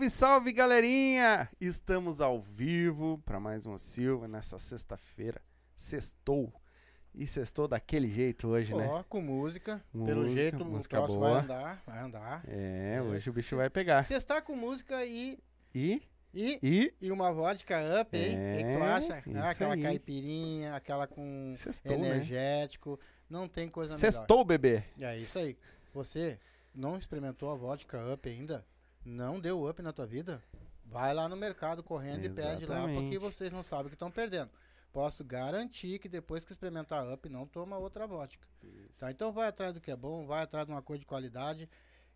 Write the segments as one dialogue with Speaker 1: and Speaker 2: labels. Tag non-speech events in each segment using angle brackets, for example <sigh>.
Speaker 1: Salve, salve, galerinha! Estamos ao vivo para mais uma Silva nessa sexta-feira. Sextou. E sextou daquele jeito hoje, né?
Speaker 2: Ó, com música. Pelo
Speaker 1: Música,
Speaker 2: jeito,
Speaker 1: música
Speaker 2: o próximo
Speaker 1: boa.
Speaker 2: vai andar. Vai andar.
Speaker 1: É,
Speaker 2: É.
Speaker 1: hoje o bicho vai pegar.
Speaker 2: Está com música e.
Speaker 1: E,
Speaker 2: E.
Speaker 1: e,
Speaker 2: E uma vodka up, hein? O que, tu
Speaker 1: É,
Speaker 2: acha? Ah, aquela
Speaker 1: aí.
Speaker 2: caipirinha, aquela com
Speaker 1: né?
Speaker 2: energético. Não tem coisa melhor.
Speaker 1: Sextou, bebê.
Speaker 2: É isso aí. Você não experimentou a vodka up ainda? Não deu up na tua vida? Vai lá no mercado correndo e pede lá,
Speaker 1: Exatamente.
Speaker 2: porque vocês não sabem o que estão perdendo. Posso garantir que depois que experimentar up, não toma outra vodka. Tá? Então vai atrás do que é bom, vai atrás de uma coisa de qualidade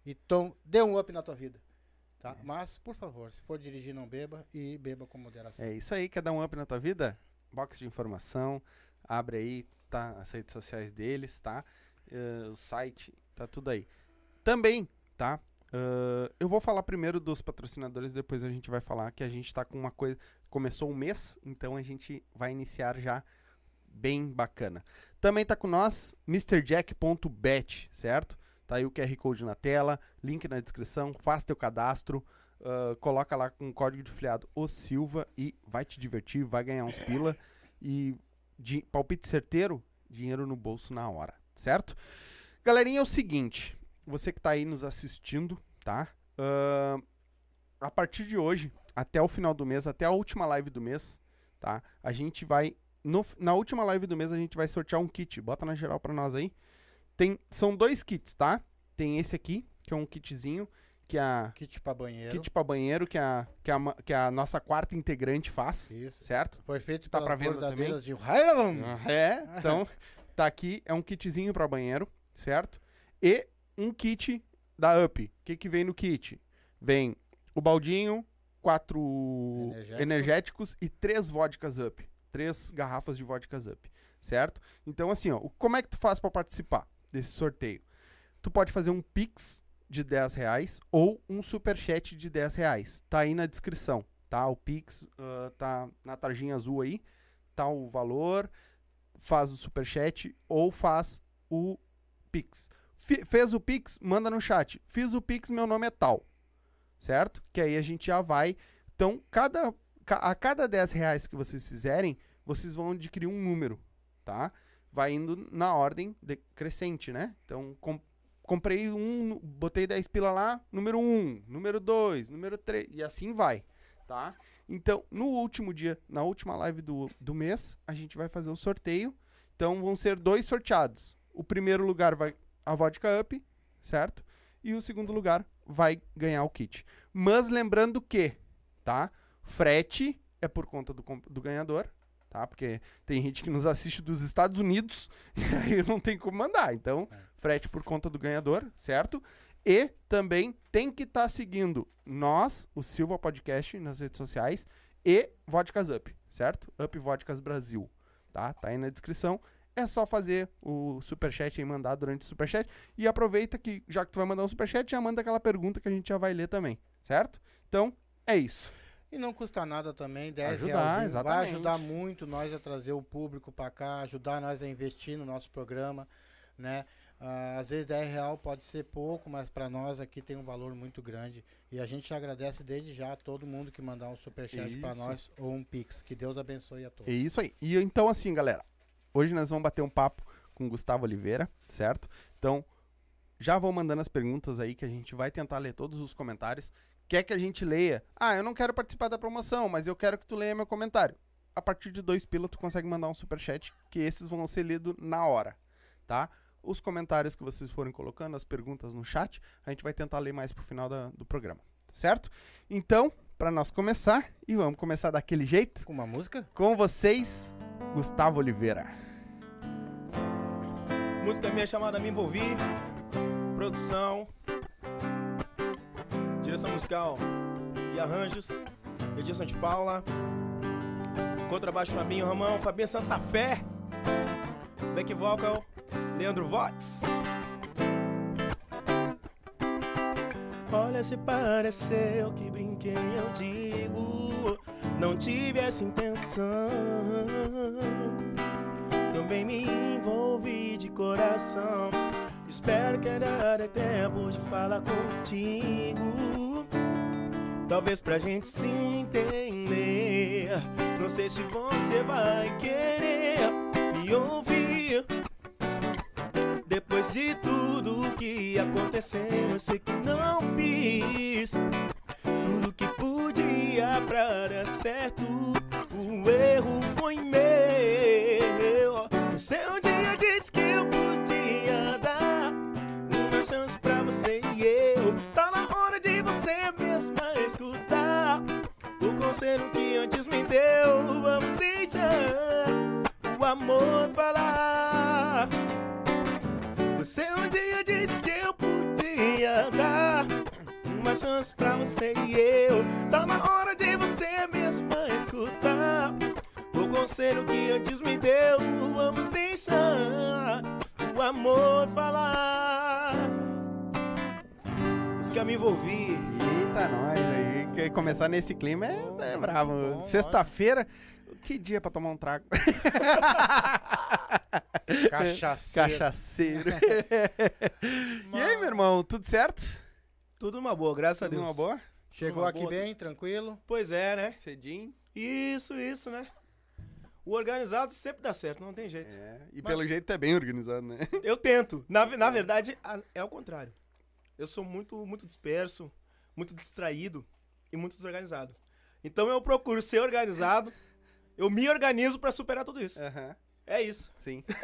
Speaker 2: e tom, dê um up na tua vida. Tá?
Speaker 1: É.
Speaker 2: Mas, por favor, se for dirigir, não beba e beba com moderação.
Speaker 1: É isso aí, quer dar um up na tua vida? Box de informação, abre aí, tá? As redes sociais deles, tá? Eh, o site, tá tudo aí. Também, tá? Ah, eu vou falar primeiro dos patrocinadores, depois a gente vai falar que a gente tá com uma coisa. Começou o mês, então a gente vai iniciar já bem bacana. Também tá com nós, MrJack.bet, certo? Tá aí o QR Code na tela, link na descrição, faz teu cadastro. Uh, coloca lá com o código de filiado o Silva e vai te divertir, vai ganhar uns pila e de palpite certeiro, dinheiro no bolso na hora, certo? Galerinha, é o seguinte, você que tá aí nos assistindo, tá? Ah, a partir de hoje, até o final do mês, até a última live do mês, tá? A gente vai no- na última live do mês a gente vai sortear um kit. Bota na geral pra nós aí. Tem são dois kits, tá? Tem esse aqui, que é um kitzinho que a
Speaker 2: Kit pra banheiro.
Speaker 1: Kit pra banheiro que a, que, a, que a nossa quarta integrante faz,
Speaker 2: Isso.
Speaker 1: certo?
Speaker 2: Foi feito
Speaker 1: Tá
Speaker 2: pelas
Speaker 1: pra venda
Speaker 2: bordadeiras de Highland.
Speaker 1: É, então <laughs> tá aqui, é um kitzinho pra banheiro, certo? E um kit da UP. O que que vem no kit? Vem o baldinho, quatro
Speaker 2: Energéticos.
Speaker 1: energéticos e três vodkas UP. Três garrafas de vodkas UP, certo? Então assim, ó, como é que tu faz pra participar desse sorteio? Tu pode fazer um Pix de 10 reais ou um superchat de 10 reais. Tá aí na descrição, tá? O Pix ah, tá na tarjinha azul aí, tá o valor, faz o superchat ou faz o Pix. Fez o Pix, manda no chat. Fiz o Pix, meu nome é tal. Certo? Que aí a gente já vai. Então, cada, ca- a cada 10 reais que vocês fizerem, vocês vão adquirir um número, tá? Vai indo na ordem decrescente, né? Então, com- comprei um, botei 10 pila lá, número 1, número 2, número 3, e assim vai, tá? Então, no último dia, na última live do, do mês, a gente vai fazer o sorteio. Então, vão ser dois sorteados. O primeiro lugar vai a Vodka Up, certo? E o segundo lugar vai ganhar o kit. Mas lembrando que, tá? Frete é por conta do, do ganhador, tá? Porque tem gente que nos assiste dos Estados Unidos <laughs> e aí não tem como mandar. Então, frete por conta do ganhador, certo? E também tem que estar seguindo nós, o Silva Podcast, nas redes sociais e Vodkas Up, certo? Up Vodkas Brasil, tá? Tá aí na descrição. É só fazer o superchat e mandar durante o superchat. E aproveita que, já que tu vai mandar um superchat, já manda aquela pergunta que a gente já vai ler também, certo? Então, é isso.
Speaker 2: E não custa nada também, 10
Speaker 1: Ajudar,
Speaker 2: reais. Vai ajudar muito nós a trazer o público para cá, ajudar nós a investir no nosso programa, né? Ah, às vezes 10 real pode ser pouco, mas para nós aqui tem um valor muito grande. E a gente agradece desde já a todo mundo que mandar um superchat para nós ou um pix. Que Deus abençoe a todos.
Speaker 1: É isso aí. E então, assim, galera, hoje nós vamos bater um papo com o Gustavo Oliveira, certo? Então, já vão mandando as perguntas aí que a gente vai tentar ler todos os comentários. Quer que a gente leia? Ah, eu não quero participar da promoção, mas eu quero que tu leia meu comentário. A partir de dois pila, tu consegue mandar um superchat, que esses vão ser lidos na hora, tá? Os comentários que vocês forem colocando, as perguntas no chat, a gente vai tentar ler mais pro final da- do programa, certo? Então, para nós começar, e vamos começar daquele jeito,
Speaker 2: Com uma música?
Speaker 1: com vocês, Gustavo Oliveira.
Speaker 3: Música minha chamada Me Envolvi. Produção. Direção musical e arranjos. Edilson de Paula. Contrabaixo Fabinho Ramão. Fabinho Santa Fé. Back vocal. Leandro Vox. Olha, se pareceu que brinquei, eu digo. Não tive essa intenção. Também me envolvi de coração. Espero que ainda dê tempo de falar contigo. Talvez pra gente se entender. Não sei se você vai querer me ouvir. Depois de tudo que aconteceu, eu sei que não fiz podia pra dar certo. O erro foi meu. Você um dia disse que eu podia dar uma chance pra você e eu. Tá na hora de você mesma escutar o conselho que antes me deu. Vamos deixar o amor falar. Você um dia disse que eu podia dar uma chance pra você e eu. Tá na hora de você mesma escutar o conselho que antes me deu. Vamos deixar o amor falar. Isso que eu me envolvi.
Speaker 1: Eita, nós aí. Que Começar nesse clima é, é bravo. Sexta-feira, que dia pra tomar um trago?
Speaker 2: Cachaceiro.
Speaker 1: Cachaceiro. <laughs> e aí, meu irmão, tudo certo?
Speaker 3: Tudo uma boa, graças a
Speaker 1: Tudo
Speaker 3: Deus.
Speaker 1: uma boa?
Speaker 2: Chegou
Speaker 3: Uma
Speaker 2: aqui
Speaker 3: boa,
Speaker 2: bem, tranquilo?
Speaker 3: Pois é, né?
Speaker 1: Cedinho.
Speaker 3: Isso, isso, né? O organizado sempre dá certo, não tem jeito.
Speaker 1: É, e pelo jeito é bem organizado, né? <laughs>
Speaker 3: Eu tento. Na, na verdade, a- é o contrário. Eu sou muito, muito disperso, muito distraído e muito desorganizado. Então eu procuro ser organizado, eu me organizo pra superar tudo isso.
Speaker 1: Aham,
Speaker 3: É isso.
Speaker 1: sim. <laughs>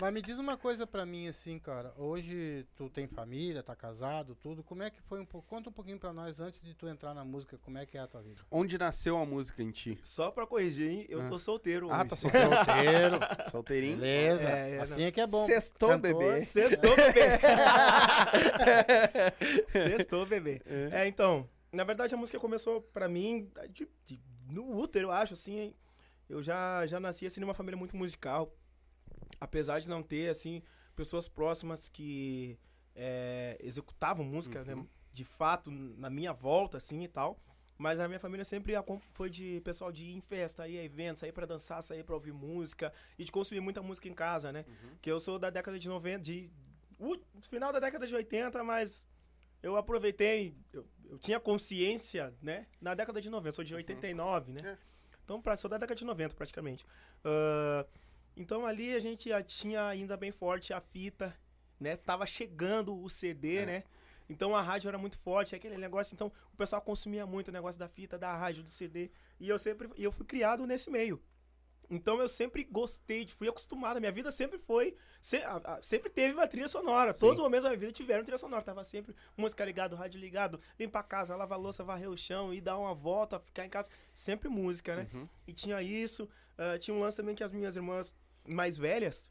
Speaker 2: Mas me diz uma coisa pra mim, assim, cara. Hoje tu tem família, tá casado, tudo. Como é que foi um pouco? Conta um pouquinho pra nós antes de tu entrar na música, como é que é a tua vida.
Speaker 1: Onde nasceu a música em ti?
Speaker 3: Só pra corrigir, hein? Eu tô solteiro
Speaker 1: Ah,
Speaker 3: hoje.
Speaker 1: tá solteiro. <laughs>
Speaker 2: Solteiro.
Speaker 1: Solteirinho?
Speaker 2: Beleza.
Speaker 3: É, é,
Speaker 2: assim
Speaker 3: não.
Speaker 2: é que é bom.
Speaker 1: Sextou,
Speaker 2: Cantor.
Speaker 1: bebê.
Speaker 3: Sextou, bebê. <laughs> Sextou, bebê. É. então, na verdade a música começou pra mim de- de- no útero, eu acho, assim. Eu já, já nasci, assim, numa família muito musical. Apesar de não ter, assim, pessoas próximas que é, executavam música, né? De fato, na minha volta, assim, e tal. Mas a minha família sempre foi de pessoal de ir em festa, ir a eventos, sair pra dançar, sair pra ouvir música e de consumir muita música em casa, né? Que eu sou da década de 90, de uh, final da década de 80, mas eu aproveitei, eu, eu tinha consciência, né? Na década de 90, sou de 89, né?
Speaker 1: É.
Speaker 3: Então, pra, sou da década de 90 praticamente. Ah, então ali a gente já tinha ainda bem forte a fita, né? Tava chegando o CD, né? Então a rádio era muito forte, aquele negócio. Então o pessoal consumia muito o negócio da fita, da rádio, do CD. E eu sempre, e eu fui criado nesse meio. Então eu sempre gostei, de- fui acostumado. Minha vida sempre foi. se- a- a- sempre teve uma trilha sonora. Todos os momentos da minha vida tiveram trilha sonora. Tava sempre música ligado, rádio ligado, limpar a casa, lavar a louça, varrer o chão, ir dar uma volta, ficar em casa. Sempre música, né? E tinha isso. ah, tinha um lance também que as minhas irmãs mais velhas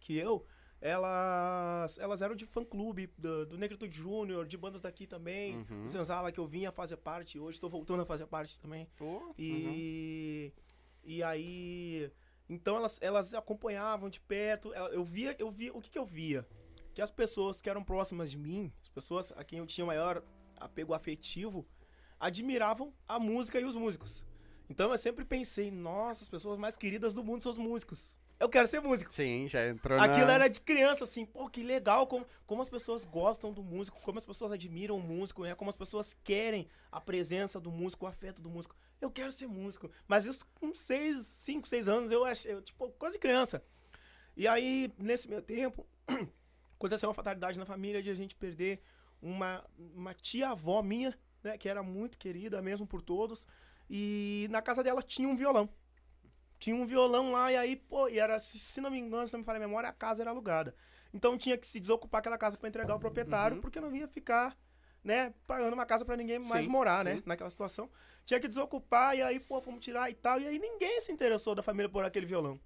Speaker 3: que eu, elas, elas eram de fã-clube do, do Negritude Júnior, de bandas daqui também. O Senzala que eu vinha fazer parte, hoje estou voltando a fazer parte também.
Speaker 1: Pô,
Speaker 3: E, e aí. Então elas, elas acompanhavam de perto. Eu via, eu via. O que, que eu via? Que as pessoas que eram próximas de mim, as pessoas a quem eu tinha maior apego afetivo, admiravam a música e os músicos. Então eu sempre pensei, nossa, as pessoas mais queridas do mundo são os músicos. Eu quero ser músico.
Speaker 1: Sim, já entrou
Speaker 3: Aquilo
Speaker 1: na...
Speaker 3: era de criança, assim, pô, que legal como, como as pessoas gostam do músico, como as pessoas admiram o músico, né? Como as pessoas querem a presença do músico, o afeto do músico. Eu quero ser músico. Mas isso com 6, 5, 6 anos, eu achei, eu, tipo, coisa de criança. E aí, nesse meu tempo, <clears throat> aconteceu uma fatalidade na família de a gente perder uma, uma tia-avó minha, né? Que era muito querida mesmo por todos. E na casa dela tinha um violão. Tinha um violão lá, e aí, pô, e era, se, se não me engano, se não me falha a memória, a casa era alugada. Então tinha que se desocupar aquela casa pra entregar ao proprietário, porque não ia ficar, né, pagando uma casa pra ninguém mais
Speaker 1: Sim,
Speaker 3: morar, né,
Speaker 1: sim.
Speaker 3: naquela situação. Tinha que desocupar, e aí, pô, fomos tirar e tal, e aí ninguém se interessou da família por aquele violão.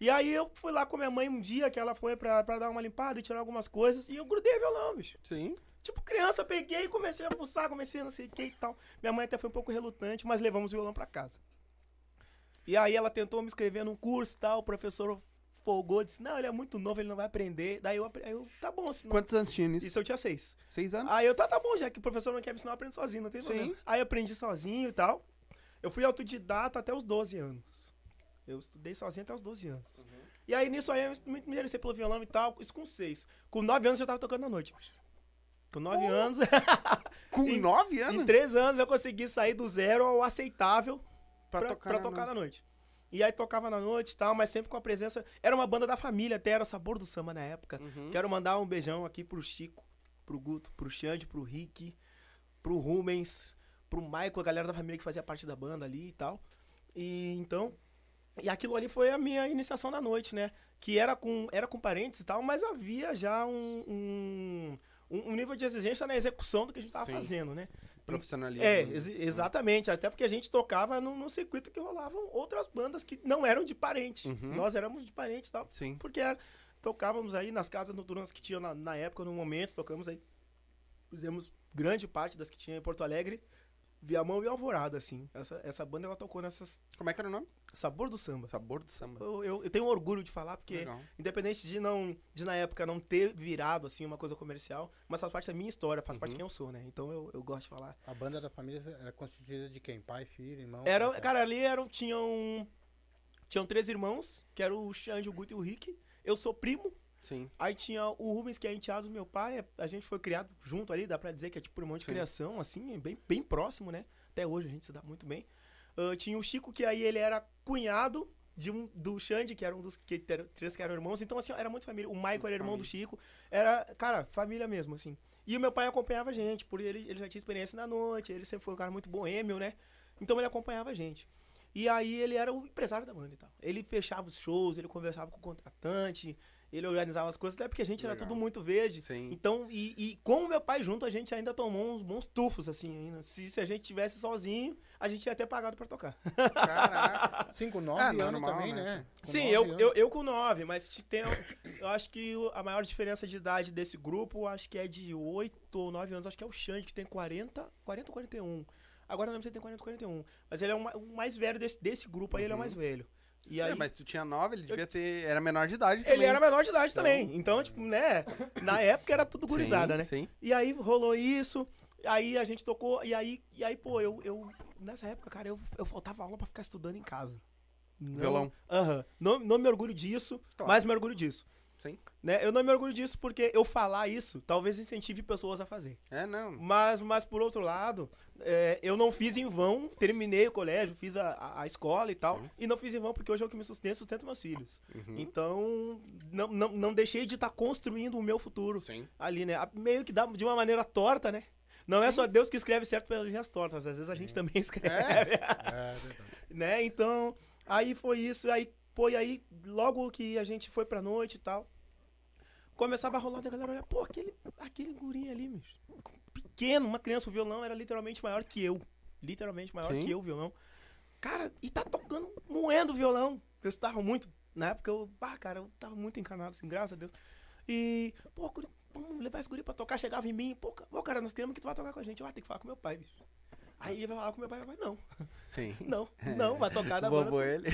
Speaker 3: E aí eu fui lá com minha mãe um dia que ela foi pra, pra dar uma limpada e tirar algumas coisas, e eu grudei o violão, bicho.
Speaker 1: Sim.
Speaker 3: Tipo, criança, peguei e comecei a fuçar, comecei a não sei o que e tal. Minha mãe até foi um pouco relutante, mas levamos o violão pra casa. E aí ela tentou me inscrever num curso e tal, o professor folgou, disse, não, ele é muito novo, ele não vai aprender. Daí eu, eu tá bom, senão...
Speaker 1: Quantos anos tinha nisso?
Speaker 3: Isso eu tinha seis.
Speaker 1: Seis anos?
Speaker 3: Aí eu, tá, tá bom, já que o professor não quer me ensinar, eu aprendo sozinho, não tem problema.
Speaker 1: Sim.
Speaker 3: Aí eu aprendi sozinho e tal. Eu fui autodidata até os 12 anos. Eu estudei sozinho até os 12 anos. E aí nisso aí eu me interessei pelo violão e tal, isso com seis. Com nove anos eu já tava tocando na noite. bicho. Com nove anos, <laughs>
Speaker 1: Com
Speaker 3: Em-
Speaker 1: nove
Speaker 3: em
Speaker 1: anos?
Speaker 3: três anos eu consegui sair do zero ao aceitável
Speaker 1: Pra
Speaker 3: pra,
Speaker 1: tocar
Speaker 3: pra
Speaker 1: na
Speaker 3: tocar
Speaker 1: noite.
Speaker 3: na noite. E aí tocava na noite e tal, mas sempre com a presença. Era uma banda da família, até era o sabor do samba na época.
Speaker 1: Uhum.
Speaker 3: Quero mandar um beijão aqui pro Chico, pro Guto, pro Xande, pro Rick, pro Rumens, pro Michael, a galera da família que fazia parte da banda ali e tal. E então. E aquilo ali foi a minha iniciação na noite, né? Que era com, era com parentes e tal, mas havia já um, um, um nível de exigência na execução do que a gente tava
Speaker 1: Sim.
Speaker 3: fazendo, né?
Speaker 1: Profissionalismo.
Speaker 3: É, ex- exatamente. Até porque a gente tocava num, num circuito que rolavam outras bandas que não eram de parente.
Speaker 1: Uhum.
Speaker 3: Nós éramos de parente e tal.
Speaker 1: Sim.
Speaker 3: Porque era- tocávamos aí nas casas noturnas que tinham na, na época, no momento, tocamos aí. Fizemos grande parte das que tinha em Porto Alegre. Viamão e Alvorada, assim. Essa, essa banda ela tocou nessas.
Speaker 1: Como é que era o nome?
Speaker 3: Sabor do samba.
Speaker 1: Sabor do samba.
Speaker 3: Eu, eu, eu tenho orgulho de falar, porque
Speaker 1: Legal.
Speaker 3: independente de não de na época não ter virado assim uma coisa comercial, mas faz parte da minha história, faz parte de
Speaker 1: Uhum.
Speaker 3: quem eu sou, né? Então eu, eu gosto de falar.
Speaker 2: A banda da família era constituída de quem? Pai, filho, irmão?
Speaker 3: Era,
Speaker 2: Como é que
Speaker 3: cara, ali eram, tinham, tinham três irmãos, que eram o Xande, o Guto e o Rick. Eu sou primo.
Speaker 1: Sim.
Speaker 3: Aí tinha o Rubens, que é enteado do meu pai. é- A gente foi criado junto ali, dá pra dizer que é tipo irmão de
Speaker 1: Sim.
Speaker 3: criação, assim, bem, bem próximo, né? Até hoje a gente se dá muito bem. Ah, tinha o Chico, que aí ele era cunhado de um, do Xande, que era um dos que, ter- três que eram irmãos. Então, assim, era muito família. O Michael era irmão do Chico. Era, cara, família mesmo, assim. E o meu pai acompanhava a gente, por ele, ele já tinha experiência na noite, ele sempre foi um cara muito boêmio, né? Então ele acompanhava a gente. E aí ele era o empresário da banda e tal. Ele fechava os shows, ele conversava com o contratante, ele organizava as coisas, até porque a gente era
Speaker 1: Legal.
Speaker 3: tudo muito verde.
Speaker 1: Sim.
Speaker 3: Então, e, e com o meu pai junto, a gente ainda tomou uns bons tufos, assim. ainda. Se, se a gente tivesse sozinho, a gente ia ter pagado pra tocar.
Speaker 1: Caraca.
Speaker 2: Sim, com <laughs> nove
Speaker 1: É,
Speaker 2: anos
Speaker 1: normal,
Speaker 3: Ah,
Speaker 2: também,
Speaker 1: né?
Speaker 2: né?
Speaker 3: Sim,
Speaker 2: nove
Speaker 3: eu,
Speaker 2: anos.
Speaker 3: eu, eu com nove, mas te- tem, eu acho que a maior diferença de idade desse grupo, acho que é de 8 ou 9 anos. Acho que é o Xande, que tem 40, 40 ou 41. Agora eu não lembro se ele tem 40 ou 41. Mas ele é o ma- o mais velho desse, desse grupo aí, ele é o mais velho. E aí,
Speaker 1: É, mas tu tinha nove, ele devia ter. Era menor de idade também.
Speaker 3: ele era menor de idade também. Então, tipo, né? Na época era tudo gurizada,
Speaker 1: Sim,
Speaker 3: né?
Speaker 1: Sim.
Speaker 3: E aí rolou isso, aí a gente tocou, e aí, e aí pô, eu, eu nessa época, cara, eu, eu faltava aula pra ficar estudando em casa. Não-
Speaker 1: Violão.
Speaker 3: Aham. Não, não me orgulho disso,
Speaker 1: Claro.
Speaker 3: mas me orgulho disso.
Speaker 1: Sim.
Speaker 3: Né? Eu não me orgulho disso porque eu falar isso talvez incentive pessoas a fazer.
Speaker 1: É, não.
Speaker 3: Mas, mas por outro lado, é, eu não fiz em vão, terminei o colégio, fiz a, a, escola e tal, e não fiz em vão porque hoje é o que me sustenta, sustento meus filhos.
Speaker 1: Uhum.
Speaker 3: Então, não, não, não deixei de estar construindo o meu futuro
Speaker 1: Sim.
Speaker 3: ali, né? Meio que dá de uma maneira torta, né? Não é só Deus que escreve certo pelas linhas tortas, às vezes a gente também <laughs> escreve,
Speaker 2: É, verdade.
Speaker 3: né? Então, aí foi isso, aí, pô, e aí logo que a gente foi pra noite e tal, começava a rolar da galera olhar, pô, aquele, aquele gurinho ali, bicho, pequeno, uma criança, o violão era literalmente maior que eu, literalmente maior
Speaker 1: Sim.
Speaker 3: que eu, o violão. Cara, e tá tocando, moendo o violão. Eu estava muito, na época eu, ah, cara, eu tava muito encarnado, assim, graças a Deus. E, pô, vamos levar esse guri pra tocar, chegava em mim, pô, cara, nós queremos que tu vá tocar com a gente. Eu, ah, tem que falar com meu pai, bicho. Aí ele vai falar com meu pai, meu pai, não,
Speaker 1: Sim. <laughs>
Speaker 3: não, não, vai tocar da banda.
Speaker 1: Ele.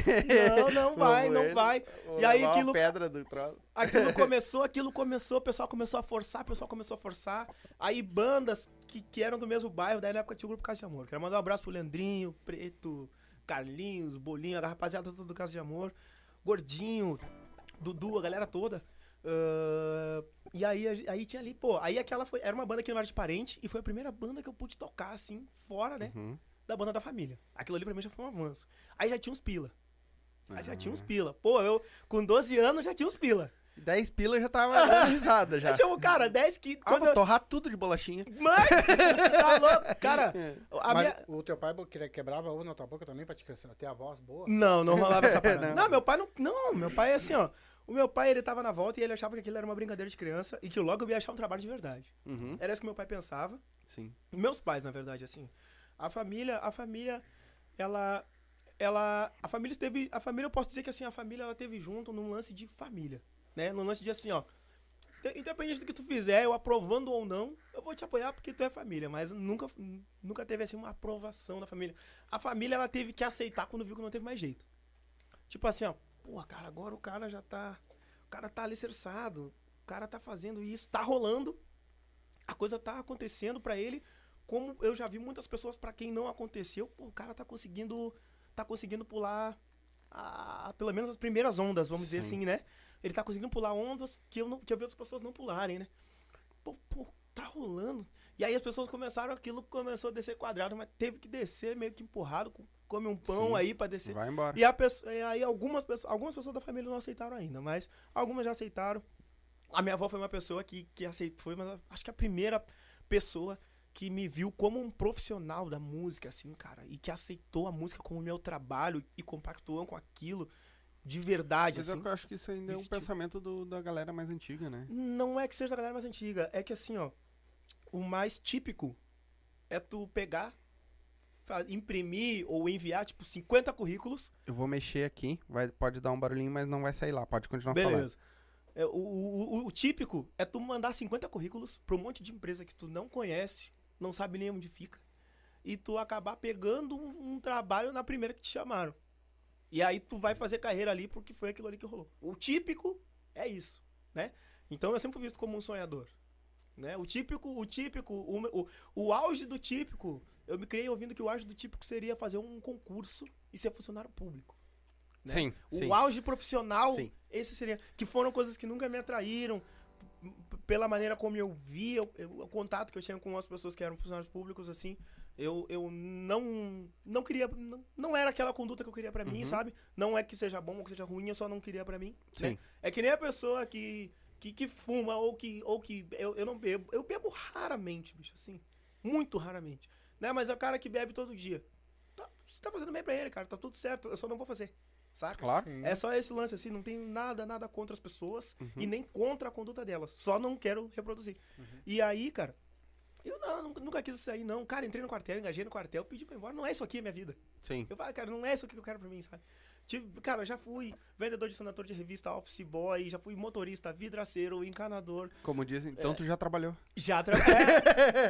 Speaker 3: Não, não <laughs> vai, não vai. E aí aquilo-
Speaker 1: pedra do troço.
Speaker 3: Aquilo <laughs> começou, aquilo começou, o pessoal começou a forçar, o pessoal começou a forçar. Aí bandas que, que eram do mesmo bairro, daí na época tinha o grupo Casa de Amor. Quero mandar um abraço pro Leandrinho, Preto, Carlinhos, Bolinho, a rapaziada toda do Casa de Amor, Gordinho, Dudu, a galera toda. Ah, e aí, aí tinha ali, pô, aí aquela foi, era uma banda que não era de parente e foi a primeira banda que eu pude tocar, assim, fora, né,
Speaker 1: Uhum.
Speaker 3: da banda da família. Aquilo ali pra mim já foi um avanço. Aí já tinha uns pila. Aí já tinha uns
Speaker 1: Ah.
Speaker 3: pô Pô, eu com 12 anos já tinha uns pila.
Speaker 1: 10 pila já tava <laughs> dando risada já.
Speaker 3: Já tinha um cara, 10 que.
Speaker 1: Ah, vou
Speaker 3: eu-
Speaker 1: torrar tudo de bolachinha.
Speaker 3: Mas, <laughs> tá louco? Cara, a
Speaker 2: Mas
Speaker 3: minha.
Speaker 2: o teu pai quebrava ovo na tua boca também pra te ter a voz boa?
Speaker 3: Não, não rolava essa <laughs> parada.
Speaker 1: Não.
Speaker 3: não. meu pai não. Não, meu pai é assim, ó. O meu pai, ele tava na volta e ele achava que aquilo era uma brincadeira de criança e que logo eu ia achar um trabalho de verdade.
Speaker 1: Uhum.
Speaker 3: Era isso que meu pai pensava.
Speaker 1: Sim.
Speaker 3: Meus pais, na verdade, assim. A família, a família, ela. Ela. A família esteve. A família, eu posso dizer que assim, a família ela teve junto num lance de família. Né? Num lance de assim, ó. de- Independente do que tu fizer, eu aprovando ou não, eu vou te apoiar porque tu é família. Mas nunca, nunca teve assim uma aprovação da família. A família ela teve que aceitar quando viu que não teve mais jeito. Tipo assim, ó, pô, cara, agora o cara já tá. O cara tá alicerçado. O cara tá fazendo isso, tá rolando. A coisa tá acontecendo pra ele. Como eu já vi muitas pessoas pra quem não aconteceu, pô, o cara tá conseguindo. Tá conseguindo pular a- pelo menos as primeiras ondas, vamos dizer
Speaker 1: Sim.
Speaker 3: assim, né? Ele tá conseguindo pular ondas que eu, não, que eu vi outras pessoas não pularem, né? Pô, pô, tá rolando. E aí as pessoas começaram, aquilo começou a descer quadrado, mas teve que descer meio que empurrado, com- come um pão
Speaker 1: Sim.
Speaker 3: aí pra descer.
Speaker 1: Vai embora.
Speaker 3: E, a pessoa- e aí algumas pessoas, algumas pessoas da família não aceitaram ainda, mas algumas já aceitaram. A minha avó foi uma pessoa que, que aceitou, foi mas acho que a primeira pessoa que me viu como um profissional da música, assim, cara, e que aceitou a música como meu trabalho e compactuou com aquilo de verdade,
Speaker 1: Mas
Speaker 3: assim.
Speaker 1: eu acho que isso ainda é um
Speaker 3: vestiu-
Speaker 1: pensamento do- da galera mais antiga, né?
Speaker 3: Não é que seja da galera mais antiga, é que assim, ó, o mais típico é tu pegar, imprimir ou enviar, tipo, 50 currículos
Speaker 1: Eu vou mexer aqui, vai, pode dar um barulhinho, mas não vai sair lá. Pode continuar falando.
Speaker 3: Beleza. É, o, o, o- o típico é tu mandar 50 currículos pra um monte de empresa que tu não conhece, não sabe nem onde fica, e tu acabar pegando um, um trabalho na primeira que te chamaram. E aí tu vai fazer carreira ali porque foi aquilo ali que rolou. O típico é isso, né? Então eu sempre fui visto como um sonhador. Né? O típico, o típico, o, o, o auge do típico, eu me criei ouvindo que o auge do típico seria fazer um concurso e ser funcionário público. né?
Speaker 1: Sim,
Speaker 3: O
Speaker 1: sim.
Speaker 3: auge profissional,
Speaker 1: Sim.
Speaker 3: esse seria. Que foram coisas que nunca me atraíram. Pela maneira como eu via, o contato que eu tinha com as pessoas que eram funcionários públicos, assim, eu, eu não não queria, não, não era aquela conduta que eu queria pra mim,
Speaker 1: Uhum.
Speaker 3: sabe? Não é que seja bom ou que seja ruim, eu só não queria pra mim. né?
Speaker 1: Sim.
Speaker 3: É que nem a pessoa que, que, que fuma ou que, ou que eu, eu não bebo. Eu bebo raramente, bicho, assim. Muito raramente. Né? Mas é o cara que bebe todo dia. Tá, você tá fazendo bem pra ele, cara. Tá tudo certo. Eu só não vou fazer. Saca?
Speaker 1: Claro.
Speaker 3: É só esse lance, assim, não tenho nada, nada contra as pessoas
Speaker 1: Uhum.
Speaker 3: e nem contra a conduta delas. Só não quero reproduzir. E aí, cara, eu não, nunca, nunca quis isso aí, não. Cara, entrei no quartel, engajei no quartel, pedi pra ir embora. Não é isso aqui a minha vida.
Speaker 1: Sim.
Speaker 3: Eu falo, cara, não é isso aqui que eu quero pra mim, sabe? Tive, cara, já fui vendedor de assinatura de revista, office boy, já fui motorista, vidraceiro, encanador.
Speaker 1: Como dizem, então tu já trabalhou.
Speaker 3: Já trabalhei.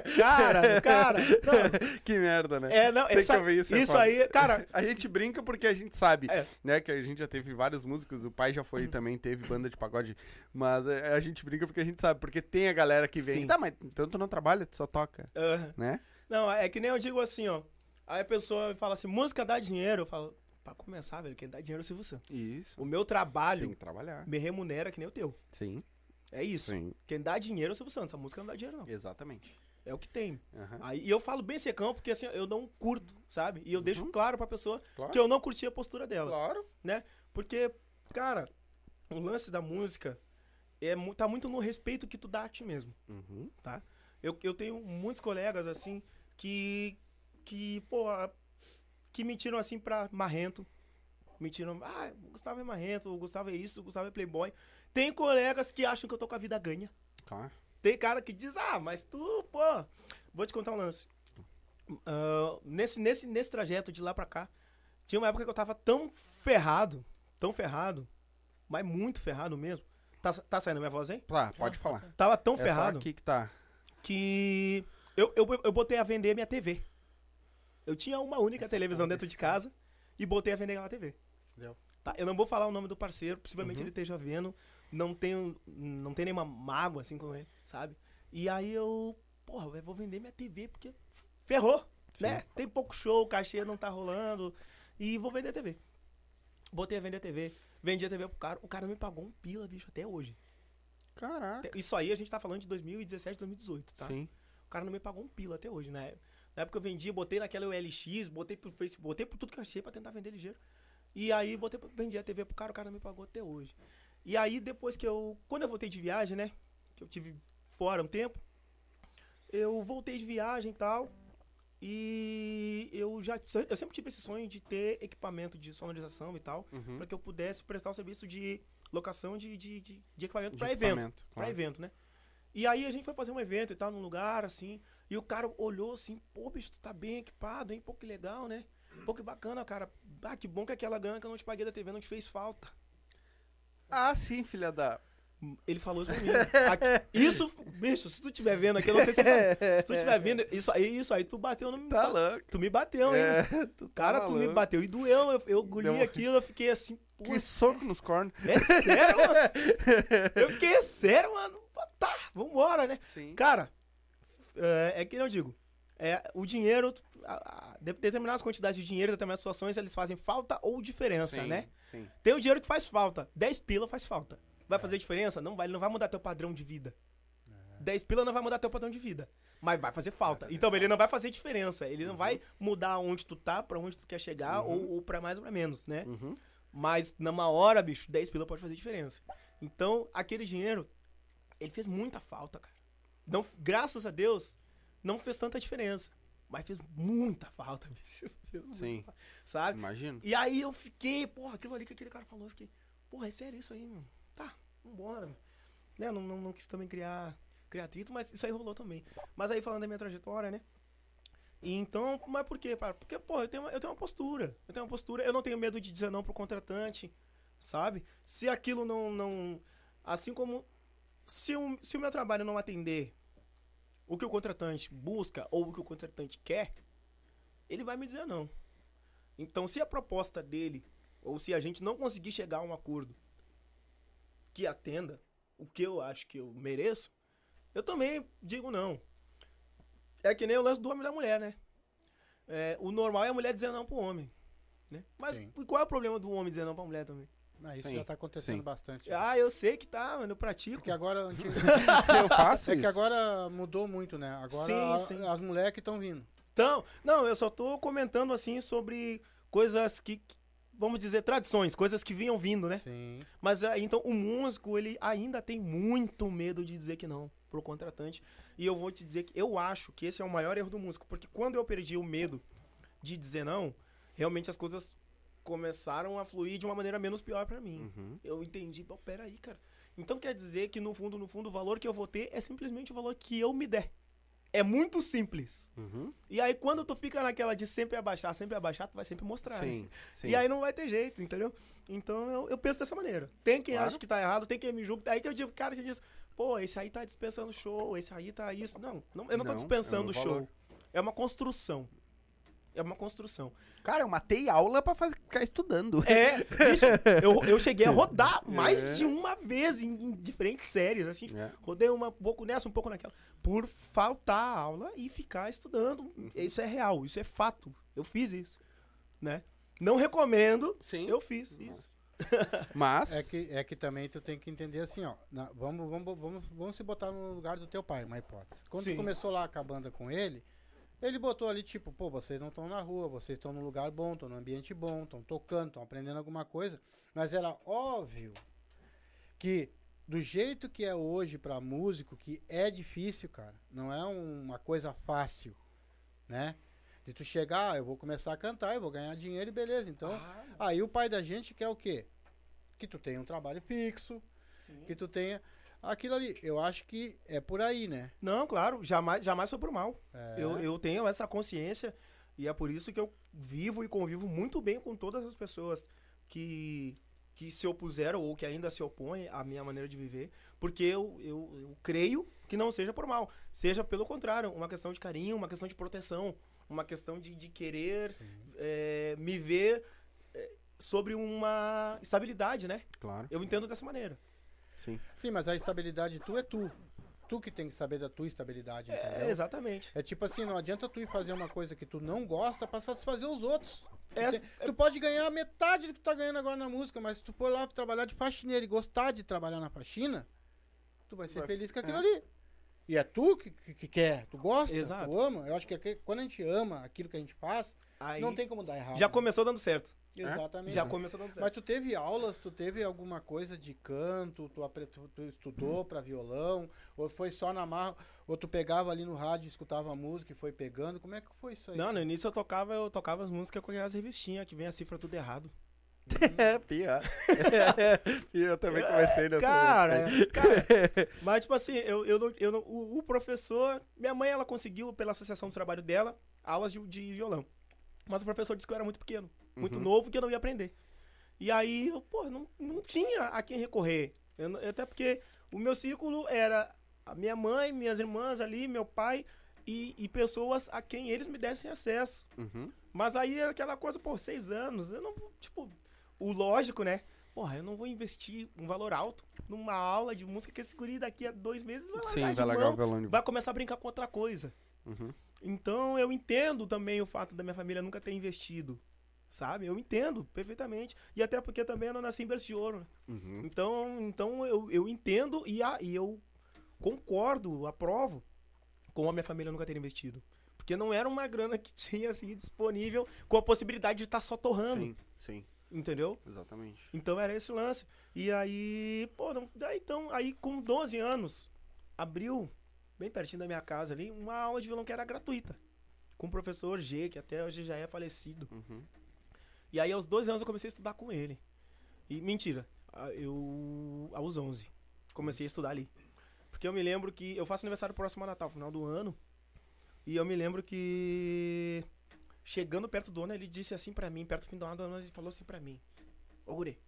Speaker 3: <laughs> cara, cara. Não,
Speaker 1: que merda, né?
Speaker 3: é, não,
Speaker 1: Tem
Speaker 3: isso,
Speaker 1: que ouvir isso, é
Speaker 3: isso
Speaker 1: foda.
Speaker 3: aí, cara, <laughs>
Speaker 1: A gente brinca porque a gente sabe,
Speaker 3: É.
Speaker 1: né? Que a gente já teve vários músicos, o pai já foi também, teve banda de pagode, mas é, a gente brinca porque a gente sabe, porque tem a galera que vem,
Speaker 3: Sim.
Speaker 1: tá, mas então tu não trabalha, tu só toca,
Speaker 3: aham.
Speaker 1: né?
Speaker 3: Não, é que nem eu digo assim, ó. Aí a pessoa fala assim, música dá dinheiro. Eu falo, pra começar, velho, quem dá dinheiro é o Silvio Santos.
Speaker 1: Isso.
Speaker 3: O meu
Speaker 1: Tem
Speaker 3: trabalho
Speaker 1: que trabalhar.
Speaker 3: me remunera que nem o teu.
Speaker 1: Sim,
Speaker 3: É isso.
Speaker 1: sim,
Speaker 3: Quem dá dinheiro é o Silvio Santos. A música não dá dinheiro, não.
Speaker 1: exatamente.
Speaker 3: É o que tem.
Speaker 1: Aham.
Speaker 3: Aí, e eu falo bem secão, porque assim, eu não curto, sabe? E eu deixo
Speaker 1: Uhum.
Speaker 3: claro pra pessoa
Speaker 1: Claro.
Speaker 3: que eu não curti a postura dela.
Speaker 1: Claro.
Speaker 3: né? Porque, cara, o lance da música é, tá muito no respeito que tu dá a ti mesmo,
Speaker 1: Uhum.
Speaker 3: tá? Eu, eu tenho muitos colegas, assim, que, que, pô, que me tiram, assim, pra marrento. Me tiram, ah, o Gustavo é marrento, o Gustavo é isso, o Gustavo é playboy. Tem colegas que acham que eu tô com a vida ganha.
Speaker 1: Claro.
Speaker 3: Tem cara que diz, ah, mas tu, pô. Vou te contar um lance. Ah, nesse, nesse, nesse trajeto de lá pra cá, tinha uma época que eu tava tão ferrado, tão ferrado, mas muito ferrado mesmo. Tá, tá saindo minha voz, hein?
Speaker 1: Tá, pode falar.
Speaker 3: Tava tão
Speaker 1: É só
Speaker 3: ferrado
Speaker 1: aqui que tá.
Speaker 3: que eu, eu, eu botei a vender minha TV. Eu tinha uma única
Speaker 1: Essa
Speaker 3: televisão dentro de casa e botei a vender aquela TV.
Speaker 2: Deu.
Speaker 3: Tá? Eu não vou falar o nome do parceiro, possivelmente
Speaker 1: Uhum.
Speaker 3: ele esteja vendo. Não tenho, não tem nenhuma mágoa assim com ele, sabe? E aí eu, porra, eu vou vender minha TV porque ferrou, né? Tem pouco show, o cachê não tá rolando e vou vender a TV. Botei a vender a TV, vendi a TV pro cara, o cara me pagou um pila, bicho, até hoje.
Speaker 1: Caraca.
Speaker 3: Isso aí a gente tá falando de 2017, 2018, tá?
Speaker 1: Sim.
Speaker 3: O cara não me pagou um pila até hoje, né? Na época eu vendi, botei naquela OLX, botei pro Facebook, botei por tudo que eu achei pra tentar vender ligeiro. E aí botei, vendi a TV pro cara, o cara não me pagou até hoje. E aí depois que eu, quando eu voltei de viagem, né? Que eu tive fora um tempo, eu voltei de viagem e tal. E eu já, eu sempre tive esse sonho de ter equipamento de sonorização e tal,
Speaker 1: Uhum.
Speaker 3: pra que eu pudesse prestar o serviço de locação de, de, de, de equipamento pra evento
Speaker 1: claro.
Speaker 3: evento, né? E aí a gente foi fazer um evento e tal, num lugar, assim, e o cara olhou assim, pô, bicho, tu tá bem equipado, hein? Pô, que legal, né? Pô, que bacana, cara. Ah, que bom que aquela grana que eu não te paguei da TV não te fez falta.
Speaker 1: Ah, sim, filha da.
Speaker 3: Ele falou isso pra mim. Aqui- isso, bicho, se tu estiver vendo aqui, eu não sei se, se tu estiver vendo, isso aí, isso aí, tu bateu no
Speaker 1: Tá louco.
Speaker 3: Tu me bateu, hein?
Speaker 1: É, tu tá
Speaker 3: Cara, tu me
Speaker 1: maluco.
Speaker 3: bateu e doeu. Eu, eu engoli
Speaker 1: Deu-
Speaker 3: aquilo, eu fiquei assim, pô,
Speaker 1: Que soco nos cornos.
Speaker 3: é sério, mano? <laughs> Eu fiquei, é sério, mano? Tá, vambora, né?
Speaker 1: Sim.
Speaker 3: Cara, é, é que eu digo. É, o dinheiro, a- a- de- determinadas quantidades de dinheiro, determinadas situações, eles fazem falta ou diferença,
Speaker 1: Sim,
Speaker 3: né?
Speaker 1: Sim.
Speaker 3: Tem o dinheiro que faz falta. 10 pila faz falta. Vai fazer diferença? Não vai, ele não vai mudar teu padrão de vida. 10 pila não vai mudar teu padrão de vida. Mas vai fazer falta. então ele não vai fazer diferença. Ele não vai mudar onde tu tá, pra onde tu quer chegar, ou, ou pra mais ou pra menos, né?
Speaker 1: Uhum.
Speaker 3: Mas numa hora, bicho, 10 pila pode fazer diferença. Então, aquele dinheiro, ele fez muita falta, cara. Não, graças a Deus, não fez tanta diferença. Mas fez muita falta, <laughs> bicho.
Speaker 1: Sim.
Speaker 3: Sabe?
Speaker 1: Imagino.
Speaker 3: E aí eu fiquei, porra, aquilo ali que aquele cara falou, eu fiquei, porra, é sério isso aí, mano? Tá, vambora, meu. Né, não, não, não quis também criar, criar atrito, mas isso aí rolou também. Mas aí falando da minha trajetória, né? E então, mas por quê, cara? Porque, porra, eu tenho, uma, eu tenho uma postura. Eu tenho uma postura, eu não tenho medo de dizer não pro contratante, sabe? Se aquilo não. não assim como. Se o, se o meu trabalho não atender o que o contratante busca ou o que o contratante quer, ele vai me dizer não. Então, se a proposta dele, ou se a gente não conseguir chegar a um acordo que atenda o que eu acho que eu mereço, eu também digo não. É que nem o lance do homem e da mulher, né? É, o normal é a mulher dizer não pro homem. Né? Mas
Speaker 2: Sim.
Speaker 3: qual é o problema do homem dizer não pra mulher também?
Speaker 2: Mas isso
Speaker 1: Sim,
Speaker 2: já tá acontecendo
Speaker 1: sim.
Speaker 2: bastante.
Speaker 3: Ah, eu sei que tá, mano, eu pratico.
Speaker 2: Porque agora antigo- <laughs>
Speaker 1: eu faço
Speaker 2: é
Speaker 1: isso.
Speaker 2: que agora mudou muito, né? Agora
Speaker 3: Sim,
Speaker 2: a-
Speaker 3: sim.
Speaker 2: as mulheres que estão vindo.
Speaker 3: Então, não, eu só tô comentando assim sobre coisas que, vamos dizer, tradições, coisas que vinham vindo, né?
Speaker 2: Sim.
Speaker 3: Mas aí, então o músico, ele ainda tem muito medo de dizer que não pro contratante. E eu vou te dizer que eu acho que esse é o maior erro do músico, porque quando eu perdi o medo de dizer não, realmente as coisas começaram a fluir de uma maneira menos pior pra mim.
Speaker 1: Uhum.
Speaker 3: Eu entendi, pô, peraí, cara. Então quer dizer que no fundo, no fundo, o valor que eu vou ter é simplesmente o valor que eu me der. É muito simples.
Speaker 1: Uhum.
Speaker 3: E aí, quando tu fica naquela de sempre abaixar, sempre abaixar, tu vai sempre mostrar. né?
Speaker 1: Sim, sim.
Speaker 3: E aí não vai ter jeito, entendeu? Então eu, eu penso dessa maneira. Tem quem
Speaker 1: Claro.
Speaker 3: acha que tá errado, tem quem me julga. Aí que eu digo, cara, que diz, pô, esse aí tá dispensando show, esse aí tá isso. Não, não eu não, tô
Speaker 1: Não,
Speaker 3: dispensando
Speaker 1: é um
Speaker 3: show. É uma construção. É uma construção.
Speaker 1: Cara, eu matei aula pra fazer, ficar estudando.
Speaker 3: É, bicho, eu, eu cheguei a rodar <laughs> mais
Speaker 1: É.
Speaker 3: de uma vez em, em diferentes séries, assim.
Speaker 1: É.
Speaker 3: Rodei uma, um pouco nessa, um pouco naquela. Por faltar a aula e ficar estudando. Isso é real, isso é fato. Eu fiz isso, né? Não recomendo,
Speaker 1: Sim.
Speaker 3: eu fiz isso. <laughs>
Speaker 1: Mas.
Speaker 2: É que, é que também tu tem que entender assim, ó. na- vamos, vamos, vamos, vamos se botar no lugar do teu pai, uma hipótese. Quando
Speaker 3: Sim.
Speaker 2: tu começou lá com a banda com ele, ele botou ali, tipo, pô, vocês não estão na rua, vocês estão num lugar bom, estão num ambiente bom, estão tocando, estão aprendendo alguma coisa. Mas era óbvio que do jeito que é hoje pra músico, que é difícil, cara, não é um- uma coisa fácil, né? De tu chegar, ah, eu vou começar a cantar, eu vou ganhar dinheiro e beleza. Então,
Speaker 3: Ah,
Speaker 2: Aí o pai da gente quer o quê? Que tu tenha um trabalho fixo, que tu tenha aquilo ali. Eu acho que é por aí, né?
Speaker 3: Não, claro, jamais, jamais foi por mal.
Speaker 2: É.
Speaker 3: Eu, eu tenho essa consciência e é por isso que eu vivo e convivo muito bem com todas as pessoas que, que se opuseram ou que ainda se opõem à minha maneira de viver, porque eu, eu, eu creio que não seja por mal, seja pelo contrário, uma questão de carinho, uma questão de proteção, uma questão de, de querer eh, me ver eh, sobre uma estabilidade, né?
Speaker 1: Claro.
Speaker 3: Eu entendo dessa maneira.
Speaker 1: Sim.
Speaker 2: Sim, mas a estabilidade tu é tu. Tu que tem que saber da tua estabilidade,
Speaker 3: É,
Speaker 2: entendeu?
Speaker 3: exatamente.
Speaker 2: É tipo assim, não adianta tu ir fazer uma coisa que tu não gosta pra satisfazer os outros.
Speaker 3: É-
Speaker 2: Tu tem- tu pode ganhar metade do que tu tá ganhando agora na música, mas se tu for lá trabalhar de faxineiro e gostar de trabalhar na faxina, tu vai ser
Speaker 1: Vai-
Speaker 2: feliz com aquilo
Speaker 1: é.
Speaker 2: ali. E é tu que, que, que quer, tu gosta,
Speaker 3: Exato.
Speaker 2: tu ama. Eu acho que aqui- quando a gente ama aquilo que a gente faz,
Speaker 3: Aí
Speaker 2: não tem como dar errado.
Speaker 3: já
Speaker 2: né?
Speaker 3: começou dando certo.
Speaker 2: Exatamente.
Speaker 3: Já começou dando certo.
Speaker 2: Mas tu teve aulas, tu teve alguma coisa de canto, tu, apre- tu, tu estudou pra violão, ou foi só na marra, ou tu pegava ali no rádio, escutava a música e foi pegando, como é que foi isso aí?
Speaker 3: Não, no início eu tocava, eu tocava as músicas com aquelas revistinhas que vem a cifra tudo errado. <laughs>
Speaker 1: É, <laughs> pior. eu também comecei nessa.
Speaker 3: Cara, é, cara, <laughs> mas tipo assim, eu, eu não, eu não, o, o professor, minha mãe ela conseguiu pela associação do trabalho dela aulas de, de violão. Mas o professor disse que eu era muito pequeno, muito
Speaker 1: Uhum.
Speaker 3: novo, que eu não ia aprender. E aí, eu, pô, não, não tinha a quem recorrer. Eu até porque o meu círculo era a minha mãe, minhas irmãs ali, meu pai e, e pessoas a quem eles me dessem acesso.
Speaker 1: Uhum.
Speaker 3: Mas aí é aquela coisa, pô, seis anos, eu não tipo, o lógico, né? Porra, eu não vou investir um valor alto numa aula de música que esse guri daqui a dois meses vai
Speaker 1: Sim,
Speaker 3: largar de
Speaker 1: vai largar
Speaker 3: mão, vai começar a brincar com outra coisa.
Speaker 1: Uhum.
Speaker 3: Então eu entendo também o fato da minha família nunca ter investido, sabe? Eu entendo perfeitamente. E até porque também eu não nasci em berço de ouro. né?
Speaker 1: Uhum.
Speaker 3: Então, então eu, eu entendo e, a, e eu concordo, aprovo com a minha família nunca ter investido. Porque não era uma grana que <laughs> tinha assim disponível com a possibilidade de estar só torrando,
Speaker 1: Sim, sim,
Speaker 3: entendeu?
Speaker 1: exatamente.
Speaker 3: Então era esse lance. E aí, pô, não, daí então, aí com 12 anos, abriu, bem pertinho da minha casa ali, uma aula de violão que era gratuita. Com o professor G, que até hoje já é falecido.
Speaker 1: Uhum.
Speaker 3: E aí aos 12 anos eu comecei a estudar com ele. E mentira, eu aos 11 comecei a estudar ali. Porque eu me lembro que eu faço aniversário próximo a Natal, final do ano. E eu me lembro que chegando perto do ano ele disse assim pra mim, perto do fim do ano, ele falou assim pra mim: "Ô guri,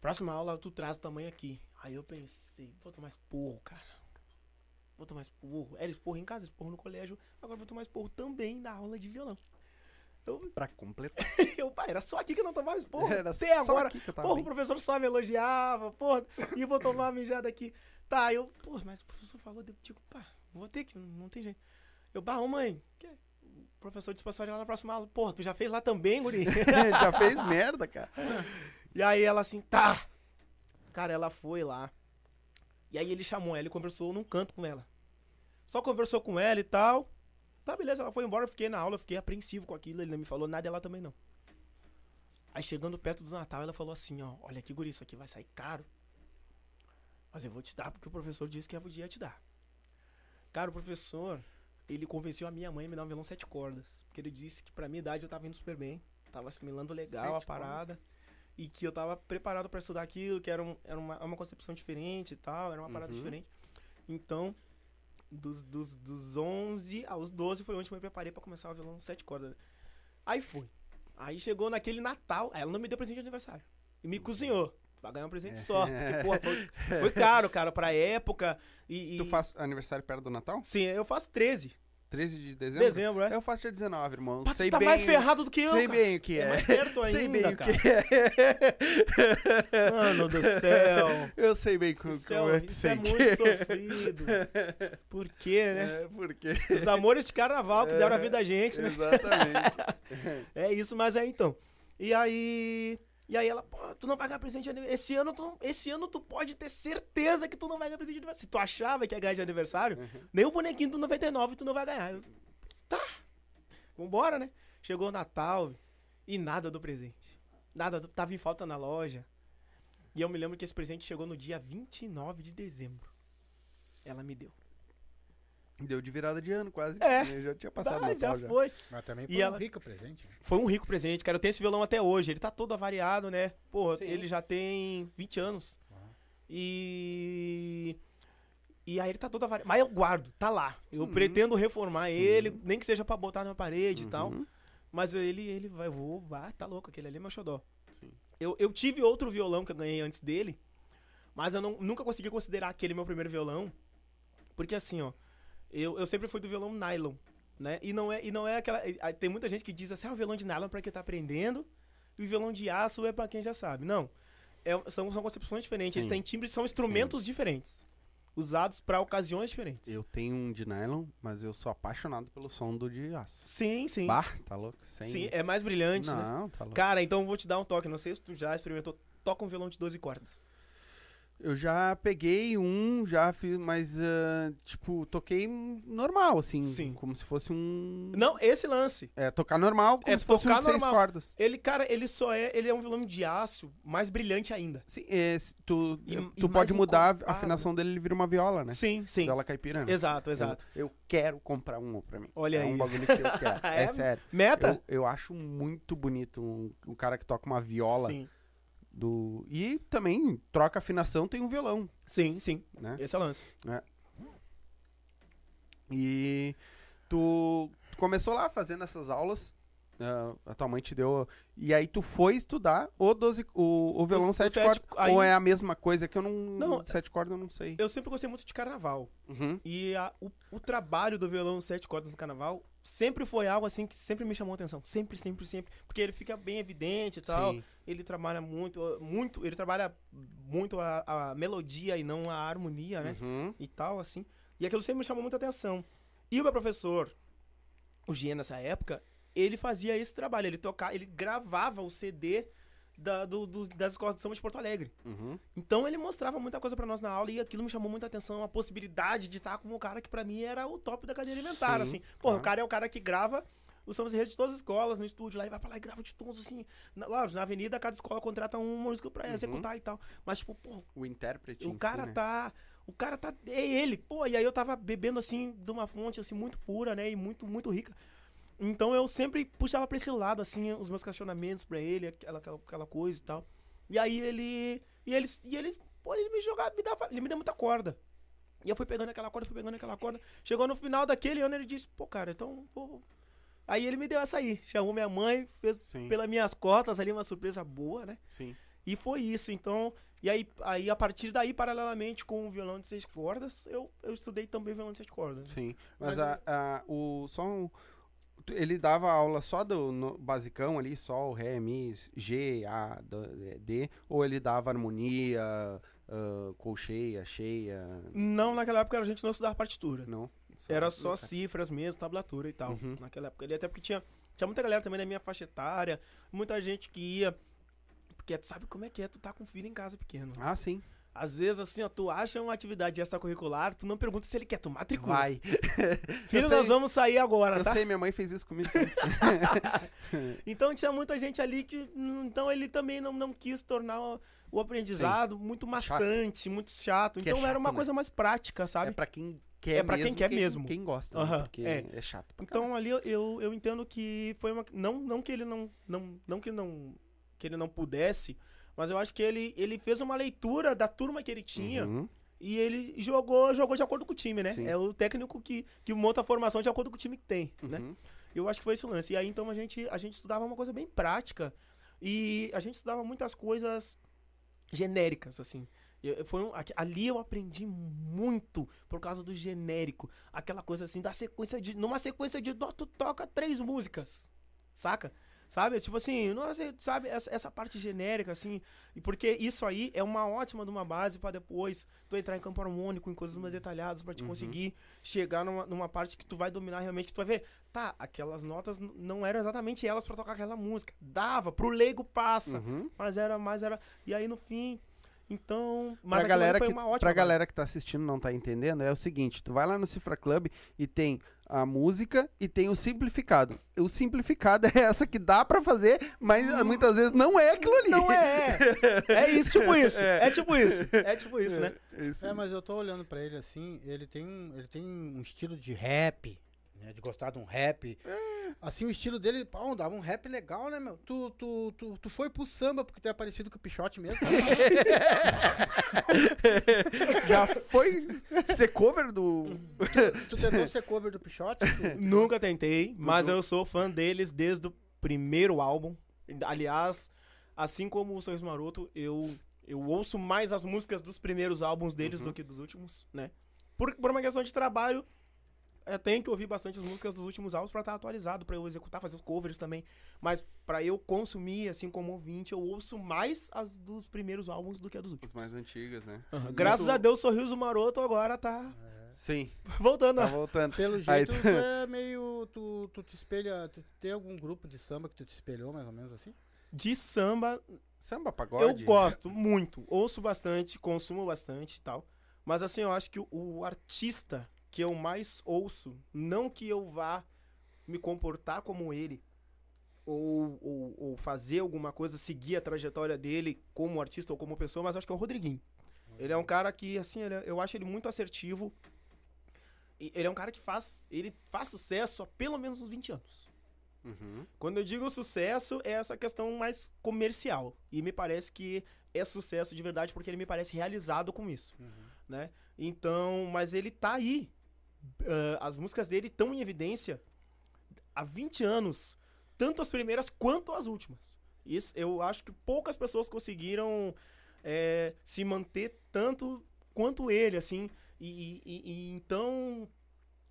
Speaker 3: próxima aula tu traz o tamanho aqui". Aí eu pensei, vou tomar esporro, cara. Vou tomar esporro. Era esporro em casa, esporro no colégio. Agora vou tomar esporro também na aula de violão. Então, <laughs>
Speaker 1: Pra completar. <laughs>
Speaker 3: eu, pai, era só aqui que eu não tomava esporro.
Speaker 1: Era
Speaker 3: Até agora.
Speaker 1: aqui que eu tava
Speaker 3: Porra,
Speaker 1: bem.
Speaker 3: o professor só me elogiava, porra, e vou tomar uma mijada aqui. Tá, eu, porra, mas o professor falou, eu digo, pá, vou ter que, não tem jeito. Eu, ô mãe, que- o professor disse pra só ir lá na próxima aula. Porra, tu já fez lá também, guri? <laughs>
Speaker 1: Já fez merda, cara.
Speaker 3: e aí ela assim, tá. Cara, ela foi lá. E aí ele chamou ela e conversou num canto com ela. Só conversou com ela e tal. Tá, beleza, ela foi embora, eu fiquei na aula, eu fiquei apreensivo com aquilo, ele não me falou nada, ela também não. Aí chegando perto do Natal, ela falou assim, ó, olha aqui, guri, isso aqui vai sair caro. Mas eu vou te dar porque o professor disse que eu podia te dar. Cara, o professor, ele convenceu a minha mãe a me dar um violão sete cordas. Porque ele disse que pra minha idade eu tava indo super bem. Tava assimilando legal
Speaker 1: Sete
Speaker 3: a parada. E que eu tava preparado pra estudar aquilo, que era, um- era uma, uma concepção diferente e tal, era uma parada
Speaker 1: Uhum.
Speaker 3: diferente. Então, dos, dos, dos 11 aos 12 foi onde eu me preparei pra começar o violão sete cordas. Aí fui. Aí chegou naquele Natal, ela não me deu presente de aniversário. E me cozinhou. Vai ganhar um presente só. Porque, porra, foi, foi caro, cara, pra época. E, e-
Speaker 1: Tu faz aniversário perto do Natal?
Speaker 3: Sim, eu faço 13.
Speaker 1: 13 de dezembro?
Speaker 3: Dezembro, é?
Speaker 1: Eu faço dia 19, irmão.
Speaker 3: Pá,
Speaker 1: sei
Speaker 3: tá
Speaker 1: bem.
Speaker 3: mais ferrado do que eu,
Speaker 1: sei
Speaker 3: cara.
Speaker 1: bem o que
Speaker 3: É
Speaker 1: é.
Speaker 3: perto <laughs>
Speaker 1: sei
Speaker 3: ainda,
Speaker 1: bem
Speaker 3: cara.
Speaker 1: o que é.
Speaker 3: Mano do céu. <laughs>
Speaker 1: Eu sei bem como,
Speaker 3: é,
Speaker 1: como é que
Speaker 3: isso é
Speaker 1: sente.
Speaker 3: muito sofrido. Por quê, <laughs> né?
Speaker 1: É, porque...
Speaker 3: Os amores de carnaval que deram a vida a gente, né?
Speaker 1: Exatamente.
Speaker 3: É isso, mas é então. E aí. E aí ela, pô, tu não vai ganhar presente de aniversário. Esse ano, tu, esse ano tu pode ter certeza que tu não vai ganhar presente de aniversário. Se tu achava que ia ganhar de aniversário,
Speaker 1: Uhum.
Speaker 3: nem o bonequinho do 99 tu não vai ganhar. Eu, tá. Vambora, né? Chegou o Natal e nada do presente. Nada, do, tava em falta na loja. E eu me lembro que esse presente chegou no dia 29 de dezembro. Ela me deu.
Speaker 1: Deu de virada de ano quase.
Speaker 3: É.
Speaker 1: Eu já tinha passado
Speaker 3: Tá, já
Speaker 1: já.
Speaker 3: foi.
Speaker 2: Mas também
Speaker 3: E
Speaker 2: foi
Speaker 3: ela-
Speaker 2: um rico presente. né?
Speaker 3: Foi um rico presente, cara. Eu tenho esse violão até hoje. Ele tá todo avariado, né? Pô,
Speaker 1: Sim.
Speaker 3: ele já tem 20 anos. E. E aí ele tá todo avariado. Mas eu guardo, tá lá. Eu
Speaker 1: Uhum.
Speaker 3: pretendo reformar ele, nem que seja pra botar na parede e tal.
Speaker 1: Uhum.
Speaker 3: Mas ele, ele vai, vou, vai, tá louco. Aquele ali é meu xodó.
Speaker 1: Sim.
Speaker 3: Eu, eu tive outro violão que eu ganhei antes dele, mas eu não- nunca consegui considerar aquele meu primeiro violão. Porque assim, ó, eu, eu sempre fui do violão nylon, né? E não é, e não é aquela. Tem muita gente que diz assim, ah, o violão de nylon é pra quem tá aprendendo, e o violão de aço é pra quem já sabe. Não. É- são, são concepções diferentes. Eles
Speaker 1: Sim.
Speaker 3: têm timbres, são instrumentos diferentes. Usados pra ocasiões diferentes.
Speaker 1: Eu tenho um de nylon, mas eu sou apaixonado pelo som do de aço.
Speaker 3: Sim, sim.
Speaker 1: Bah, tá louco? Sem...
Speaker 3: Sim, é mais brilhante, né?
Speaker 1: Não, tá louco.
Speaker 3: Cara, então eu vou te dar um toque. Não sei se tu já experimentou. Toca um violão de 12 cordas.
Speaker 1: Eu já peguei um, já fiz, mas, ah, tipo, toquei normal, assim.
Speaker 3: Sim.
Speaker 1: Como se fosse um...
Speaker 3: Não, esse lance.
Speaker 1: É, tocar normal, como
Speaker 3: É
Speaker 1: se fosse um de seis
Speaker 3: normal.
Speaker 1: cordas.
Speaker 3: Ele, cara, ele só é. Ele é um violão de aço mais brilhante ainda.
Speaker 1: Sim, é, tu,
Speaker 3: E-
Speaker 1: tu
Speaker 3: e
Speaker 1: pode mudar a afinação dele, ele vira uma viola, né?
Speaker 3: Sim, sim.
Speaker 1: Viola caipira, né?
Speaker 3: Exato, exato.
Speaker 1: Eu, eu quero comprar um pra mim.
Speaker 3: Olha
Speaker 1: é
Speaker 3: aí.
Speaker 1: um bagulho que eu <laughs> quero. é,
Speaker 3: É?
Speaker 1: sério.
Speaker 3: Meta?
Speaker 1: Eu, eu acho muito bonito um, um cara que toca uma viola
Speaker 3: Sim,
Speaker 1: do. E também troca afinação, tem um violão,
Speaker 3: sim, sim.
Speaker 1: né?
Speaker 3: Esse é o lance.
Speaker 1: E tu, tu começou lá fazendo essas aulas. Ah, a tua mãe te deu. E aí tu foi estudar o, 12, o, o violão
Speaker 3: O- o
Speaker 1: 7
Speaker 3: sete-
Speaker 1: cordas.
Speaker 3: aí-
Speaker 1: Ou é a mesma coisa que eu não.
Speaker 3: Não,
Speaker 1: 7 cordas eu não sei.
Speaker 3: Eu sempre gostei muito de carnaval.
Speaker 1: Uhum.
Speaker 3: E a- o, o trabalho do violão sete cordas no carnaval sempre foi algo assim que sempre me chamou a atenção. Sempre, sempre, sempre. Porque ele fica bem evidente e tal.
Speaker 1: Sim.
Speaker 3: Ele trabalha muito, muito. Ele trabalha muito a, a melodia e não a harmonia, né?
Speaker 1: Uhum.
Speaker 3: e tal, assim. E aquilo sempre me chamou muita atenção. E o meu professor, o Gia, nessa época, ele fazia esse trabalho. Ele tocava, ele gravava o CD da- do- do- das escolas de samba de Porto Alegre.
Speaker 1: Uhum.
Speaker 3: Então ele mostrava muita coisa pra nós na aula e aquilo me chamou muita atenção, a possibilidade de estar com um cara que pra mim era o top da cadeia alimentar,
Speaker 1: Sim,
Speaker 3: assim.
Speaker 1: Tá.
Speaker 3: o cara é o cara que grava os sambas enredos de todas as escolas no estúdio, lá ele vai pra lá e grava de todos, assim. Na, lógico, na avenida, cada escola contrata um músico pra
Speaker 1: Uhum.
Speaker 3: executar e tal. Mas, tipo, pô,
Speaker 1: O intérprete.
Speaker 3: o
Speaker 1: em si,
Speaker 3: cara
Speaker 1: né?
Speaker 3: tá. O cara tá. É ele. Pô, e aí eu tava bebendo assim de uma fonte assim muito pura, né? E muito, muito rica. Então eu sempre puxava pra esse lado, assim, os meus questionamentos pra ele, aquela, aquela, aquela coisa e tal. E aí ele. E ele. E ele. Pô, ele me jogava, me dava, ele me deu muita corda. E eu fui pegando aquela corda, fui pegando aquela corda. Chegou no final daquele ano, ele disse, pô, cara, então vou. Aí ele me deu essa aí. Chamou minha mãe, fez
Speaker 1: Sim.
Speaker 3: pelas minhas costas ali uma surpresa boa, né?
Speaker 1: Sim.
Speaker 3: E foi isso, então. E aí, aí, a partir daí, paralelamente com o violão de seis cordas, eu, eu estudei também violão de seis cordas. né?
Speaker 1: Sim. Mas
Speaker 2: Mas
Speaker 1: a, a- o. Só um. Ele dava aula só do no- basicão ali, só o Ré, Mi, G, A, D, ou ele dava harmonia, ah, colcheia, cheia.
Speaker 3: Não, naquela época a gente não estudava partitura.
Speaker 1: Não.
Speaker 3: Era só cifras mesmo, tablatura e tal.
Speaker 1: Uhum.
Speaker 3: Naquela época. ali, Até porque tinha, tinha muita galera também da minha faixa etária, muita gente que ia. Porque tu sabe como é que é, tu tá com filho em casa pequeno.
Speaker 1: Ah, sim.
Speaker 3: Às vezes, assim, ó, tu acha uma atividade extracurricular, tu não pergunta se ele quer, tu matricula.
Speaker 1: Vai. <laughs>
Speaker 3: Filho,
Speaker 1: Eu sei.
Speaker 3: nós vamos sair agora,
Speaker 1: Eu
Speaker 3: tá?
Speaker 1: sei, minha mãe fez isso comigo. <laughs>
Speaker 3: Então tinha muita gente ali que. hum, Então ele também não, não quis tornar o, aprendizado muito maçante, muito chato.
Speaker 1: Que é
Speaker 3: Então era
Speaker 1: chato,
Speaker 3: uma
Speaker 1: né?
Speaker 3: coisa mais prática,
Speaker 1: é
Speaker 3: sabe?
Speaker 1: pra quem quer
Speaker 3: É pra quem
Speaker 1: mesmo,
Speaker 3: quer mesmo.
Speaker 1: Quem gosta, né? Porque
Speaker 3: é.
Speaker 1: é. chato
Speaker 3: Então ali eu, eu, eu entendo que foi uma. Não, não que ele não. Não, não que não. Que ele não pudesse. Mas eu acho que ele, ele fez uma leitura da turma que ele tinha
Speaker 1: Uhum.
Speaker 3: e ele jogou, jogou de acordo com o time, né?
Speaker 1: Sim.
Speaker 3: É o técnico que, que monta a formação de acordo com o time que tem, né?
Speaker 1: Uhum.
Speaker 3: Eu acho que foi esse o lance. E aí, então, a gente, a gente estudava uma coisa bem prática. E a gente estudava muitas coisas genéricas, assim. Eu- foi um- ali eu aprendi muito por causa do genérico. Aquela coisa assim, da sequência de. Numa sequência de dó, tu toca três músicas. Saca? Sabe? Tipo assim, não sei, sabe? Essa, essa parte genérica, assim. E porque isso aí é uma ótima de uma base pra depois tu entrar em campo harmônico, em coisas mais detalhadas, pra te
Speaker 1: Uhum.
Speaker 3: conseguir chegar numa, numa parte que tu vai dominar realmente, que tu vai ver, tá, aquelas notas não eram exatamente elas pra tocar aquela música. Dava, pro leigo passa.
Speaker 1: Uhum.
Speaker 3: Mas era, mas era. E aí no fim. Então. Mas
Speaker 1: Pra galera,
Speaker 3: foi
Speaker 1: que,
Speaker 3: uma ótima
Speaker 1: pra
Speaker 3: base.
Speaker 1: galera que tá assistindo e não tá entendendo, é o seguinte: tu vai lá no Cifra Club e tem a música e tem o simplificado. O simplificado <laughs> é essa que dá pra fazer, mas ah, muitas vezes não é aquilo ali.
Speaker 3: Não é. É isso, tipo <laughs> isso. É, tipo isso. É tipo isso, né?
Speaker 1: Isso.
Speaker 2: É, mas eu tô olhando pra ele assim, ele tem, um- ele tem um estilo de rap, né? De gostar de um rap. Assim, o estilo dele, pô, dava um rap legal, né, meu? Tu, tu, tu, tu foi pro samba porque tu é parecido com o Pichote mesmo. <laughs>
Speaker 1: Já foi ser cover do.
Speaker 2: tu tentou ser cover do Pichote? Tu- <laughs>
Speaker 3: Nunca tentei, mas eu sou fã deles desde o primeiro álbum. Aliás, assim como o Sorriso Maroto, eu, eu ouço mais as músicas dos primeiros álbuns deles do que dos últimos, né? Por, por uma questão de trabalho, eu tenho que ouvir bastante as músicas dos últimos álbuns pra estar atualizado, pra eu executar, fazer os covers também. Mas pra eu consumir, assim como ouvinte, eu ouço mais as dos primeiros álbuns do que a dos
Speaker 1: As
Speaker 3: últimos.
Speaker 1: mais antigas, né?
Speaker 3: Aham. Graças a Deus, Sorriso Maroto agora tá
Speaker 1: Sim, <laughs>
Speaker 3: voltando.
Speaker 1: tá voltando.
Speaker 2: Pelo
Speaker 1: Aí
Speaker 2: jeito,
Speaker 1: tu-
Speaker 2: tu é meio. Tu, tu te espelha. Tu tem algum grupo de samba que tu te espelhou, mais ou menos assim?
Speaker 3: De samba,
Speaker 1: Samba, pagode.
Speaker 3: Eu gosto muito, ouço bastante, consumo bastante e tal. Mas assim, eu acho que o, o artista que eu mais ouço, não que eu vá me comportar como ele, ou, ou, ou fazer alguma coisa, seguir a trajetória dele como artista ou como pessoa, mas acho que é o Rodriguinho. Ele é um cara que, assim, ele é- eu acho ele muito assertivo. E ele é um cara que faz, ele faz sucesso há pelo menos uns 20 anos.
Speaker 1: Uhum.
Speaker 3: Quando eu digo sucesso, é essa questão mais comercial. E me parece que é sucesso de verdade porque ele me parece realizado com isso, né? Então, mas ele tá aí. Ah, as músicas dele estão em evidência há 20 anos, tanto as primeiras quanto as últimas. Isso, eu acho que poucas pessoas conseguiram é, se manter tanto quanto ele, assim, e, e- e em tão,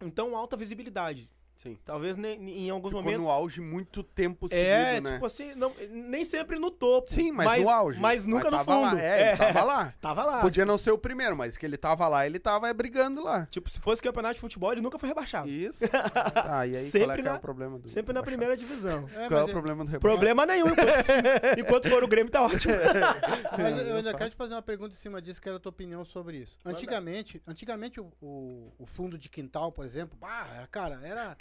Speaker 3: em tão alta visibilidade,
Speaker 1: Sim.
Speaker 3: Talvez ne- em alguns
Speaker 1: Ficou
Speaker 3: momentos.
Speaker 1: no auge muito tempo seguido,
Speaker 3: É,
Speaker 1: né?
Speaker 3: tipo assim, não, nem sempre no topo.
Speaker 1: Sim, mas, no auge.
Speaker 3: Mas nunca no
Speaker 1: tava
Speaker 3: fundo.
Speaker 1: Lá. É, ele tava lá. <laughs>
Speaker 3: Tava lá.
Speaker 1: Podia
Speaker 3: assim.
Speaker 1: não ser o primeiro, mas que ele tava lá, ele tava brigando lá.
Speaker 3: Tipo, se fosse campeonato de futebol, ele nunca foi rebaixado.
Speaker 1: Isso. <laughs> Ah, e aí
Speaker 3: Sempre
Speaker 1: qual é, que é
Speaker 3: na-
Speaker 1: o problema do
Speaker 3: Sempre na
Speaker 1: rebaixado?
Speaker 3: primeira divisão.
Speaker 2: É,
Speaker 1: Qual é o
Speaker 2: mas,
Speaker 1: problema do rebaixado?
Speaker 3: Problema nenhum. Enquanto, <laughs> enquanto for o Grêmio, tá ótimo.
Speaker 2: mas eu ainda quero te fazer uma pergunta em cima disso, quero a tua opinião sobre isso. Antigamente, antigamente o, o, o fundo de quintal, por exemplo, bah, era- cara, era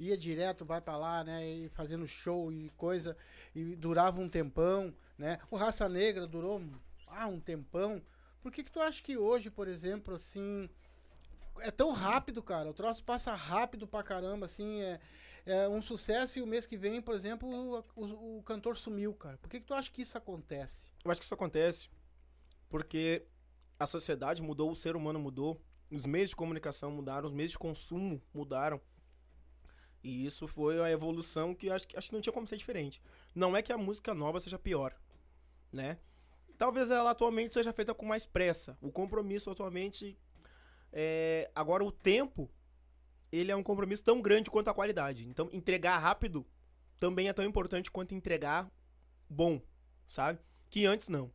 Speaker 2: ia direto, vai pra lá, né, e fazendo show e coisa, e durava um tempão, né? O Raça Negra durou ah, um tempão. Por que que tu acha que hoje, por exemplo, assim, é tão rápido, cara? O troço passa rápido pra caramba, assim, é, é um sucesso e o mês que vem, por exemplo, o, o- o cantor sumiu, cara. Por que que tu acha que isso acontece?
Speaker 3: Eu acho que isso acontece porque a sociedade mudou, o ser humano mudou, os meios de comunicação mudaram, os meios de consumo mudaram. E isso foi a evolução que acho, acho que não tinha como ser diferente. Não é que a música nova seja pior, né? Talvez ela atualmente seja feita com mais pressa. O compromisso atualmente é, agora o tempo ele é um compromisso tão grande quanto a qualidade. Então entregar rápido também é tão importante quanto entregar bom, sabe? Que antes não.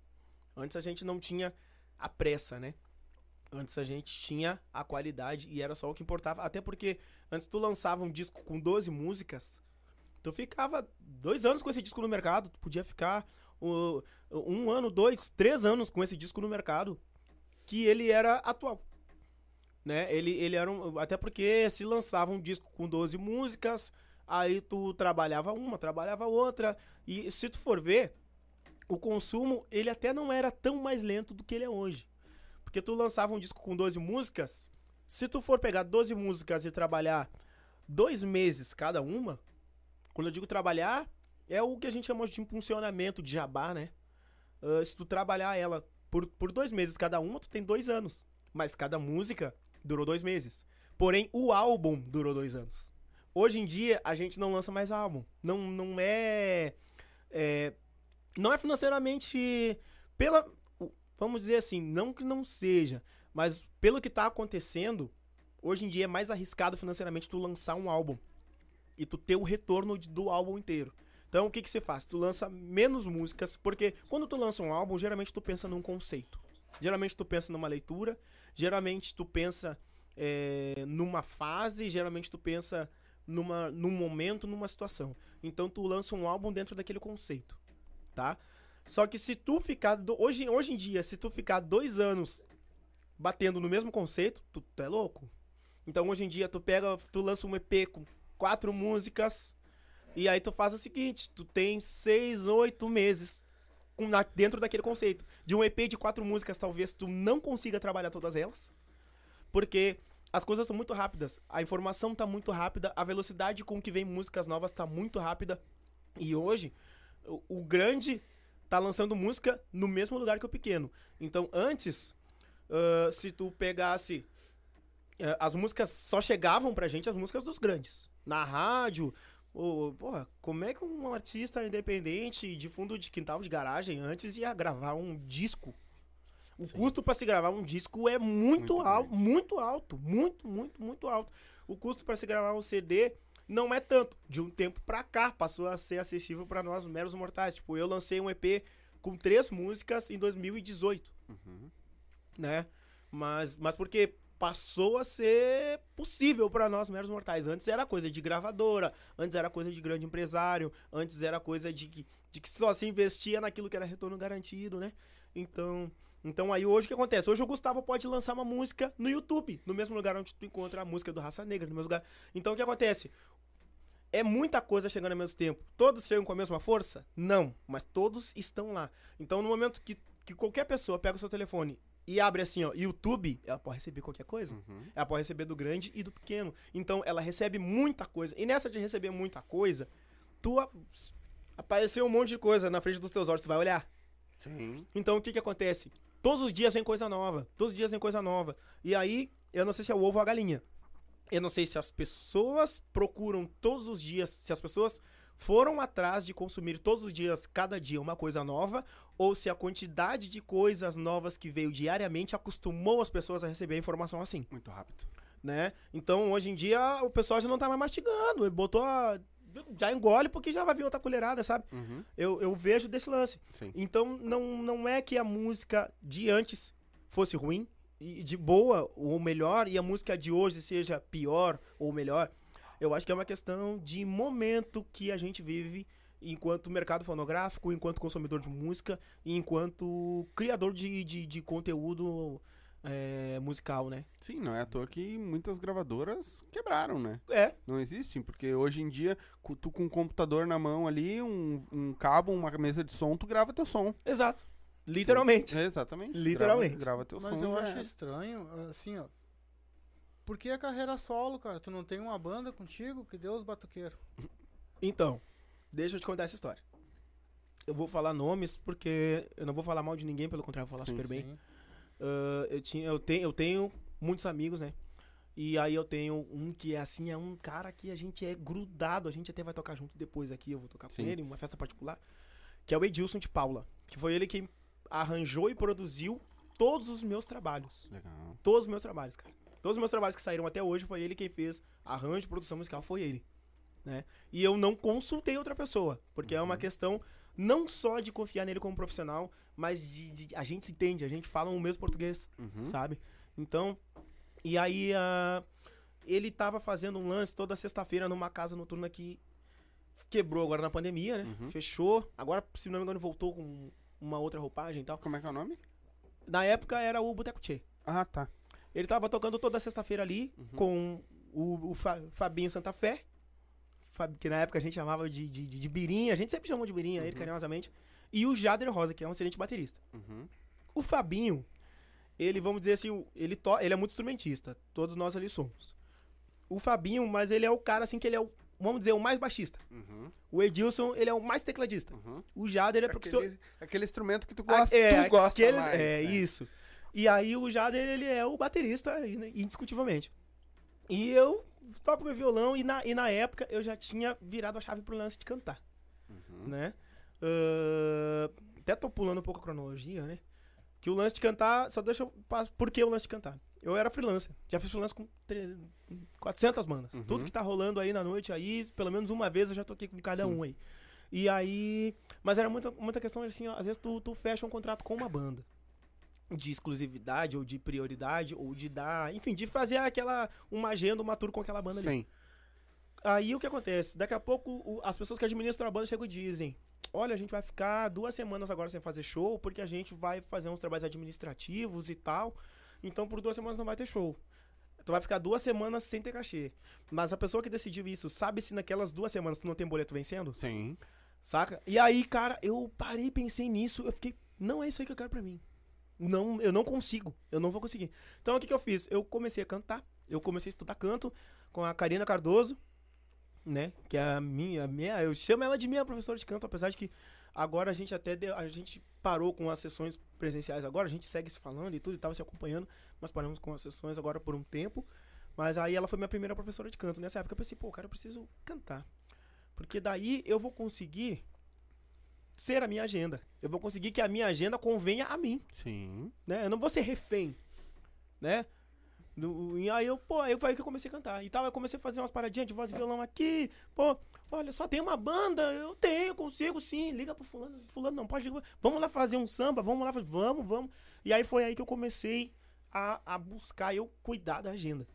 Speaker 3: Antes a gente não tinha a pressa, né? Antes a gente tinha a qualidade e era só o que importava. Até porque antes tu lançava um disco com 12 músicas, tu ficava dois anos com esse disco no mercado. Tu podia ficar uh, um ano, dois, três anos com esse disco no mercado. Que ele era atual. Né? Ele, ele era um, Até porque se lançava um disco com 12 músicas, aí tu trabalhava uma, trabalhava outra. E se tu for ver, o consumo, ele até não era tão mais lento do que ele é hoje. Porque tu lançava um disco com 12 músicas, se tu for pegar 12 músicas e trabalhar dois meses cada uma, quando eu digo trabalhar, é o que a gente chama de impulsionamento, de jabá, né? Ah, se tu trabalhar ela por, por dois meses cada uma, tu tem dois anos. Mas cada música durou dois meses. Porém, o álbum durou dois anos. Hoje em dia, a gente não lança mais álbum. Não, não é, é não é financeiramente pela vamos dizer assim, não que não seja, mas pelo que tá acontecendo, hoje em dia é mais arriscado financeiramente tu lançar um álbum e tu ter o retorno do álbum inteiro. Então o que que você faz? Tu lança menos músicas, porque quando tu lança um álbum, geralmente tu pensa num conceito. Geralmente tu pensa numa leitura, geralmente tu pensa é, numa fase, geralmente tu pensa numa, num momento, numa situação. Então tu lança um álbum dentro daquele conceito, tá? Só que se tu ficar. do- hoje, hoje em dia, se tu ficar dois anos batendo no mesmo conceito, tu, tu é louco. Então hoje em dia tu pega, tu lança um EP com quatro músicas e aí tu faz o seguinte, tu tem seis, oito meses dentro daquele conceito. De um EP de quatro músicas, talvez tu não consiga trabalhar todas elas, porque as coisas são muito rápidas, a informação tá muito rápida, a velocidade com que vem músicas novas tá muito rápida. E hoje, o, o grande tá lançando música no mesmo lugar que o pequeno. Então, antes, ah, se tu pegasse. eh, as músicas só chegavam pra gente as músicas dos grandes. Na rádio. Porra, como é que um artista independente de fundo de quintal de garagem antes ia gravar um disco? O custo pra se gravar um disco é muito,
Speaker 1: Muito
Speaker 3: alto, muito alto, muito, muito, muito alto. O custo pra se gravar um CD não é tanto. De um tempo pra cá passou a ser acessível pra nós meros mortais. Tipo, eu lancei um EP com três músicas em 2018, né? Mas, mas porque passou a ser possível pra nós meros mortais. Antes era coisa de gravadora, antes era coisa de grande empresário, antes era coisa de que, de que só se investia naquilo que era retorno garantido, né? Então, então aí hoje o que acontece? Hoje o Gustavo pode lançar uma música no YouTube, no mesmo lugar onde tu encontra a música do Raça Negra, no mesmo lugar. Então o que acontece? É muita coisa chegando ao mesmo tempo. Todos chegam com a mesma força? Não, mas todos estão lá. Então no momento que, que qualquer pessoa pega o seu telefone e abre assim, ó, YouTube, ela pode receber qualquer coisa. Ela pode receber do grande e do pequeno. Então ela recebe muita coisa. E nessa de receber muita coisa, tu a- apareceu um monte de coisa na frente dos teus olhos, tu vai olhar.
Speaker 1: Sim.
Speaker 3: Então o que que acontece? Todos os dias vem coisa nova. Todos os dias vem coisa nova. E aí, eu não sei se é o ovo ou a galinha. Eu não sei se as pessoas procuram todos os dias, se as pessoas foram atrás de consumir todos os dias, cada dia, uma coisa nova, ou se a quantidade de coisas novas que veio diariamente acostumou as pessoas a receber a informação assim.
Speaker 1: Muito rápido.
Speaker 3: né? Então, hoje em dia, o pessoal já não tá mais mastigando. Ele botou a... Já engole porque já vai vir outra colherada, sabe?
Speaker 1: Uhum.
Speaker 3: Eu, eu vejo desse lance.
Speaker 1: Sim.
Speaker 3: Então, não, não é que a música de antes fosse ruim, e de boa ou melhor, e a música de hoje seja pior ou melhor. Eu acho que é uma questão de momento que a gente vive enquanto mercado fonográfico, enquanto consumidor de música e enquanto criador de, de, de conteúdo é, musical, né?
Speaker 1: Sim, não é à toa que muitas gravadoras quebraram, né?
Speaker 3: É,
Speaker 1: Não existem, porque hoje em dia, tu com um computador na mão ali, um, um cabo, uma mesa de som, tu grava teu som.
Speaker 3: exato. Literalmente.
Speaker 1: É, exatamente.
Speaker 3: Literalmente.
Speaker 1: Grava, grava teu
Speaker 2: Mas
Speaker 1: som.
Speaker 2: eu
Speaker 1: já
Speaker 2: acho estranho, assim, ó. Por que a carreira solo, cara? Tu não tem uma banda contigo? Que Deus batuqueiro.
Speaker 3: Então, deixa eu te contar essa história. Eu vou falar nomes porque eu não vou falar mal de ninguém, pelo contrário, vou falar
Speaker 1: Sim,
Speaker 3: super bem.
Speaker 2: Sim.
Speaker 3: Ah, eu, tinha, eu, tenho, eu tenho muitos amigos, né? E aí eu tenho um que é assim, é um cara que a gente é grudado, a gente até vai tocar junto depois aqui, eu vou tocar com
Speaker 1: Sim.
Speaker 3: ele, em uma festa particular, que é o Edilson de Paula, que foi ele quem arranjou e produziu todos os meus trabalhos.
Speaker 1: Legal.
Speaker 3: Todos os meus trabalhos, cara. Todos os meus trabalhos que saíram até hoje foi ele quem fez arranjo, produção musical, foi ele. Né? E eu não consultei outra pessoa, porque é uma questão não só de confiar nele como profissional, mas de, de- a gente se entende, a gente fala o mesmo português,
Speaker 1: Uhum.
Speaker 3: sabe? Então, e aí ah, ele tava fazendo um lance toda sexta-feira numa casa noturna que quebrou agora na pandemia, né?
Speaker 1: Uhum.
Speaker 3: Fechou. Agora, se não me engano, voltou com uma outra roupagem e tal.
Speaker 1: Como é que é o nome?
Speaker 3: Na época era o Boteco Tchê.
Speaker 1: Ah, tá.
Speaker 3: Ele tava tocando toda sexta-feira ali com o, o Fa- Fabinho Santa Fé, Fab- que na época a gente chamava de, de, de, de Birinha, a gente sempre chamou de Birinha, ele carinhosamente, e o Jader Rosa, que é um excelente baterista.
Speaker 1: Uhum.
Speaker 3: O Fabinho, ele, vamos dizer assim, ele, to ele é muito instrumentista, todos nós ali somos. O Fabinho, mas ele é o cara assim que ele é o, vamos dizer, o mais baixista.
Speaker 1: Uhum.
Speaker 3: O Edilson, ele é o mais tecladista.
Speaker 1: Uhum.
Speaker 3: O Jader é porque
Speaker 1: Aquele, aquele instrumento que tu gosta,
Speaker 3: ah, é,
Speaker 1: tu gosta
Speaker 3: aqueles-
Speaker 1: mais.
Speaker 3: É,
Speaker 1: né?
Speaker 3: isso. E aí o Jader, ele é o baterista, indiscutivelmente. E eu toco meu violão e na, e na época eu já tinha virado a chave pro lance de cantar,
Speaker 1: Uhum.
Speaker 3: né? Ah, até tô pulando um pouco a cronologia, né? Que o lance de cantar, só deixa eu passar. Por que o lance de cantar? Eu era freelancer. Já fiz freelancer com 300, 400 bandas.
Speaker 1: Uhum.
Speaker 3: Tudo que tá rolando aí na noite aí, pelo menos uma vez eu já toquei com cada
Speaker 1: Sim.
Speaker 3: um aí. E aí. Mas era muita, muita questão assim, ó, às vezes tu, tu fecha um contrato com uma banda. De exclusividade, ou de prioridade, ou de dar. Enfim, de fazer aquela. Uma agenda, uma tour com aquela banda ali.
Speaker 1: Sim.
Speaker 3: Aí o que acontece? Daqui a pouco o- as pessoas que administram a banda chegam e dizem: Olha, a gente vai ficar duas semanas agora sem fazer show, porque a gente vai fazer uns trabalhos administrativos e tal. Então por duas semanas não vai ter show. Tu vai ficar duas semanas sem ter cachê. Mas a pessoa que decidiu isso sabe se naquelas duas semanas tu não tem boleto vencendo?
Speaker 1: Sim.
Speaker 3: Saca? E aí, cara, eu parei, pensei nisso, eu fiquei, não é isso aí que eu quero pra mim. Não, eu não consigo, eu não vou conseguir. Então o que, que eu fiz? Eu comecei a cantar, eu comecei a estudar canto com a Karina Cardoso, né? Que é a minha, a minha, eu chamo ela de minha professora de canto, apesar de que agora a gente até deu- a gente parou com as sessões presenciais agora, a gente segue se falando e tudo, e tava se acompanhando, mas paramos com as sessões agora por um tempo. Mas aí ela foi minha primeira professora de canto. Nessa época eu pensei, pô, cara, eu preciso cantar. Porque daí eu vou conseguir ser a minha agenda. Eu vou conseguir que a minha agenda convenha a mim,
Speaker 1: Sim.
Speaker 3: né? Eu não vou ser refém, né? No- e aí eu, pô, aí foi aí que eu comecei a cantar. E tal, eu comecei a fazer umas paradinhas de voz e violão aqui. Pô, olha, só tem uma banda, eu tenho, consigo sim. Liga pro fulano, fulano não pode. ligar. Vamos lá fazer um samba, vamos lá, fazer- vamos, vamos. E aí foi aí que eu comecei a, a buscar eu cuidar da agenda,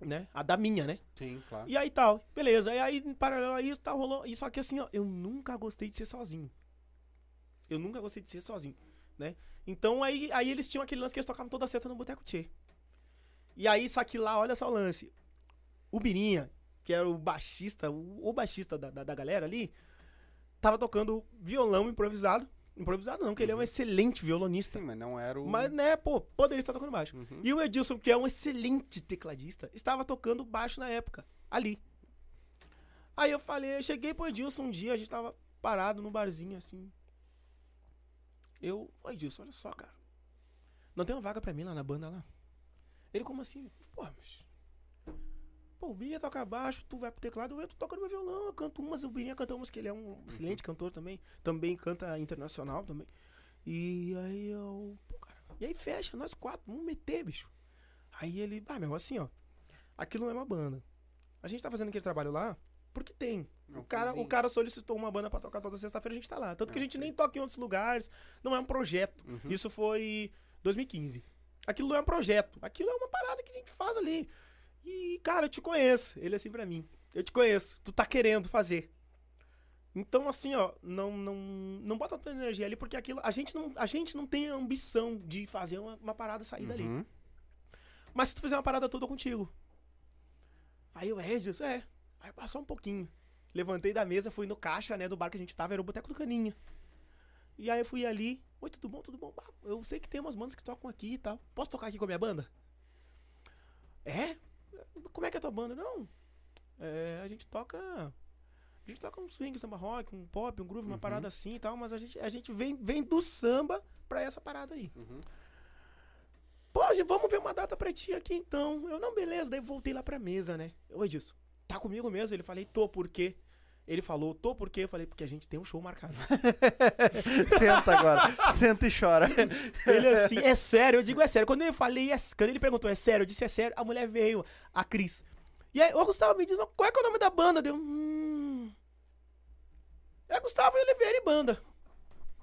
Speaker 3: né? A da minha, né?
Speaker 1: Sim, claro.
Speaker 3: E aí tal, beleza. E aí, em paralelo a isso, tá rolando. E só que assim, ó, eu nunca gostei de ser sozinho. Eu nunca gostei de ser sozinho, né? Então aí, aí eles tinham aquele lance que eles tocavam toda sexta no Boteco Tchê. E aí, só que lá, olha só o lance. O Birinha, que era o baixista, o, o baixista da, da, da galera ali, tava tocando violão improvisado. Improvisado não, que ele é um excelente violonista.
Speaker 1: Sim, mas não era o.
Speaker 3: Mas, né, pô, poderia estar tocando baixo.
Speaker 1: Uhum.
Speaker 3: E o Edilson, que é um excelente tecladista, estava tocando baixo na época, ali. Aí eu falei, eu cheguei pro Edilson um dia, a gente tava parado no barzinho assim. Eu, ô Edilson, olha só, cara. Não tem uma vaga pra mim lá na banda lá? Ele, como assim? Pô, mas. Pô, o Birinha toca baixo, tu vai pro teclado, eu entro tocando meu violão, eu canto umas, o Birinha canta umas, que ele é um excelente cantor também. Também canta internacional também. E aí eu. Pô, cara. E aí fecha, nós quatro, vamos meter, bicho. Aí ele, ah, meu, assim, ó. Aquilo não é uma banda. A gente tá fazendo aquele trabalho lá porque tem.
Speaker 1: É
Speaker 3: O cara, o cara solicitou uma banda pra tocar toda sexta-feira, a gente tá lá. Tanto que a
Speaker 1: É,
Speaker 3: gente
Speaker 1: sim.
Speaker 3: nem toca em outros lugares. Não é um projeto.
Speaker 1: Uhum.
Speaker 3: Isso foi 2015. Aquilo não é um projeto. Aquilo é uma parada que a gente faz ali. E, cara, eu te conheço. Ele é assim pra mim. Eu te conheço. Tu tá querendo fazer. Então, assim, ó, não, não, não bota tua energia ali, porque aquilo. A gente não, a gente não tem a ambição de fazer uma, uma parada sair dali.
Speaker 1: Uhum.
Speaker 3: Mas se tu fizer uma parada toda contigo. Aí eu, é, Jesus, é. Aí passou um pouquinho. Levantei da mesa, fui no caixa, né, do bar que a gente tava, era o Boteco do Caninha. E aí eu fui ali, oi, tudo bom, tudo bom? Eu sei que tem umas bandas que tocam aqui e tal. Posso tocar aqui com a minha banda? É? Como é que é a tua banda? Não. É, a gente toca. A gente toca um swing, samba rock, um pop, um groove, uma
Speaker 1: Uhum.
Speaker 3: parada assim e tal, mas a gente, a gente vem, vem do samba pra essa parada aí.
Speaker 1: Uhum.
Speaker 3: Pô, gente, vamos ver uma data pra ti aqui então. Eu, não, beleza. Daí voltei lá pra mesa, né? Oi, disso. Tá comigo mesmo? Ele falei, tô, por quê? Ele falou, tô, por quê? Eu falei, porque a gente tem um show marcado. <laughs>
Speaker 1: Senta agora. Senta e chora.
Speaker 3: ele assim, é sério? Eu digo, é sério. Quando eu falei, é, quando ele perguntou, é sério? Eu disse, é sério. A mulher veio, a Cris. E aí, ô Gustavo, me diz, qual é, que é o nome da banda? Deu, hum... É Gustavo Oliveira e banda.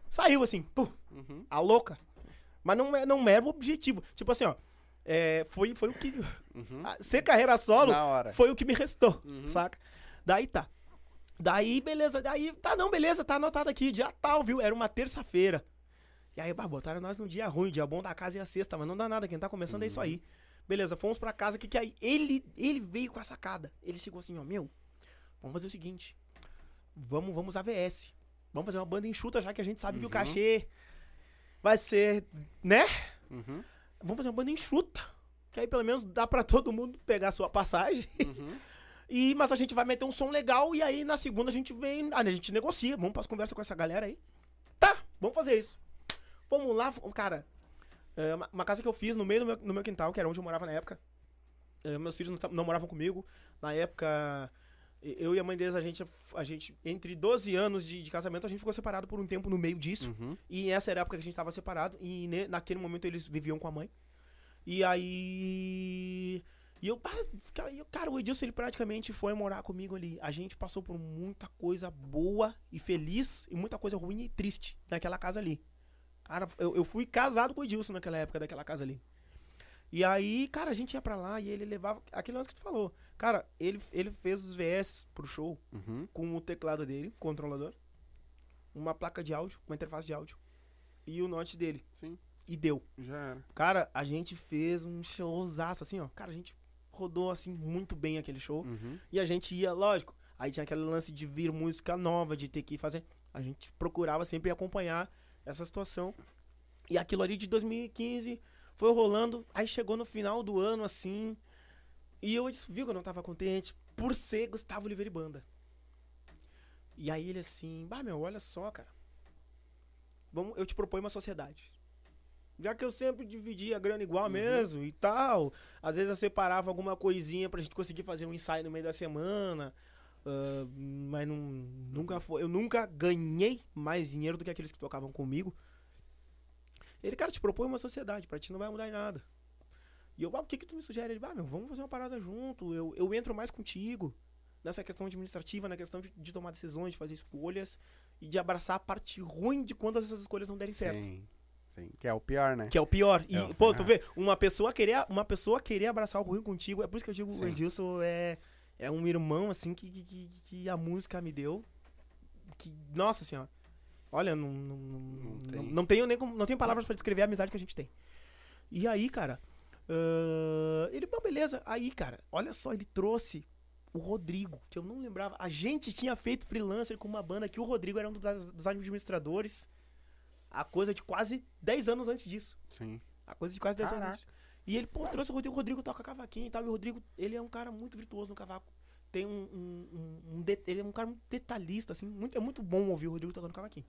Speaker 3: Saiu assim, pum,
Speaker 1: Uhum.
Speaker 3: a louca. Mas não, é- não era o objetivo. Tipo assim, ó, é, foi, foi o que...
Speaker 1: Uhum. <laughs>
Speaker 3: Ser carreira solo
Speaker 1: Na hora.
Speaker 3: foi o que me restou,
Speaker 1: Uhum.
Speaker 3: saca? Daí tá. Daí, beleza. Daí, tá, não, beleza, tá anotado aqui, dia tal, viu? Era uma terça-feira. E aí, bah, botaram nós num dia ruim, dia bom da casa e a sexta, mas não dá nada, quem tá começando é isso aí. Beleza, fomos pra casa, que que aí? Ele, ele veio com a sacada. Ele chegou assim, ó, meu, vamos fazer o seguinte. Vamos, vamos AVS. Vamos fazer uma banda enxuta, já que a gente sabe que o
Speaker 1: Uhum.
Speaker 3: cachê vai ser, né?
Speaker 1: Uhum.
Speaker 3: Vamos fazer uma banda enxuta. Que aí pelo menos dá pra todo mundo pegar a sua passagem.
Speaker 1: Uhum. <laughs>
Speaker 3: E, mas a gente vai meter um som legal e aí na segunda a gente vem. A gente negocia. Vamos para conversas com essa galera aí. Tá, vamos fazer isso. Vamos lá, cara. é, uma, casa que eu fiz no meio do meu, no meu quintal, que era onde eu morava na época. É, meus filhos não, não moravam comigo. Na época, eu e a mãe deles, a gente, a gente entre 12 anos de, de casamento, a gente ficou separado por um tempo no meio disso.
Speaker 1: Uhum.
Speaker 3: E essa era a época que a gente tava separado. E ne- naquele momento eles viviam com a mãe. E aí. E eu, eu- cara, o Edilson ele praticamente foi morar comigo ali. A gente passou por muita coisa boa e feliz e muita coisa ruim e triste naquela casa ali. Cara, eu, eu fui casado com o Edilson naquela época daquela casa ali. E aí, cara, a gente ia pra lá e ele levava. Aquele lance que tu falou. Cara, ele, ele fez os VS pro show
Speaker 1: Uhum.
Speaker 3: com o teclado dele, controlador, uma placa de áudio, uma interface de áudio e o note dele.
Speaker 1: Sim,
Speaker 3: E deu.
Speaker 1: já era.
Speaker 3: Cara, a gente fez um showzaço assim, ó. Cara, a gente rodou assim muito bem aquele show.
Speaker 1: Uhum.
Speaker 3: E a gente ia, lógico. Aí tinha aquele lance de vir música nova, de ter que fazer. A gente procurava sempre acompanhar essa situação. E aquilo ali de 2015 foi rolando. Aí chegou no final do ano, assim. E eu disse, viu que eu não tava contente por ser Gustavo Oliveira e Banda. E aí ele assim, bah, meu, olha só, cara. Vamos, eu te proponho uma sociedade. Já que eu sempre dividia a grana igual mesmo e tal. Às vezes eu separava alguma coisinha pra gente conseguir fazer um ensaio no meio da semana. ah, mas não, nunca foi. Eu nunca ganhei mais dinheiro do que aqueles que tocavam comigo. Ele, cara, te propõe uma sociedade, pra ti não vai mudar em nada. E eu, ah, o que que tu me sugere? Ele, ah, meu, vamos fazer uma parada junto. Eu, eu entro mais contigo nessa questão administrativa, na questão de, de tomar decisões, de fazer escolhas e de abraçar a parte ruim de quando essas escolhas não derem certo.
Speaker 1: Sim. Que é o pior, né?
Speaker 3: Que é o pior. E,
Speaker 1: É
Speaker 3: pô, tu vê, uma pessoa querer, uma pessoa querer abraçar o ruim contigo, é por isso que eu digo,
Speaker 1: Sim.
Speaker 3: o Edilson é, é um irmão, assim, que, que, que, a música me deu. Que, nossa senhora. Olha, não, não, não, não,
Speaker 1: tem.
Speaker 3: não tenho nem como- não tenho palavras pra descrever a amizade que a gente tem. E aí, cara, ah, ele, bom, beleza. Aí, cara, olha só, ele trouxe o Rodrigo, que eu não lembrava. A gente tinha feito freelancer com uma banda que o Rodrigo era um dos, dos administradores. A coisa de quase 10 anos antes disso.
Speaker 1: Sim.
Speaker 3: A coisa de quase 10 anos.
Speaker 1: Caraca.
Speaker 3: antes. E ele, pô, trouxe o Rodrigo. O Rodrigo toca cavaquinho e tal. E o Rodrigo, ele é um cara muito virtuoso no cavaco. Tem um. um, um- um de- ele é um cara muito detalhista, assim. Muito, é muito bom ouvir o Rodrigo tocando cavaquinho.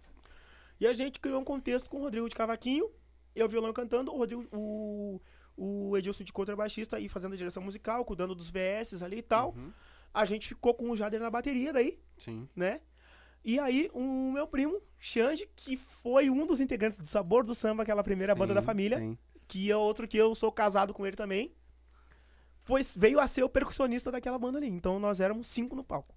Speaker 3: E a gente criou um contexto com o Rodrigo de cavaquinho, eu violão cantando, o Rodrigo, o, o Edilson de contrabaixista aí fazendo a direção musical, cuidando dos VS ali e tal.
Speaker 1: Uhum.
Speaker 3: A gente ficou com o Jader na bateria daí,
Speaker 1: Sim.
Speaker 3: né? E aí, o meu primo, Xande, que foi um dos integrantes do Sabor do Samba, aquela primeira banda da
Speaker 1: Sim,
Speaker 3: família,
Speaker 1: Sim.
Speaker 3: que é outro que eu sou casado com ele também. foi, veio a ser o percussionista daquela banda ali. Então nós éramos cinco no palco.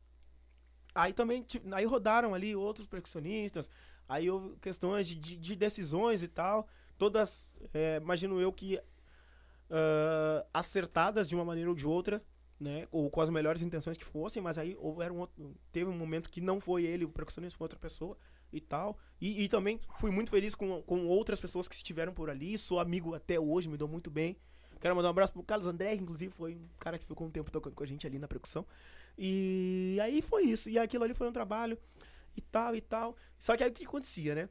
Speaker 3: Aí também, aí rodaram ali outros percussionistas, aí houve questões de, de- de decisões e tal, todas, é, imagino eu que ah, acertadas de uma maneira ou de outra, né, ou com as melhores intenções que fossem, mas aí houve um outro, teve um momento que não foi ele, o percussionista foi outra pessoa e tal, e, e também fui muito feliz com, com outras pessoas que estiveram por ali, sou amigo até hoje, me dou muito bem, Quero mandar um abraço pro Carlos André, inclusive foi um cara que ficou um tempo tocando com a gente ali na percussão. E aí foi isso. E aquilo ali foi um trabalho e tal e tal. Só que aí o que acontecia, né?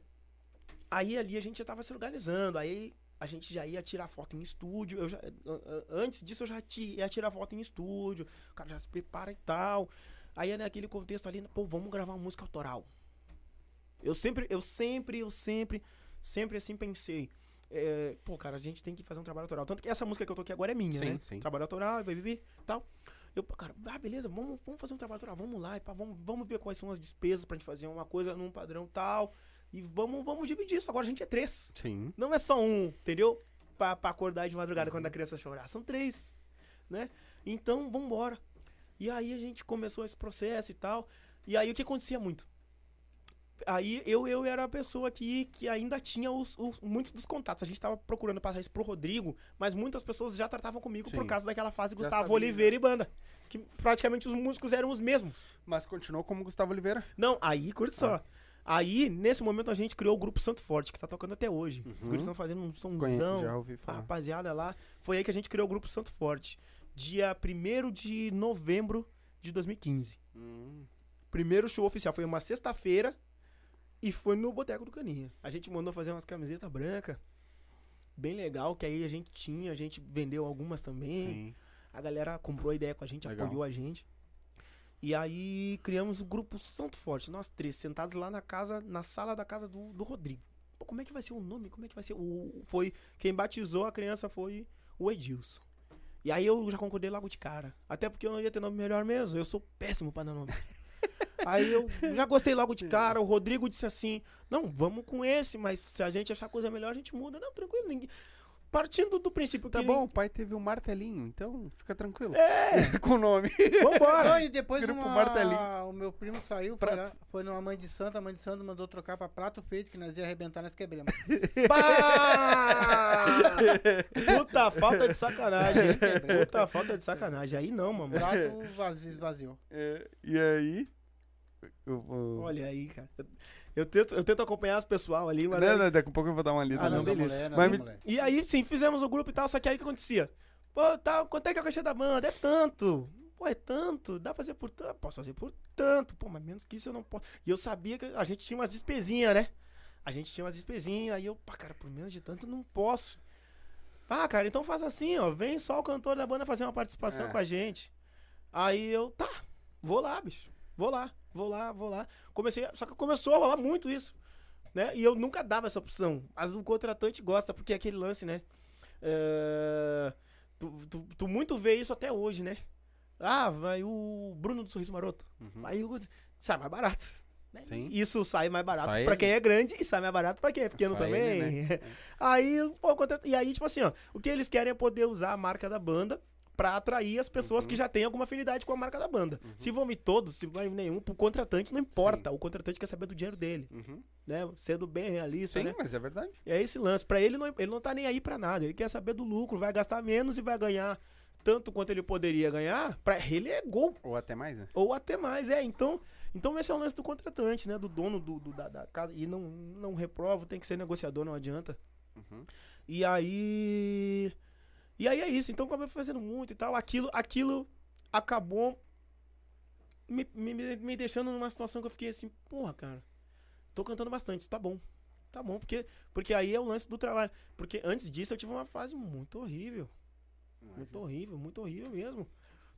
Speaker 3: Aí ali a gente já tava se organizando, aí a gente já ia tirar foto em estúdio. Eu já, an- an- antes disso eu já ia tirar foto em estúdio. O cara já se prepara e tal. Aí é naquele contexto ali, pô, vamos gravar uma música autoral. Eu sempre, eu sempre, eu sempre, sempre assim pensei. é, pô, cara, a gente tem que fazer um trabalho autoral. Tanto que essa música que eu toquei agora é minha,
Speaker 1: Sim,
Speaker 3: né?
Speaker 1: sim.
Speaker 3: Trabalho autoral, BBB tal. Eu, pô, cara, ah, beleza, vamos, vamos fazer um trabalho autoral, vamos lá, e pá, vamos, vamos ver quais são as despesas pra gente fazer uma coisa num padrão tal. E vamos, vamos dividir isso. Agora a gente é três.
Speaker 1: Sim.
Speaker 3: Não é só um, entendeu? Pra, pra acordar de madrugada quando a criança chorar. São três, né? Então, vambora. E aí a gente começou esse processo e tal. E aí o que acontecia muito? Aí eu, eu era a pessoa que, que ainda tinha os, os- muitos dos contatos. A gente tava procurando passar isso pro Rodrigo, mas muitas pessoas já tratavam comigo por
Speaker 1: Sim.
Speaker 3: causa daquela fase Gustavo
Speaker 1: sabia,
Speaker 3: Oliveira e banda. Que praticamente os músicos eram os mesmos.
Speaker 1: Mas continuou como Gustavo Oliveira.
Speaker 3: Não, aí, curte só. Aí, nesse momento, a gente criou o grupo Santo Forte, que tá tocando até hoje. Os
Speaker 1: Uhum.
Speaker 3: guris estão fazendo um somzão.
Speaker 1: Já ouvi
Speaker 3: A
Speaker 1: falar.
Speaker 3: rapaziada lá. Foi aí que a gente criou o grupo Santo Forte. Dia 1 de novembro de 2015.
Speaker 1: Hum.
Speaker 3: Primeiro show oficial. Foi uma sexta-feira e foi no Boteco do Caninha. A gente mandou fazer umas camisetas brancas. Bem legal, que aí a gente tinha, a gente vendeu algumas também.
Speaker 1: Sim.
Speaker 3: A galera comprou a ideia com a gente,
Speaker 1: Legal.
Speaker 3: apoiou a gente. E aí criamos o grupo Santo Forte, nós três, sentados lá na casa, na sala da casa do, do Rodrigo. Pô, como é que vai ser o nome? Como é que vai ser? O, foi Quem batizou a criança foi o Edilson. E aí eu já concordei logo de cara. Até porque eu não ia ter nome melhor mesmo. Eu sou péssimo pra dar nome. <laughs> aí eu já gostei logo de cara. O Rodrigo disse assim: Não, vamos com esse, mas se a gente achar coisa melhor, a gente muda. Não, tranquilo. Ninguém... Partindo do princípio
Speaker 1: Tá
Speaker 3: que.
Speaker 1: bom, o pai teve um martelinho, então fica tranquilo.
Speaker 3: É, <laughs>
Speaker 1: Com o nome.
Speaker 3: vambora.
Speaker 2: Não, e depois
Speaker 1: Grupo
Speaker 2: uma-
Speaker 1: Martelinho.
Speaker 2: o meu primo saiu, foi, lá- foi numa mãe de santa, a mãe de santa mandou trocar pra prato feito, que nós ia arrebentar, nós quebramos. <laughs>
Speaker 3: Puta falta de sacanagem, hein? Puta falta de sacanagem. Aí não, mamãe.
Speaker 2: prato vazio, esvaziou.
Speaker 1: É, e aí? Eu vou...
Speaker 3: Olha aí, cara. Eu, tento, eu tento acompanhar as pessoal ali, mas.
Speaker 1: Não,
Speaker 3: aí-
Speaker 1: não, daqui a pouco eu vou dar uma lida.
Speaker 3: Ah, não,
Speaker 1: no-
Speaker 3: beleza.
Speaker 2: mulher, não,
Speaker 1: Mas me-.
Speaker 3: E aí, sim, fizemos o grupo e tal, só que aí o que acontecia? Pô, tá, quanto é que é o cachê da banda? É tanto. Pô, é tanto. Dá pra fazer por tanto. Posso fazer por tanto. Pô, mas menos que isso eu não posso. E eu sabia que a gente tinha umas despesinhas, né? A gente tinha umas despesinhas. Aí eu, pá, cara, por menos de tanto eu não posso. Ah, cara, então faz assim, ó. Vem só o cantor da banda fazer uma participação
Speaker 1: É.
Speaker 3: com a gente. Aí eu, tá, vou lá, bicho. Vou lá, vou lá, vou lá. Comecei, só que começou a rolar muito isso. Né? E eu nunca dava essa opção. Mas o contratante gosta, porque é aquele lance, né? É, Tu, tu- tu muito vê isso até hoje, né? Ah, vai o Bruno do Sorriso Maroto.
Speaker 1: Uhum.
Speaker 3: Aí o- sai mais barato. né? Isso sai mais barato
Speaker 1: Sai
Speaker 3: pra
Speaker 1: ele.
Speaker 3: quem é grande e sai mais barato pra quem é pequeno
Speaker 1: Sai
Speaker 3: também.
Speaker 1: ele, né? <laughs>
Speaker 3: Aí, pô, o contrato- e aí, tipo assim, ó, o que eles querem é poder usar a marca da banda pra atrair as pessoas
Speaker 1: Uhum.
Speaker 3: que já têm alguma afinidade com a marca da banda. Se vão me todos, se vai nenhum, pro contratante não importa. O contratante quer saber do dinheiro dele,
Speaker 1: Uhum.
Speaker 3: né? Sendo bem realista,
Speaker 1: Sim,
Speaker 3: né?
Speaker 1: mas é verdade.
Speaker 3: E é esse lance. Pra ele, não, ele não tá nem aí pra nada. Ele quer saber do lucro, vai gastar menos e vai ganhar tanto quanto ele poderia ganhar. Pra ele é gol.
Speaker 1: Ou até mais, né?
Speaker 3: Ou até mais, é. Então, então esse é o lance do contratante, né? Do dono do, do- da, da casa. E não, não reprovo, tem que ser negociador, não adianta.
Speaker 1: Uhum.
Speaker 3: E aí. E aí é isso. Então, como eu fui fazendo muito e tal, aquilo, aquilo acabou me, me, me- deixando numa situação que eu fiquei assim, porra, cara, tô cantando bastante, isso tá bom. Tá bom, porque, porque aí é o lance do trabalho. Porque antes disso eu tive uma fase muito horrível. Muito horrível, muito horrível mesmo.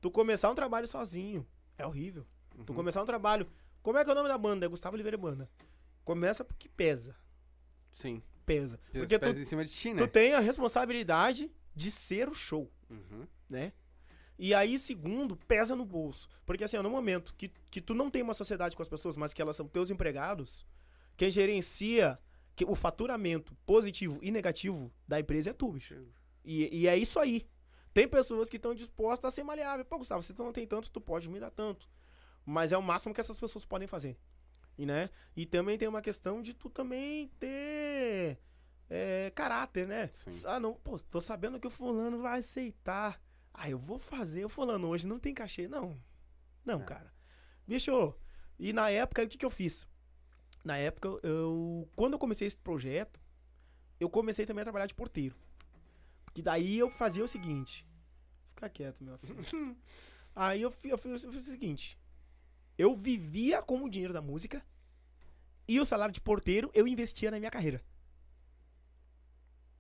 Speaker 3: Tu começar um trabalho sozinho é horrível. Tu
Speaker 1: Uhum.
Speaker 3: começar um trabalho. Como é que é o nome da banda? É Gustavo Oliveira Banda. Começa porque pesa.
Speaker 1: Sim.
Speaker 3: Pesa.
Speaker 1: Porque
Speaker 3: Porque tu,
Speaker 1: em cima de ti, né?
Speaker 3: tu tem a responsabilidade de ser o show,
Speaker 1: Uhum.
Speaker 3: né? E aí, segundo, pesa no bolso. Porque assim, no momento que, que tu não tem uma sociedade com as pessoas, mas que elas são teus empregados, quem gerencia que o faturamento positivo e negativo da empresa é tu, bicho. E, e é isso aí. Tem pessoas que estão dispostas a ser maleável. Pô, Gustavo, você não tem tanto, tu pode me dar tanto. Mas é o máximo que essas pessoas podem fazer. E, né? e também tem uma questão de tu também ter é, caráter, né?
Speaker 1: Sim.
Speaker 3: Ah, não, pô, tô sabendo que o fulano vai aceitar. Ah, eu vou fazer. O fulano hoje não tem cachê. Não. Não,
Speaker 1: É.
Speaker 3: cara. Bicho, e na época, o que, que eu fiz? Na época, eu. Quando eu comecei esse projeto, eu comecei também a trabalhar de porteiro. Porque daí eu fazia o seguinte. Fica quieto, meu filho. <laughs> Aí eu, eu fiz, eu fiz o seguinte. Eu vivia com o dinheiro da música e o salário de porteiro eu investia na minha carreira.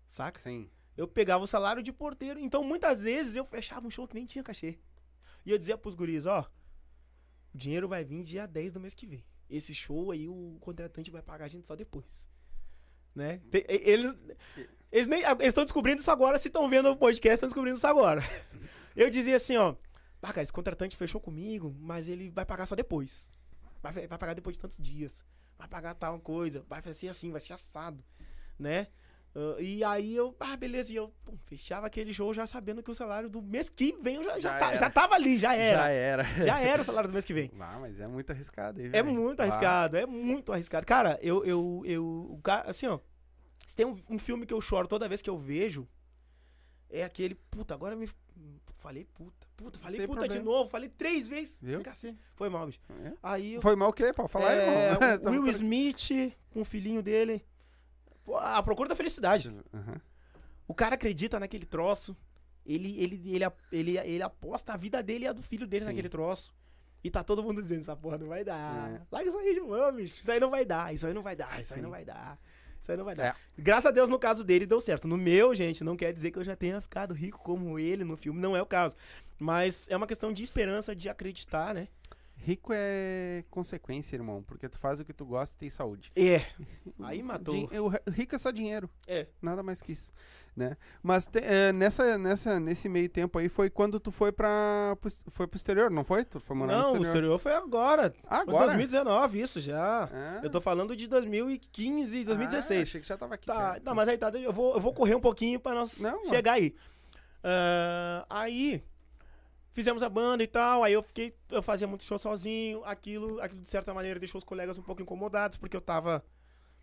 Speaker 3: Saca?
Speaker 1: Sim.
Speaker 3: Eu pegava o salário de porteiro. Então, muitas vezes, eu fechava um show que nem tinha cachê. E eu dizia pros guris, ó, o dinheiro vai vir dia 10 do mês que vem. Esse show aí, o contratante vai pagar a gente só depois. Né? Tem- eles eles nem eles estão descobrindo isso agora, se estão vendo o podcast, estão descobrindo isso agora. <laughs> Eu dizia assim, ó, ah, cara, esse contratante fechou comigo, mas ele vai pagar só depois. Vai, vai pagar depois de tantos dias. Vai pagar tal coisa. Vai ser assim, vai ser assado. Né? Ah, e aí eu, ah, beleza, e eu pum, fechava aquele show já sabendo que o salário do mês que vem eu já, já,
Speaker 1: Já
Speaker 3: tá- já tava ali, já era.
Speaker 1: Já era.
Speaker 3: Já era o salário do mês que vem. <laughs>
Speaker 1: Ah, mas é muito arriscado aí,
Speaker 3: É muito
Speaker 1: Ah,
Speaker 3: arriscado, é muito arriscado. Cara, eu, eu, eu, assim, ó, se tem um, um filme que eu choro toda vez que eu vejo, é aquele, puta, agora eu me, falei puta, puta, falei puta de
Speaker 1: problema.
Speaker 3: novo, falei três vezes.
Speaker 1: Viu?
Speaker 3: Foi mal, bicho.
Speaker 1: É.
Speaker 3: Aí eu,
Speaker 1: Foi mal o quê? Pode falar,
Speaker 3: é,
Speaker 1: irmão?
Speaker 3: o <laughs> Will Smith com o filhinho dele, pô, a procura da felicidade.
Speaker 1: Aham.
Speaker 3: O cara acredita naquele troço. Ele, ele, ele, ele, ele aposta a vida dele e a do filho dele
Speaker 1: Sim.
Speaker 3: naquele troço. E tá todo mundo dizendo, essa porra não vai dar.
Speaker 1: É.
Speaker 3: Larga isso aí de mão, bicho. Isso aí não vai dar, isso aí não vai dar, isso aí não vai dar. Isso aí não vai dar.
Speaker 1: É.
Speaker 3: Graças a Deus, no caso dele, deu certo. No meu, gente, não quer dizer que eu já tenha ficado rico como ele no filme. Não é o caso. Mas é uma questão de esperança, de acreditar, né?
Speaker 1: Rico é consequência, irmão. Porque tu faz o que tu gosta e tem saúde.
Speaker 3: É. <laughs> Aí matou.
Speaker 1: Din- O ri- rico é só dinheiro.
Speaker 3: É.
Speaker 1: Nada mais que isso, né? Mas te- é, nessa, nessa, nesse meio tempo aí foi quando tu foi es- foi pro exterior, não foi? Tu foi morar
Speaker 3: Não,
Speaker 1: no
Speaker 3: o
Speaker 1: exterior?
Speaker 3: exterior foi agora.
Speaker 1: Ah,
Speaker 3: Foi
Speaker 1: agora?
Speaker 3: 2019, isso já.
Speaker 1: Ah.
Speaker 3: Eu tô falando de 2015,
Speaker 1: Ah,
Speaker 3: 2016.
Speaker 1: achei que já tava aqui.
Speaker 3: Tá,
Speaker 1: cara.
Speaker 3: não, mas aí tá, eu vou, eu vou correr um pouquinho pra nós
Speaker 1: Não, mano.
Speaker 3: chegar aí. Ah, aí, fizemos a banda e tal, aí eu fiquei, eu fazia muito show sozinho, aquilo, aquilo de certa maneira deixou os colegas um pouco incomodados, porque eu tava...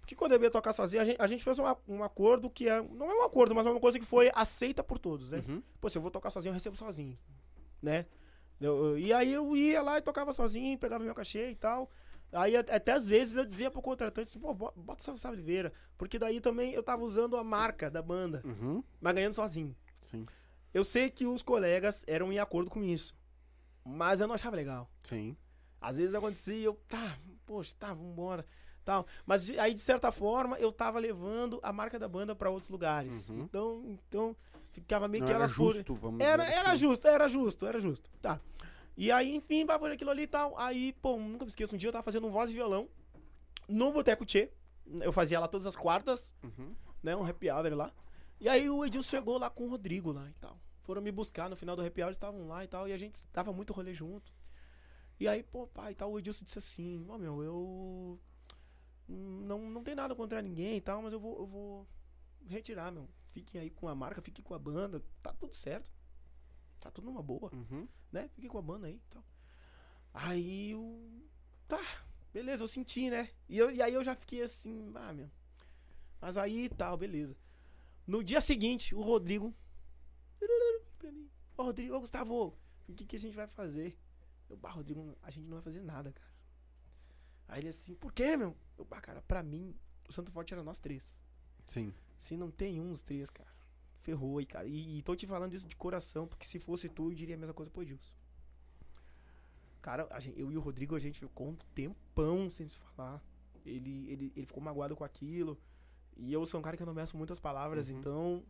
Speaker 3: Porque quando eu ia tocar sozinho, a gente, a gente fez um, um acordo que é, não é um acordo, mas é uma coisa que foi aceita por todos, né?
Speaker 1: Uhum.
Speaker 3: Pô, se eu vou tocar sozinho, eu recebo sozinho, né? Eu- eu- e aí eu ia lá e tocava sozinho, pegava meu cachê e tal. Aí at- até às vezes eu dizia pro contratante assim, pô, bo- bota o Salve Oliveira. Porque daí também eu tava usando a marca da banda,
Speaker 1: Uhum.
Speaker 3: mas ganhando sozinho.
Speaker 1: Sim.
Speaker 3: Eu sei que os colegas eram em acordo com isso. Mas eu não achava legal.
Speaker 1: Sim.
Speaker 3: Às vezes acontecia, eu, tá, poxa, tá, vambora. Tal. Mas aí, de certa forma, eu tava levando a marca da banda pra outros lugares.
Speaker 1: Uhum.
Speaker 3: Então, então, ficava meio
Speaker 1: Não
Speaker 3: que
Speaker 1: era
Speaker 3: elas por-
Speaker 1: justo, vamos
Speaker 3: era,
Speaker 1: dizer
Speaker 3: era
Speaker 1: assim.
Speaker 3: justo, era justo, era justo. Tá. E aí, enfim, vai por aquilo ali e tal. Aí, pô, nunca me esqueço, um dia eu tava fazendo um voz e violão no Boteco Tchê. Eu fazia lá todas as quartas,
Speaker 1: Uhum.
Speaker 3: né? Um happy hour lá. E aí o Edilson chegou lá com o Rodrigo lá e tal. Foram me buscar no final do happy hour, eles estavam lá e tal. E a gente tava muito rolê junto. E aí, pô, pai e tal, o Edilson disse assim, ó meu, eu. Não, não tem nada contra ninguém e tal, mas eu vou, eu vou retirar, meu. Fiquem aí com a marca, fiquem com a banda, tá tudo certo. Tá tudo numa boa
Speaker 1: Uhum.
Speaker 3: né? Fiquei com a banda aí e tal. Aí eu. Tá, beleza, eu senti, né? E, eu, e aí eu já fiquei assim, ah, meu. Mas aí tal, beleza. No dia seguinte, o Rodrigo. Pra mim, Ô Rodrigo, ô Gustavo, o que, que a gente vai fazer? Eu, bah, Rodrigo, a gente não vai fazer nada, cara. Aí ele assim, por quê, meu? Eu, bah, cara, pra mim, o Santo Forte era nós três.
Speaker 1: Sim.
Speaker 3: Se não tem um, os três, cara. Ferrou aí, cara. E, e tô te falando isso de coração, porque se fosse tu, eu diria a mesma coisa pro Edilson. Cara, gente- eu e o Rodrigo, a gente ficou um tempão sem se falar. Ele, ele, ele ficou magoado com aquilo. E eu sou um cara que eu não meço muitas palavras,
Speaker 1: Uhum.
Speaker 3: então.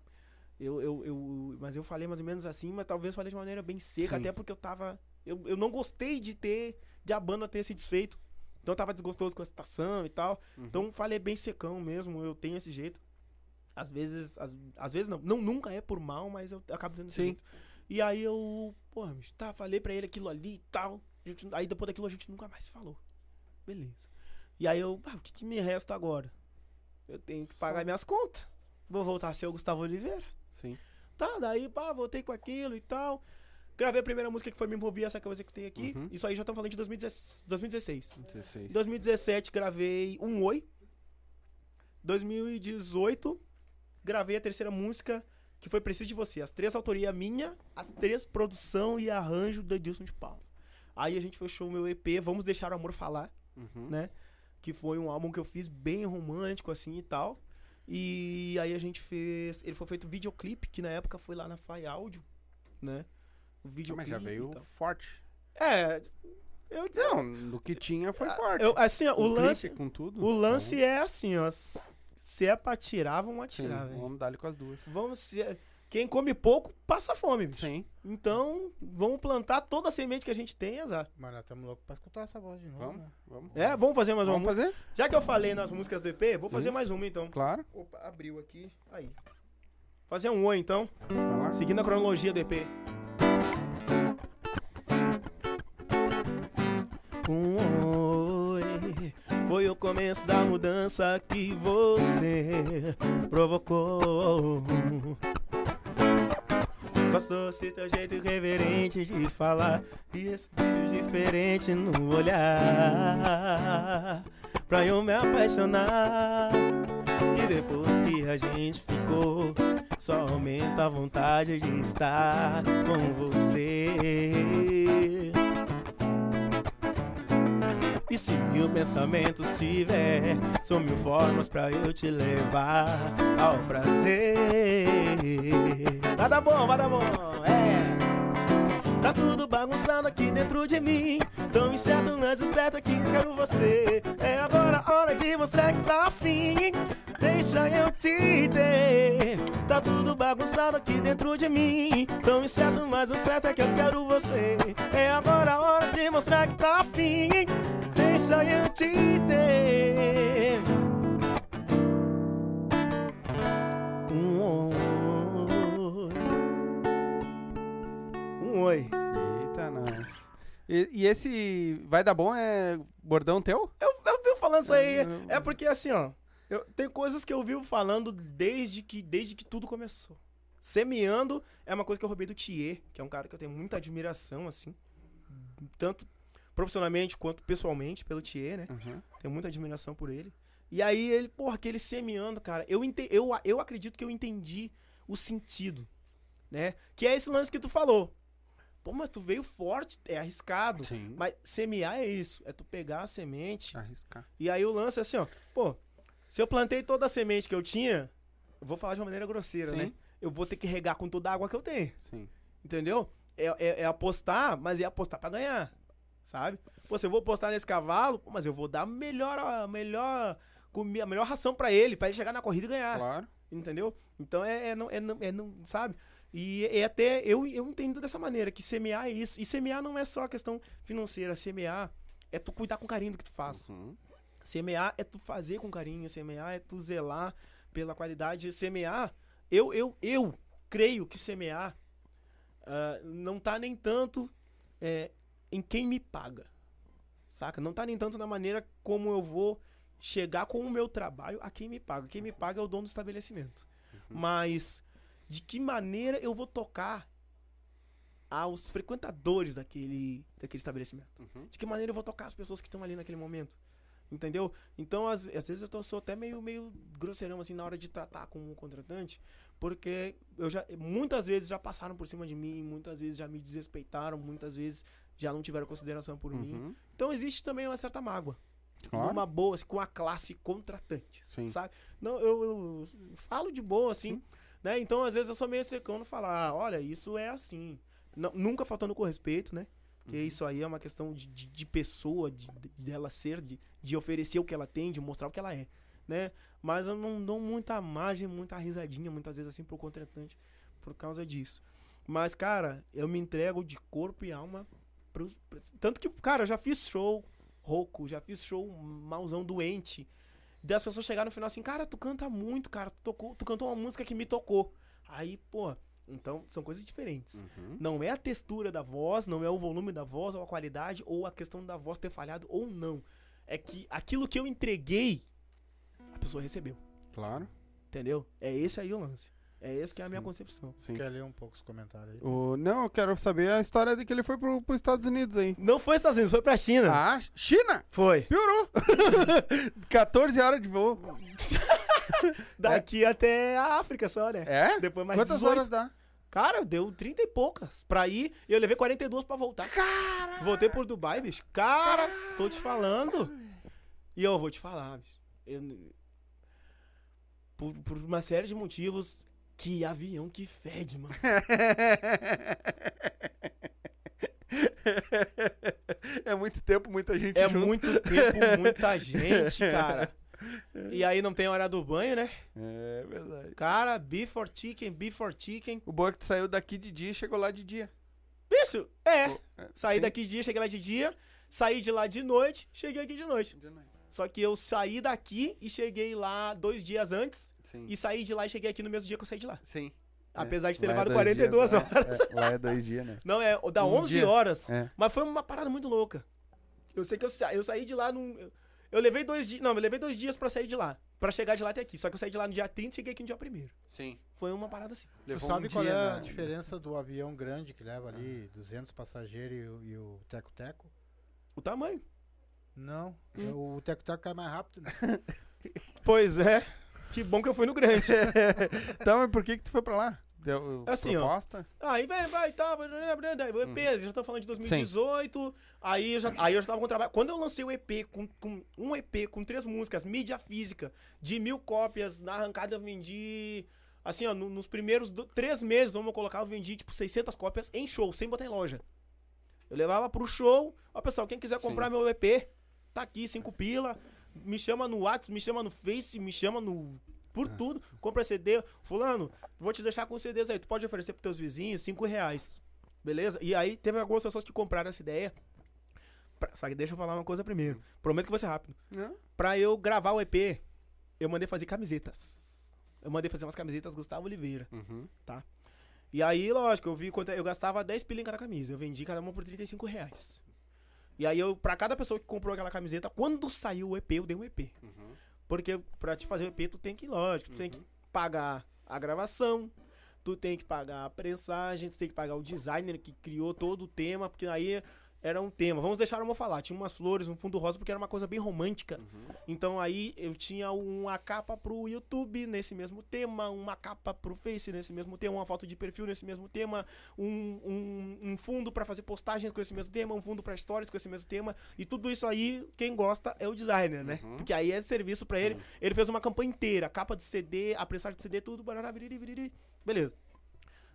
Speaker 3: Eu, eu, eu, mas eu falei mais ou menos assim, mas talvez falei de maneira bem seca,
Speaker 1: Sim.
Speaker 3: até porque eu tava. Eu, eu não gostei de ter. De a banda ter se desfeito. Então eu tava desgostoso com a situação e tal.
Speaker 1: Uhum.
Speaker 3: Então falei bem secão mesmo, eu tenho esse jeito. Às vezes, às, às vezes não, não nunca é por mal, mas eu acabo tendo esse
Speaker 1: Sim.
Speaker 3: jeito. E aí eu, porra, tá, falei pra ele aquilo ali e tal. Gente- aí depois daquilo a gente nunca mais falou. Beleza. E aí eu, ah, o que, que me resta agora? Eu tenho que pagar minhas contas. Vou voltar a ser o Gustavo Oliveira.
Speaker 1: Sim.
Speaker 3: Tá, daí, pá, voltei com aquilo e tal. Gravei a primeira música que foi Me Envolver, essa que eu executei aqui.
Speaker 1: Uhum.
Speaker 3: Isso aí já estamos falando de 2016. 2016.
Speaker 1: 16.
Speaker 3: Em 2017 gravei um Oi. 2018 gravei a terceira música, que foi Preciso de Você. As três autoria minha, as três produção e arranjo do Edilson de Paulo. Aí a gente fechou o meu EP, Vamos Deixar o Amor Falar,
Speaker 1: Uhum.
Speaker 3: né? Que foi um álbum que eu fiz bem romântico, assim, e tal. E aí a gente fez... Ele foi feito videoclipe, que na época foi lá na Fai Áudio, né? O
Speaker 1: Ah,
Speaker 3: videoclipe
Speaker 1: Mas já veio forte.
Speaker 3: É... Eu,
Speaker 1: Não, no que tinha foi forte.
Speaker 3: eu, assim, ó, o,
Speaker 1: clipe
Speaker 3: lance...
Speaker 1: com tudo.
Speaker 3: O lance é assim, ó. Se é pra tirar, vamos atirar, velho.
Speaker 1: vamos dar ali com as duas.
Speaker 3: Vamos se... Quem come pouco, passa fome, bicho.
Speaker 1: Sim.
Speaker 3: Então, vamos plantar toda a semente que a gente tem, azar.
Speaker 2: Mas nós estamos loucos pra escutar essa voz de novo.
Speaker 1: Vamos,
Speaker 2: né?
Speaker 1: vamos.
Speaker 3: É, vamos fazer mais uma
Speaker 1: Vamos
Speaker 3: música.
Speaker 1: fazer?
Speaker 3: Já que eu falei nas músicas do EP, vou fazer
Speaker 1: Isso.
Speaker 3: mais uma então.
Speaker 1: Claro.
Speaker 3: Opa, abriu aqui. Aí. Fazer um oi então,
Speaker 1: Vai lá.
Speaker 3: seguindo a cronologia do EP. Um oi foi o começo da mudança que você provocou. Gostou se teu jeito irreverente de falar e esse brilho diferente no olhar pra eu me apaixonar. E depois que a gente ficou, só aumenta a vontade de estar com você. E se mil pensamentos tiver, são mil formas pra eu te levar ao prazer. Vai dar bom, vai dar bom, é. Tá tudo bagunçado aqui dentro de mim. Tão incerto, mas o certo é que eu quero você. É agora a hora de mostrar que tá afim. Deixa eu te ter. Tá tudo bagunçado aqui dentro de mim. Tão incerto, mas o certo é que eu quero você. É agora a hora de mostrar que tá afim. Ter. Um oi. Um oi.
Speaker 1: Eita, nós. E, e esse vai dar bom é bordão teu?
Speaker 3: Eu, eu vivo falando isso aí.
Speaker 1: Eu-
Speaker 3: É porque assim, ó. Eu, tem coisas que eu vivo falando desde que, desde que tudo começou. Semeando é uma coisa que eu roubei do Thier, que é um cara que eu tenho muita admiração, assim. Tanto profissionalmente quanto pessoalmente pelo Thier, né?
Speaker 1: Uhum.
Speaker 3: Tenho muita admiração por ele. E aí ele, porra, aquele semeando, cara. Eu, ente, eu, eu acredito que eu entendi o sentido, né? Que é esse lance que tu falou. Pô, mas tu veio forte, é arriscado.
Speaker 1: Sim.
Speaker 3: Mas semear é isso, é tu pegar a semente
Speaker 1: Arriscar.
Speaker 3: e aí o lance é assim, ó. Pô, se eu plantei toda a semente que eu tinha, eu vou falar de uma maneira grosseira,
Speaker 1: Sim.
Speaker 3: né? Eu vou ter que regar com toda a água que eu tenho,
Speaker 1: Sim.
Speaker 3: entendeu? É, é- é apostar, mas é apostar pra ganhar, sabe? Pô, se eu vou apostar nesse cavalo, mas eu vou dar a melhor, a melhor, a melhor ração pra ele, pra ele chegar na corrida e ganhar,
Speaker 1: Claro.
Speaker 3: entendeu? Então é, é não, é, não, é não, sabe? E é até, eu, eu entendo dessa maneira, que semear é isso. E semear não é só a questão financeira, semear é tu cuidar com carinho do que tu faz.
Speaker 1: Uhum.
Speaker 3: Semear é tu fazer com carinho, semear é tu zelar pela qualidade. Semear, eu, eu, eu creio que semear ah, não tá nem tanto é, em quem me paga, saca? Não tá nem tanto na maneira como eu vou chegar com o meu trabalho a quem me paga. Quem me paga é o dono do estabelecimento. Mas de que maneira eu vou tocar aos frequentadores daquele, daquele estabelecimento?
Speaker 1: Uhum.
Speaker 3: De que maneira eu vou tocar as pessoas que estão ali naquele momento? Entendeu? Então, às, às vezes eu tô- sou até meio, meio grosseirão assim na hora de tratar com o contratante, porque eu já muitas vezes já passaram por cima de mim, muitas vezes já me desrespeitaram, muitas vezes já não tiveram consideração por mim.
Speaker 1: Uhum.
Speaker 3: Então existe também uma certa mágoa.
Speaker 1: Claro.
Speaker 3: Uma boa, assim, com a classe contratante,
Speaker 1: Sim.
Speaker 3: sabe? Não, eu, eu falo de boa, assim, né? Então, às vezes, eu sou meio secando falar, ah, olha, isso é assim. Não- nunca faltando com respeito, né? Porque
Speaker 1: Uhum.
Speaker 3: isso aí é uma questão de, de, de pessoa, de, de dela ser, de, de oferecer o que ela tem, de mostrar o que ela é, né? Mas eu não dou muita margem, muita risadinha, muitas vezes, assim, pro contratante por causa disso. Mas, cara, eu me entrego de corpo e alma pros... Tanto que, cara, eu já fiz show rouco, já fiz show malzão doente. Das pessoas chegaram no final assim, cara, tu canta muito, cara, tu, tocou, tu cantou uma música que me tocou. Aí, pô, então são coisas diferentes.
Speaker 1: Uhum.
Speaker 3: Não é a textura da voz, não é o volume da voz, ou a qualidade, ou a questão da voz ter falhado ou não. É que aquilo que eu entreguei, a pessoa recebeu.
Speaker 1: Claro.
Speaker 3: Entendeu? É esse aí o lance. É esse que é a minha
Speaker 1: Sim.
Speaker 3: concepção.
Speaker 1: Sim.
Speaker 2: Quer ler um pouco os comentários aí?
Speaker 1: O, não, eu quero saber a história de que ele foi pro, pros Estados Unidos aí.
Speaker 3: Não foi Estados Unidos, foi pra China.
Speaker 1: Ah, China!
Speaker 3: Foi.
Speaker 1: Piorou! <laughs> 14 horas de voo. <laughs>
Speaker 3: Daqui até a África só, né?
Speaker 1: É?
Speaker 3: Depois mais
Speaker 1: Quantas
Speaker 3: 18.
Speaker 1: horas dá?
Speaker 3: Cara, deu 30 e poucas pra ir e eu levei 42 pra voltar.
Speaker 1: Cara!
Speaker 3: Voltei por Dubai, bicho. Cara, tô te falando. E eu vou te falar, bicho. Eu- por, por uma série de motivos, que avião que fede, mano. <laughs>
Speaker 1: É muito tempo, muita gente
Speaker 3: É
Speaker 1: junto.
Speaker 3: muito tempo, muita gente, <laughs> cara. E aí não tem hora do banho, né?
Speaker 1: É verdade.
Speaker 3: Cara, before chicken, before chicken.
Speaker 1: O bom é que tu saiu daqui de dia e chegou lá de dia.
Speaker 3: Bicho, é.
Speaker 1: Pô, é,
Speaker 3: Saí
Speaker 1: sim.
Speaker 3: daqui de dia, cheguei lá de dia. Saí de lá de noite, cheguei aqui de noite. Só que eu saí daqui e cheguei lá dois dias antes.
Speaker 1: Sim.
Speaker 3: E saí de lá e cheguei aqui no mesmo dia que eu saí de lá.
Speaker 1: Sim.
Speaker 3: Apesar de ter
Speaker 1: Lá é
Speaker 3: levado
Speaker 1: dois
Speaker 3: 42
Speaker 1: dias, né?
Speaker 3: horas.
Speaker 1: É, lá é dois dias, né?
Speaker 3: Não, é dá
Speaker 1: Um
Speaker 3: 11
Speaker 1: dia.
Speaker 3: horas.
Speaker 1: É.
Speaker 3: Mas foi uma parada muito louca. Eu sei que eu, sa- eu saí de lá num. Eu, eu levei dois dias. Não, eu levei dois dias pra sair de lá. Pra chegar de lá até aqui. Só que eu saí de lá no dia 30 e cheguei aqui no dia 1
Speaker 1: Sim.
Speaker 3: Foi uma parada assim.
Speaker 2: Tu
Speaker 1: Levou
Speaker 2: sabe
Speaker 1: um
Speaker 2: qual
Speaker 1: dia,
Speaker 2: é a
Speaker 1: né?
Speaker 2: diferença do avião grande que leva ali 200 passageiros e, o- e o teco-teco?
Speaker 3: O tamanho.
Speaker 2: Não,
Speaker 3: Hum.
Speaker 2: o teco-teco cai mais rápido, né? <laughs>
Speaker 3: Pois é. Que bom que eu fui no grande. <laughs>
Speaker 1: Então, mas por que que tu foi pra lá? Deu
Speaker 3: Assim, ó.
Speaker 1: proposta?
Speaker 3: Aí vai, vai, tá. EP, já tô falando de 2018. Aí eu, já, aí eu já tava com trabalho. Quando eu lancei o EP, com, com um EP com três músicas, mídia física, de mil cópias, na arrancada eu vendi. Assim, ó, no- nos primeiros do- três meses, vamos colocar, eu vendi tipo 600 cópias em show, sem botar em loja. Eu levava pro show. Ó, pessoal, quem quiser comprar meu EP, tá aqui, cinco pila. Me chama no WhatsApp, me chama no Face, me chama no. Por tudo. Compra CD. Fulano, vou te deixar com CDs aí. Tu pode oferecer pros teus vizinhos cinco reais. Beleza? E aí teve algumas pessoas que compraram essa ideia. Pra- Só que deixa eu falar uma coisa primeiro. Prometo que vai ser rápido.
Speaker 1: Não?
Speaker 3: Pra eu gravar o EP, eu mandei fazer camisetas. Eu mandei fazer umas camisetas Gustavo Oliveira.
Speaker 1: Uhum.
Speaker 3: E aí, lógico, eu vi quanto eu gastava 10 pila em cada camisa. Eu vendi cada uma por 35 reais. E aí, eu, pra cada pessoa que comprou aquela camiseta, quando saiu o EP, eu dei um EP.
Speaker 1: Uhum.
Speaker 3: Porque pra te fazer o EP, tu tem que, lógico, tu tem que pagar a gravação, tu tem que pagar a prensagem, tu tem que pagar o designer que criou todo o tema, porque aí era um tema. Vamos deixar eu falar. Tinha umas flores, um fundo rosa, porque era uma coisa bem romântica. Então aí eu tinha uma capa pro YouTube nesse mesmo tema, uma capa pro Face nesse mesmo tema, uma foto de perfil nesse mesmo tema, um, um, um fundo pra fazer postagens com esse mesmo tema, um fundo pra stories com esse mesmo tema. E tudo isso aí, quem gosta é o designer, né?
Speaker 1: Uhum.
Speaker 3: Porque aí é serviço pra ele. Ele fez uma campanha inteira, capa de CD, a prensagem de CD, tudo, barará, biriri, biriri. beleza.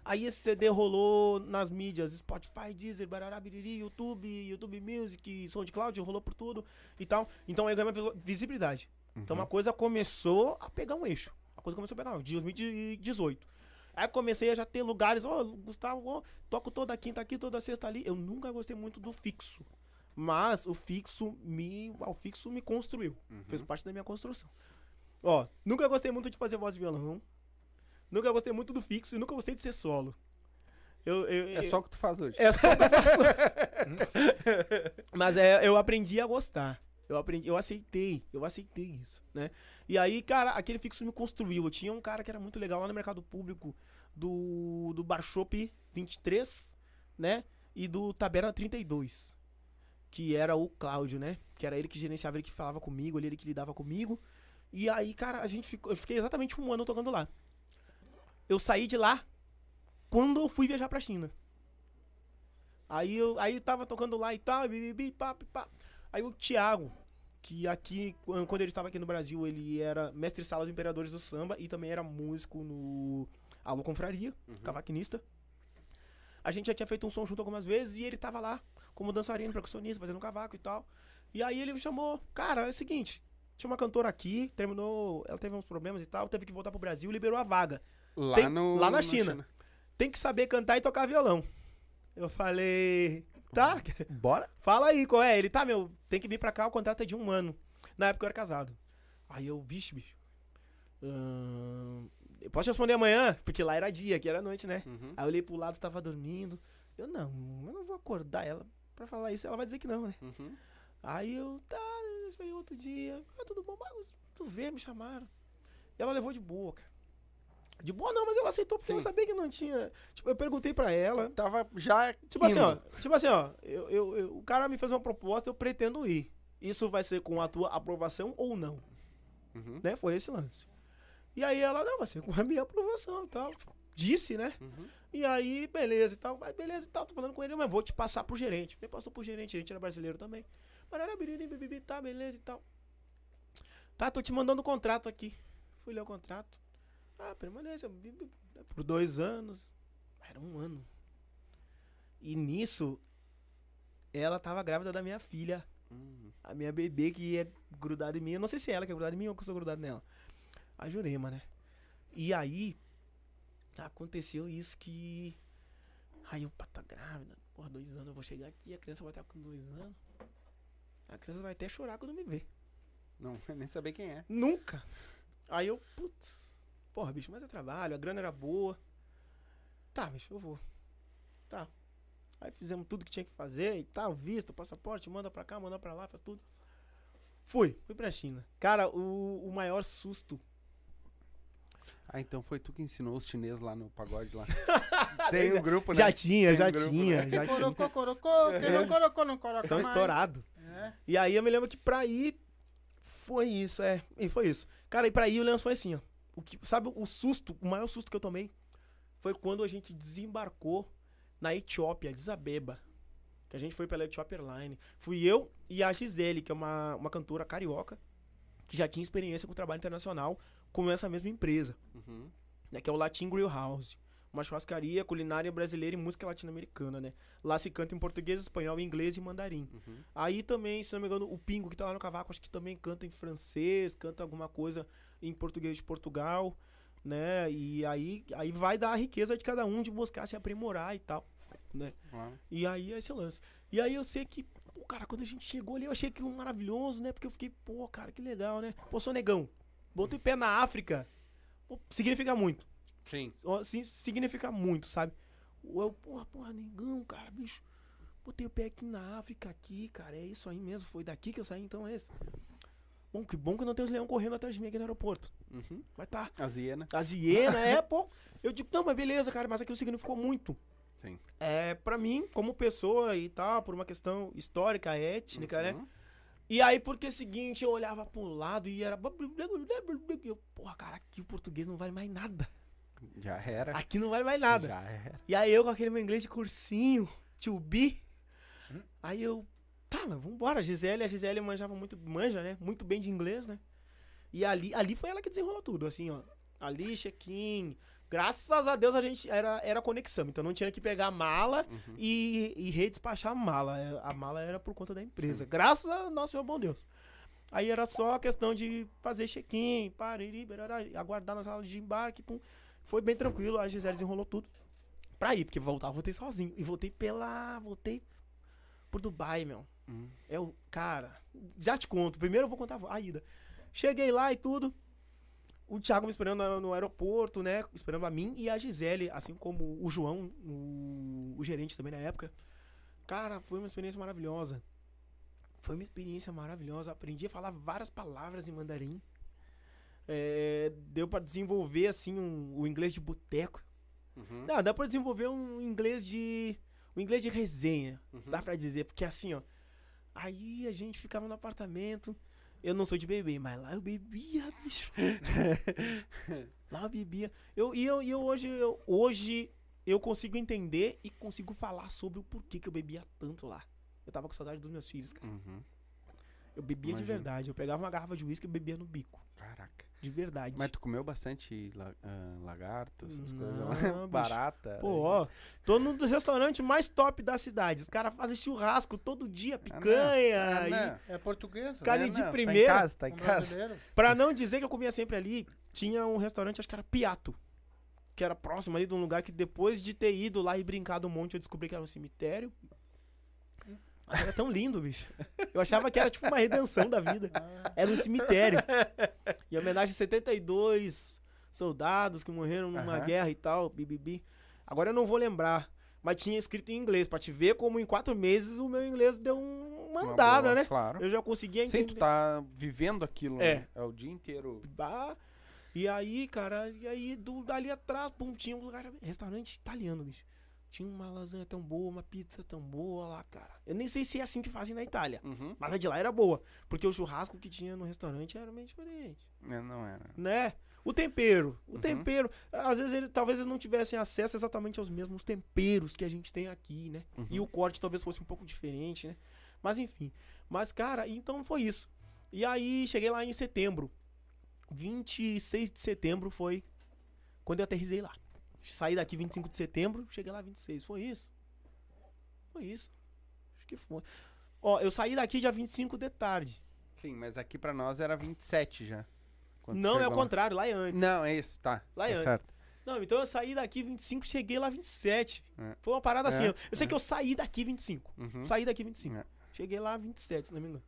Speaker 3: Aí esse CD rolou nas mídias, Spotify, Deezer, Barará, Biriri, YouTube, YouTube Music, SoundCloud, rolou por tudo e tal. Então aí ganhou uma visibilidade. Então uma coisa começou a pegar um eixo. A coisa começou a pegar um, de 2018. Aí comecei a já ter lugares, ó, Gustavo, ó, toco toda quinta aqui, toda sexta ali. Eu nunca gostei muito do fixo. Mas o fixo me, o fixo me construiu. Fez parte da minha construção. Ó, nunca gostei muito de fazer voz e violão. Nunca gostei muito do fixo e nunca gostei de ser solo. Eu, eu-
Speaker 1: É
Speaker 3: eu-
Speaker 1: só o que tu faz hoje.
Speaker 3: é só o que eu faço. <laughs> Mas é, eu aprendi a gostar. Eu aprendi, eu aceitei, eu aceitei isso, né? E aí, cara, aquele fixo me construiu. Eu tinha um cara que era muito legal lá no mercado público do, do Bar Shop 23, né? E do Taberna 32. Que era o Cláudio, né? Que era ele que gerenciava, ele que falava comigo, ele, ele que lidava comigo. E aí, cara, a gente ficou. Eu fiquei exatamente um ano tocando lá. Eu saí de lá quando eu fui viajar pra China. Aí eu aí tava tocando lá e tal, bibibi, pá, pá. Aí o Thiago, que aqui, quan- quando ele estava aqui no Brasil, ele era mestre sala dos Imperadores do Samba e também era músico no Alô Confraria, cavaquinista. A gente já tinha feito um som junto algumas vezes e ele tava lá como dançarino, percussionista, fazendo cavaco e tal. E aí ele me chamou, cara, é o seguinte, tinha uma cantora aqui, terminou, ela teve uns problemas e tal, teve que voltar pro Brasil, liberou a vaga
Speaker 1: Lá,
Speaker 3: Tem-
Speaker 1: no,
Speaker 3: lá na China. tem que saber cantar e tocar violão. Eu falei, tá, <laughs>
Speaker 1: Bora?
Speaker 3: fala aí qual é. Ele, tá, meu, tem que vir pra cá, o contrato é de um ano. Na época eu era casado. Aí eu, vixe, bicho. ahn, eu posso responder amanhã? Porque lá era dia, aqui era noite, né?
Speaker 1: Uhum.
Speaker 3: Aí eu olhei pro lado, tava dormindo. Eu, não, eu não vou acordar ela pra falar isso, ela vai dizer que não, né?
Speaker 1: Uhum.
Speaker 3: Aí eu, tá, eu esperei outro dia. Ah, tudo bom, mas tu vê, me chamaram. E ela levou de boa, cara. De boa não, mas ela aceitou porque ela
Speaker 1: Sim.
Speaker 3: sabia que não tinha. Tipo, eu perguntei pra ela.
Speaker 1: Tava já.
Speaker 3: Tipo assim, ó. Tipo assim, ó. Eu, eu- eu- o cara me fez uma proposta, eu pretendo ir. Isso vai ser com a tua aprovação ou não?
Speaker 1: Uhum,
Speaker 3: Né? Foi esse lance. E aí ela, não, vai ser com a minha aprovação e tal. Disse, né?
Speaker 1: uhum.
Speaker 3: E aí, beleza e tal. Mas beleza e tal, tô falando com ele, mas vou te passar pro gerente. Me passou pro gerente, o gerente era brasileiro também. Mas era biriri, bibibi, tá, beleza e tal. Tá, tô te mandando o contrato aqui. Fui ler o contrato. Ah, permanência bi- bi- por dois anos. Era um ano. E nisso, ela tava grávida da minha filha.
Speaker 1: Uhum.
Speaker 3: A minha bebê que é grudada em mim. Eu não sei se é ela que é grudada em mim ou que eu sou grudado nela. A Jurema, né? E aí, aconteceu isso que. Aí eu, pá, tá grávida. Porra, dois anos, eu vou chegar aqui, a criança vai estar com dois anos. A criança vai até chorar quando me ver.
Speaker 1: Não, <laughs> nem saber quem é.
Speaker 3: Nunca. Aí eu, putz. Porra, bicho, mas é trabalho, a grana era boa. Tá, bicho, eu vou. Tá. Aí fizemos tudo que tinha que fazer e tal, visto, passaporte, manda pra cá, manda pra lá, faz tudo. Fui, fui pra China. Cara, o, o maior susto.
Speaker 1: Ah, então foi tu que ensinou os chineses lá no pagode lá. <laughs> Tem um grupo, né?
Speaker 3: Já tinha,
Speaker 1: Tem
Speaker 3: já
Speaker 1: um grupo,
Speaker 3: tinha,
Speaker 1: né?
Speaker 3: já tinha.
Speaker 2: Corocô
Speaker 3: São estourados.
Speaker 2: É.
Speaker 3: E aí eu me lembro que pra ir foi isso, é. E foi isso. Cara, e pra ir o lance foi assim, ó. O que, sabe o susto, o maior susto que eu tomei foi quando a gente desembarcou na Etiópia, Addis Abeba. Que a gente foi pela Etiópia Airline. Fui eu e a Gisele, que é uma, uma cantora carioca, que já tinha experiência com trabalho internacional com essa mesma empresa,
Speaker 1: Uhum.
Speaker 3: né, que é o Latin Grill House. Uma churrascaria culinária brasileira e música latino-americana, né? Lá se canta em português, espanhol, inglês e mandarim.
Speaker 1: Uhum.
Speaker 3: Aí também, se não me engano, o Pingo que tá lá no cavaco, acho que também canta em francês, canta alguma coisa em português de Portugal, né? E aí, aí vai dar a riqueza de cada um de buscar se aprimorar e tal, né?
Speaker 1: Claro.
Speaker 3: E aí esse é o lance. E aí eu sei que, pô, cara, quando a gente chegou ali, eu achei aquilo maravilhoso, né? Porque eu fiquei, pô, cara, que legal, né? Pô, sou negão. Botei pé na África. Pô, significa muito.
Speaker 1: Sim.
Speaker 3: Sim, significa muito, sabe? Eu, porra, porra, negão, cara, bicho. Botei o pé aqui na África, aqui, cara. É isso aí mesmo. Foi daqui que eu saí, então é esse. Bom, que bom que não tem os leão correndo atrás de mim aqui no aeroporto.
Speaker 1: Uhum.
Speaker 3: Vai tá.
Speaker 1: As hienas.
Speaker 3: As hienas, é, <laughs> pô. Eu digo, não, mas beleza, cara, mas aquilo significou muito.
Speaker 1: Sim.
Speaker 3: É, pra mim, como pessoa e tal, por uma questão histórica, étnica, né?
Speaker 1: Uhum.
Speaker 3: E aí, porque seguinte, eu olhava pro lado e era. E eu, porra, cara, aqui o português não vale mais nada.
Speaker 1: Já era.
Speaker 3: Aqui não vale mais nada.
Speaker 1: Já era.
Speaker 3: E aí eu com aquele meu inglês de cursinho, to be. Aí eu, tá, vambora. A Gisele, a Gisele manjava muito, manja, né? Muito bem de inglês, né? E ali, ali foi ela que desenrolou tudo, assim, ó. Ali, check-in. Graças a Deus a gente era, era conexão, então não tinha que pegar mala
Speaker 1: Uhum.
Speaker 3: e, e redespachar a mala. É, A mala era por conta da empresa. Graças a nosso meu bom Deus. Aí era só a questão de fazer check-in, pariri, aguardar na sala de embarque, pum. Foi bem tranquilo, a Gisele desenrolou tudo. Pra ir, porque voltar eu voltei sozinho. E voltei pela. Voltei por Dubai, meu.
Speaker 1: Uhum.
Speaker 3: É o. Cara, já te conto. Primeiro eu vou contar a ida. Cheguei lá e tudo. O Thiago me esperando no, no aeroporto, né? Esperando a mim e a Gisele, assim como o João, o, o gerente também na época. Cara, foi uma experiência maravilhosa. Foi uma experiência maravilhosa. Aprendi a falar várias palavras em mandarim. É, deu pra desenvolver, assim, um- o inglês de boteco.
Speaker 1: Uhum.
Speaker 3: Não, dá pra desenvolver um inglês de. Um inglês de resenha.
Speaker 1: Uhum.
Speaker 3: Dá pra dizer, porque assim, ó. Aí a gente ficava no apartamento. Eu não sou de beber, mas lá eu bebia, bicho. <laughs> lá eu bebia. Eu, e eu, e eu hoje, eu, hoje eu consigo entender e consigo falar sobre o porquê que eu bebia tanto lá. Eu tava com saudade dos meus filhos, cara.
Speaker 1: Uhum.
Speaker 3: Eu bebia de
Speaker 1: Imagino.
Speaker 3: verdade. Eu pegava uma garrafa de uísque e bebia no bico.
Speaker 1: Caraca.
Speaker 3: De verdade.
Speaker 1: Mas tu comeu bastante la- ah, lagarto, essas
Speaker 3: Não,
Speaker 1: coisas. <laughs> Barata?
Speaker 3: Pô, ó, tô num dos restaurantes mais top da cidade. Os caras fazem churrasco todo dia, picanha.
Speaker 1: Ah,
Speaker 3: e-
Speaker 1: não.
Speaker 2: É português.
Speaker 3: Cara,
Speaker 2: né?
Speaker 3: de
Speaker 1: Tá
Speaker 3: primeira-
Speaker 1: em casa, tá em
Speaker 2: Um
Speaker 1: casa.
Speaker 2: brasileiro.
Speaker 3: Pra não dizer que eu comia sempre ali, tinha um restaurante, acho que era Piato. Que era próximo ali de um lugar que depois de ter ido lá e brincado um monte, eu descobri que era um cemitério. Era tão lindo, bicho. Eu achava que era tipo uma redenção da vida. Era um cemitério. Em homenagem a 72 soldados que morreram numa
Speaker 1: Aham.
Speaker 3: guerra e tal, bibibi. Agora eu não vou lembrar. Mas tinha escrito em inglês, pra te ver como em quatro meses o meu inglês deu um- uma
Speaker 1: Uma
Speaker 3: andada,
Speaker 1: boa,
Speaker 3: né?
Speaker 1: Claro.
Speaker 3: Eu já conseguia
Speaker 1: Sim,
Speaker 3: entender.
Speaker 1: tu tá vivendo aquilo,
Speaker 3: É.
Speaker 1: né? É o dia inteiro.
Speaker 3: Bah. E aí, cara, e aí do, dali atrás, pum, tinha um lugar, restaurante italiano, bicho. Tinha uma lasanha tão boa, uma pizza tão boa lá, cara. Eu nem sei se é assim que fazem na Itália.
Speaker 1: Uhum.
Speaker 3: Mas a de lá era boa. Porque o churrasco que tinha no restaurante era meio diferente.
Speaker 1: É, não era.
Speaker 3: Né? O tempero. O
Speaker 1: Uhum.
Speaker 3: tempero. Às vezes ele, talvez eles não tivessem acesso exatamente aos mesmos temperos que a gente tem aqui, né?
Speaker 1: Uhum.
Speaker 3: E o corte talvez fosse um pouco diferente, né? Mas enfim. Mas, cara, então foi isso. E aí cheguei lá em setembro. 26 de setembro foi quando eu aterrisei lá. Saí daqui 25 de setembro, cheguei lá 26. Foi isso. Foi isso. Acho que foi. Ó, eu saí daqui dia 25 de tarde.
Speaker 1: Sim, mas aqui pra nós era 27 já.
Speaker 3: não, é o contrário, lá é antes.
Speaker 1: Não, é isso, tá.
Speaker 3: Lá
Speaker 1: tá
Speaker 3: é antes.
Speaker 1: certo.
Speaker 3: Não, então eu saí daqui 25, cheguei lá 27.
Speaker 1: É.
Speaker 3: Foi uma parada assim.
Speaker 1: É,
Speaker 3: Eu, eu sei
Speaker 1: é.
Speaker 3: que eu saí daqui 25.
Speaker 1: Uhum.
Speaker 3: Saí daqui 25.
Speaker 1: É.
Speaker 3: Cheguei lá 27, se não me engano.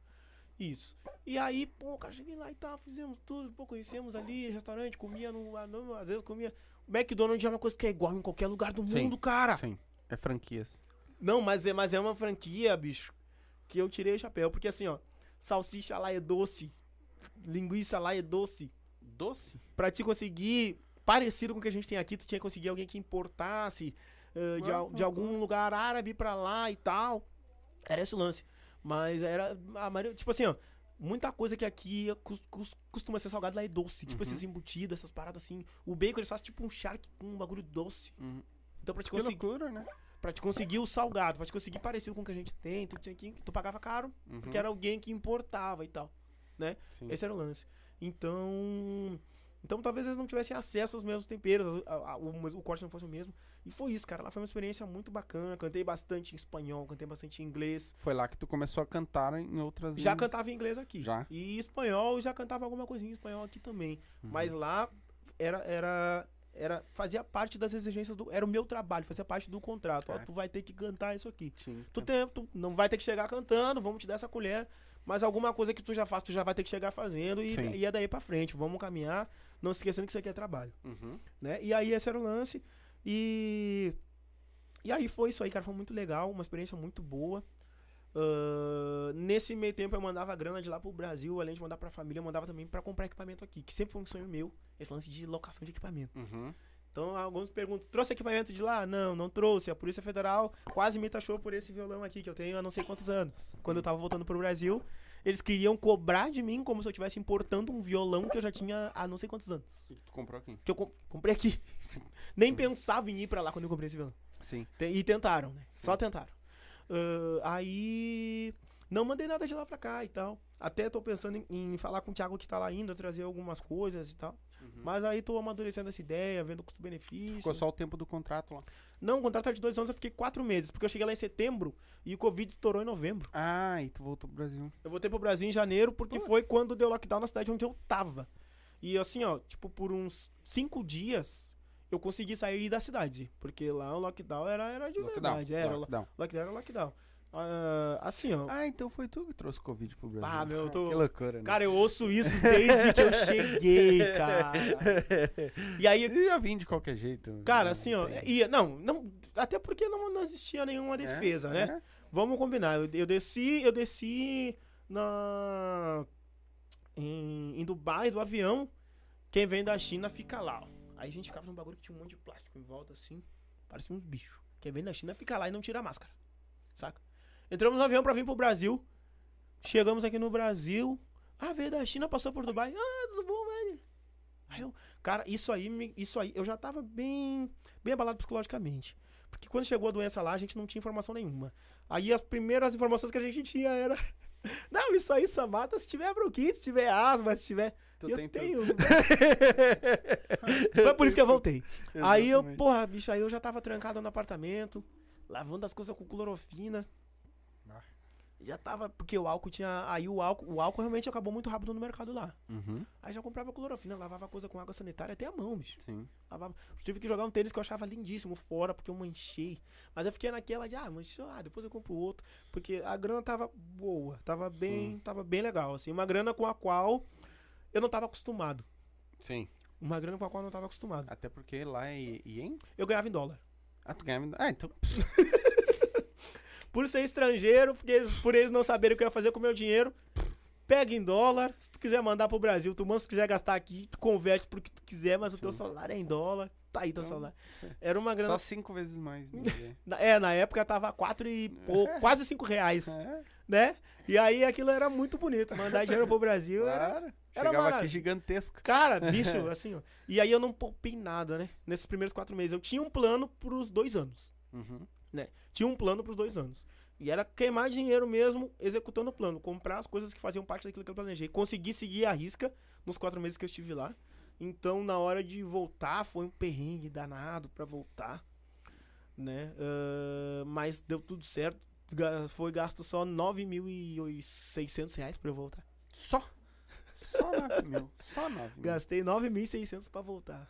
Speaker 3: Isso. E aí, pô, cara, cheguei lá e tal, fizemos tudo, pô, conhecemos ali, restaurante, comia no. Às vezes comia. McDonald's é uma coisa que é igual em qualquer lugar do
Speaker 1: Sim,
Speaker 3: mundo, cara.
Speaker 1: Sim, é franquias.
Speaker 3: Não, mas é, mas é uma franquia, bicho, que eu tirei o chapéu. Porque assim, ó, salsicha lá é doce, linguiça lá é doce.
Speaker 1: Doce?
Speaker 3: Pra te conseguir, parecido com o que a gente tem aqui, tu tinha que conseguir alguém que importasse ah, de, de algum lugar árabe pra lá e tal. Era esse o lance. Mas era. A maioria, tipo assim, ó. Muita coisa que aqui cos- cos- costuma ser salgado lá é doce. Tipo
Speaker 1: Uhum.
Speaker 3: esses embutidos, essas paradas assim. O bacon eles fazem tipo um shark com um bagulho doce.
Speaker 1: Uhum.
Speaker 3: Então pra te,
Speaker 1: Que
Speaker 3: conseguir,
Speaker 1: loucura, né?
Speaker 3: pra te conseguir o salgado, pra te conseguir parecido com o que a gente tem, tu, tinha que, tu pagava caro,
Speaker 1: Uhum.
Speaker 3: porque era alguém que importava e tal.
Speaker 1: Sim.
Speaker 3: Esse era o lance. Então. Então talvez eles não tivessem acesso aos mesmos temperos, a- a- o, o corte não fosse o mesmo. E foi isso, cara. Lá foi uma experiência muito bacana. Cantei bastante em espanhol, cantei bastante em inglês.
Speaker 1: Foi lá que tu começou a cantar em outras
Speaker 3: Já
Speaker 1: línguas.
Speaker 3: cantava em inglês aqui.
Speaker 1: Já?
Speaker 3: E espanhol, já cantava alguma coisinha em espanhol aqui também.
Speaker 1: Uhum.
Speaker 3: Mas lá era, era, era. Fazia parte das exigências do. Era o meu trabalho, fazia parte do contrato. Ó,
Speaker 1: Certo.
Speaker 3: tu vai ter que cantar isso aqui.
Speaker 1: Sim.
Speaker 3: Tu, tem, tu não vai ter que chegar cantando, vamos te dar essa colher. Mas alguma coisa que tu já faz, tu já vai ter que chegar fazendo e,
Speaker 1: Sim.
Speaker 3: e é daí pra frente. Vamos caminhar, não se esquecendo que isso aqui é trabalho,
Speaker 1: Uhum.
Speaker 3: né? E aí esse era o lance. E. E aí foi isso aí, cara. Foi muito legal, uma experiência muito boa. Ah, nesse meio tempo eu mandava grana de lá pro Brasil, além de mandar pra família, eu mandava também pra comprar equipamento aqui, que sempre foi um sonho meu, esse lance de locação de equipamento.
Speaker 1: Uhum.
Speaker 3: Então alguns perguntam, trouxe equipamento de lá? Não, não trouxe. A Polícia Federal quase me taxou por esse violão aqui, que eu tenho há não sei quantos anos. Quando eu tava voltando pro Brasil, eles queriam cobrar de mim como se eu estivesse importando um violão que eu já tinha há não sei quantos anos.
Speaker 1: E tu comprou aqui?
Speaker 3: Que eu com- comprei aqui. <laughs> Nem pensava em ir pra lá quando eu comprei esse violão.
Speaker 1: Sim.
Speaker 3: E tentaram, né? Só tentaram. Ah, aí. Não mandei nada de lá pra cá e tal. Até tô pensando em, em falar com o Thiago que tá lá ainda, trazer algumas coisas e tal. Mas aí tô amadurecendo essa ideia, vendo o custo-benefício.
Speaker 1: Ficou só o tempo do contrato lá.
Speaker 3: Não, o contrato é de dois anos, eu fiquei quatro meses, porque eu cheguei lá em setembro e o Covid estourou em novembro.
Speaker 1: Ah, e tu voltou pro Brasil.
Speaker 3: Eu voltei pro Brasil em janeiro porque
Speaker 1: Pô.
Speaker 3: foi quando deu lockdown na cidade onde eu tava. E assim, ó, tipo, por uns cinco dias eu consegui sair da cidade. Porque lá o lockdown era, era de verdade. Era,
Speaker 1: Lockdown.
Speaker 3: lockdown era lockdown. Ah, assim, ó.
Speaker 1: Ah, então foi tu que trouxe Covid pro Brasil.
Speaker 3: Ah, meu, eu tô-
Speaker 1: Que loucura, né?
Speaker 3: Cara, eu ouço isso desde que eu cheguei, cara. <laughs> E aí,
Speaker 1: Eu ia vir de qualquer jeito.
Speaker 3: cara,
Speaker 1: Não
Speaker 3: assim, ó,
Speaker 1: tem-
Speaker 3: ia, não, não, até porque não, não existia nenhuma defesa,
Speaker 1: É,
Speaker 3: né?
Speaker 1: é.
Speaker 3: Vamos combinar. Eu, eu desci, eu desci na em, em Dubai do avião. Quem vem da China fica lá, ó. Aí a gente ficava num bagulho que tinha um monte de plástico em volta assim, parecia uns bichos. Quem vem da China fica lá e não tira a máscara. Saca? Entramos no avião pra vir pro Brasil. Chegamos aqui no Brasil. Ah, veio da China, passou por Dubai. Ah, tudo bom, velho? Aí eu, cara, isso aí, isso aí, eu já tava bem, bem abalado psicologicamente. Porque quando chegou a doença lá, a gente não tinha informação nenhuma. Aí as primeiras informações que a gente <laughs> tinha era. Não, isso aí só mata se tiver bronquite, se tiver asma, se tiver.
Speaker 1: Tu
Speaker 3: eu tenho. <laughs> Foi por isso que eu voltei. Aí eu,
Speaker 1: Exatamente.
Speaker 3: porra, bicho, aí eu já tava trancado no apartamento, lavando as coisas com clorofina. Já tava, porque o álcool tinha. Aí o álcool, o álcool realmente acabou muito rápido no mercado lá.
Speaker 1: Uhum,
Speaker 3: Aí já comprava clorofina, lavava coisa com água sanitária até a mão, bicho.
Speaker 1: sim.
Speaker 3: Lavava. Tive que jogar um tênis que eu achava lindíssimo fora, porque eu manchei. Mas eu fiquei naquela de, ah, manchou, ah, depois eu compro outro. Porque a grana tava boa, tava bem,
Speaker 1: Sim.
Speaker 3: tava bem legal, assim. Uma grana com a qual eu não tava acostumado.
Speaker 1: Sim.
Speaker 3: Uma grana com a qual eu não tava acostumado.
Speaker 1: Até porque lá é ien.
Speaker 3: Eu ganhava em dólar.
Speaker 1: Ah, tu ganhava. Ah, então. <laughs>
Speaker 3: Por ser estrangeiro, porque por eles não saberem o que eu ia fazer com o meu dinheiro, pega em dólar. Se tu quiser mandar pro Brasil, tu manda. Se tu quiser gastar aqui, tu converte pro que tu quiser, mas o teu
Speaker 1: Sim.
Speaker 3: salário é em dólar. Tá aí teu
Speaker 1: Então,
Speaker 3: salário.
Speaker 1: sim.
Speaker 3: Era uma grana.
Speaker 1: Só cinco vezes mais. <laughs>
Speaker 3: É, na época tava quatro e pouco, <laughs> quase cinco reais,
Speaker 1: é,
Speaker 3: né? E aí aquilo era muito bonito. Mandar dinheiro pro Brasil era.
Speaker 1: claro.
Speaker 3: era
Speaker 1: Chegava
Speaker 3: maravilha.
Speaker 1: aqui gigantesco.
Speaker 3: Cara, bicho, <laughs> assim, ó. E aí eu não poupei nada, né? Nesses primeiros quatro meses. Eu tinha um plano pros dois anos.
Speaker 1: Uhum.
Speaker 3: Tinha um plano pros dois anos. E era queimar dinheiro mesmo executando o plano. Comprar as coisas que faziam parte daquilo que eu planejei. Consegui seguir a risca nos quatro meses que eu estive lá. Então, na hora de voltar, foi um perrengue danado pra voltar. Né? Ah, mas deu tudo certo. Foi gasto só 9.600 reais pra eu voltar.
Speaker 1: Só. Só 9 mil. Só 9 mil.
Speaker 3: Gastei 9.600 pra voltar.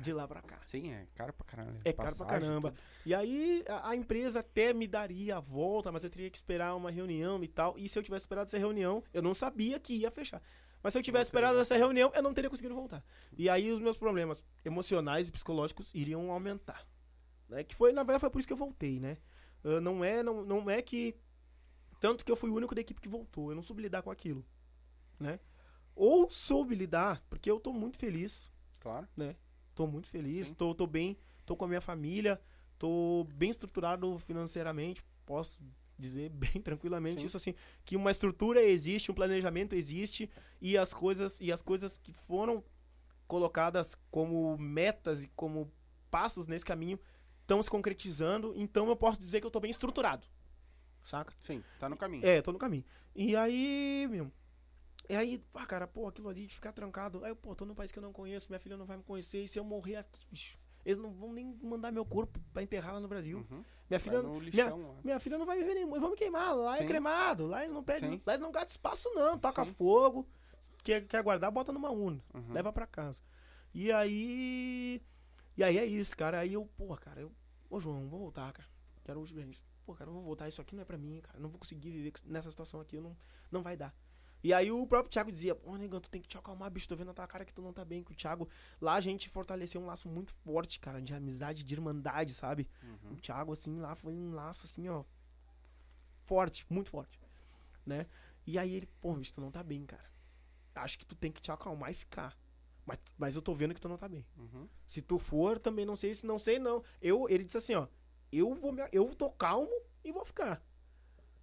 Speaker 3: De lá pra cá.
Speaker 1: Sim, é caro pra caralho.
Speaker 3: É caro pra caramba.
Speaker 1: tudo.
Speaker 3: E aí a, a empresa até me daria a volta, mas eu teria que esperar uma reunião e tal. E se eu tivesse esperado essa reunião, eu não sabia que ia fechar. Mas se eu tivesse esperado essa reunião, eu não teria conseguido voltar. E aí os meus problemas emocionais e psicológicos iriam aumentar. Né? Que foi, na verdade, foi por isso que eu voltei, né? Ah, não, é, não, não é que. Tanto que eu fui o único da equipe que voltou. Eu não soube lidar com aquilo. Né? Ou soube lidar, porque eu tô muito feliz
Speaker 1: Claro.
Speaker 3: Tô muito feliz,
Speaker 1: Sim.
Speaker 3: tô, tô bem, tô com a minha família, tô bem estruturado financeiramente, posso dizer <laughs> bem tranquilamente
Speaker 1: Sim.
Speaker 3: isso assim, que uma estrutura existe, um planejamento existe e as coisas e as coisas que foram colocadas como metas e como passos nesse caminho estão se concretizando, então eu posso dizer que eu tô bem estruturado. Saca?
Speaker 1: Sim, tá no caminho.
Speaker 3: É, tô no caminho. E aí, meu. E aí, ah, cara, pô, aquilo ali de ficar trancado. Aí, eu, pô, tô num país que eu não conheço, minha filha não vai me conhecer. E se eu morrer aqui, bicho, eles não vão nem mandar meu corpo pra enterrar lá no Brasil.
Speaker 1: Uhum.
Speaker 3: Minha filha.
Speaker 1: no
Speaker 3: Minha,
Speaker 1: lixão lá.
Speaker 3: minha filha não vai viver nem. Vamos queimar. Lá é
Speaker 1: Sim.
Speaker 3: cremado. Lá eles não pedem.
Speaker 1: Sim.
Speaker 3: Lá eles não gastam espaço, não. Toca
Speaker 1: Sim.
Speaker 3: fogo. Quer, quer guardar, bota numa urna.
Speaker 1: Uhum.
Speaker 3: Leva pra casa. E aí. E aí é isso, cara. Aí eu, pô, cara, eu. Ô, João, vou voltar, cara. Quero gente. Pô, cara, eu vou voltar. Isso aqui não é pra mim, cara. Não vou conseguir viver nessa situação aqui. Eu não, não vai dar. E aí o próprio Thiago dizia, pô, negão, tu tem que te acalmar, bicho. Tô vendo na tua cara que tu não tá bem. Que o Thiago. Lá a gente fortaleceu um laço muito forte, cara, de amizade, de irmandade, sabe?
Speaker 1: Uhum.
Speaker 3: O Thiago, assim, lá foi um laço, assim, ó. Forte, muito forte. Né? E aí ele, pô, bicho, tu não tá bem, cara. Acho que tu tem que te acalmar e ficar. Mas, mas eu tô vendo que tu não tá bem.
Speaker 1: Uhum.
Speaker 3: Se tu for, também não sei se não sei, não. Eu, ele disse assim, ó. Eu vou me, eu tô calmo e vou ficar.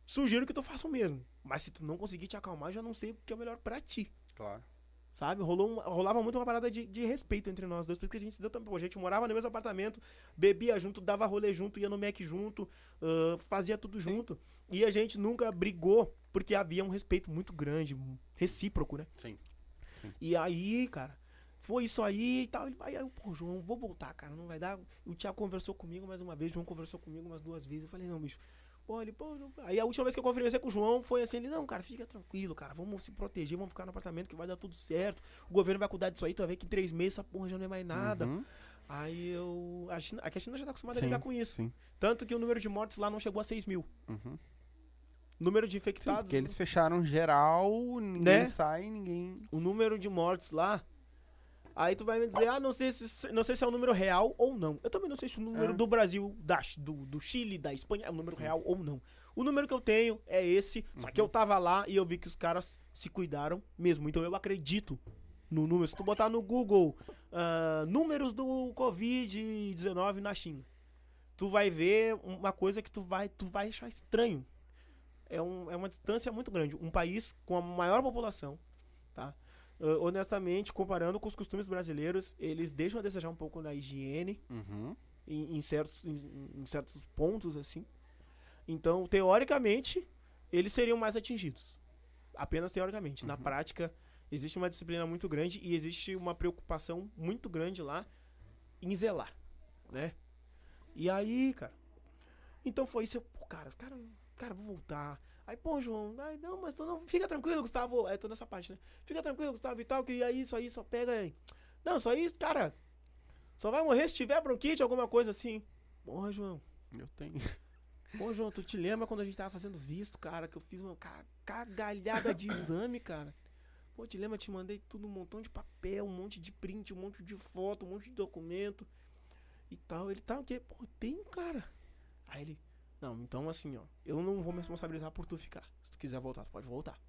Speaker 3: Sugiro que tu faça o mesmo. Mas se tu não conseguir te acalmar, já não sei o que é o melhor pra ti.
Speaker 1: Claro.
Speaker 3: Sabe? Rolou uma- rolava muito uma parada de, de respeito entre nós dois, porque a gente se deu também. A gente morava no mesmo apartamento, bebia junto, dava rolê junto, ia no Mac junto, ah, fazia tudo junto. E a gente nunca brigou, porque havia um respeito muito grande, recíproco, né?
Speaker 1: Sim.
Speaker 3: E aí, cara, foi isso aí e tal. Ele, aí eu, pô, João, vou voltar, cara, não vai dar. O Thiago conversou comigo mais uma vez, o João conversou comigo umas duas vezes. Eu falei, não, bicho. Pô, ele, pô, não... Aí a última vez que eu conversei com o João foi assim, ele, não, cara, fica tranquilo, cara, vamos se proteger, vamos ficar no apartamento que vai dar tudo certo. O governo vai cuidar disso aí, tu vai ver que em três meses essa porra já não é mais nada.
Speaker 1: Uhum.
Speaker 3: Aí eu. A China, aqui a China já tá acostumada
Speaker 1: Sim,
Speaker 3: a lidar com isso.
Speaker 1: sim.
Speaker 3: Tanto que o número de mortes lá não chegou a 6 mil.
Speaker 1: Uhum.
Speaker 3: Número de
Speaker 1: Sim,
Speaker 3: infectados.
Speaker 1: porque eles fecharam geral, ninguém
Speaker 3: Né?
Speaker 1: sai, ninguém.
Speaker 3: o número de mortes lá. Aí tu vai me dizer, ah, não sei se, não sei se é o número real ou não. Eu também não sei se o número
Speaker 1: É.
Speaker 3: do Brasil, da, do, do Chile, da Espanha é o número real ou não. O número que eu tenho é esse, só que eu tava lá e eu vi que os caras se cuidaram mesmo. Então eu acredito no número. Se tu botar no Google ah, números do Covid-19 na China, tu vai ver uma coisa que tu vai, tu vai achar estranho. É, um, é uma distância muito grande. Um país com a maior população, tá? Uh, honestamente, comparando com os costumes brasileiros, eles deixam a desejar um pouco na higiene
Speaker 1: Uhum.
Speaker 3: em, em certos, em, em certos pontos, assim. Então, teoricamente, eles seriam mais atingidos. Apenas teoricamente. Na prática, existe uma disciplina muito grande e existe uma preocupação muito grande lá em zelar, né? E aí, cara. Então foi isso. Eu, pô, cara, os cara, cara, vou voltar. Aí, pô, João, ai, não, mas tu não. Fica tranquilo, Gustavo. Aí, tô nessa parte, né? Fica tranquilo, Gustavo e tal, que aí, isso aí, só pega aí. Não, só isso, cara. Só vai morrer se tiver bronquite, alguma coisa assim. Porra, João.
Speaker 1: Eu tenho.
Speaker 3: Pô, João, tu te lembra quando a gente tava fazendo visto, cara, que eu fiz uma ca- cagalhada de exame, cara? Pô, te lembra? Te mandei tudo, um montão de papel, um monte de print, um monte de foto, um monte de documento e tal. Ele tá o quê? Pô, tem, cara. Aí ele, não, então assim, ó, eu não vou me responsabilizar por tu ficar. Se tu quiser voltar, tu pode voltar.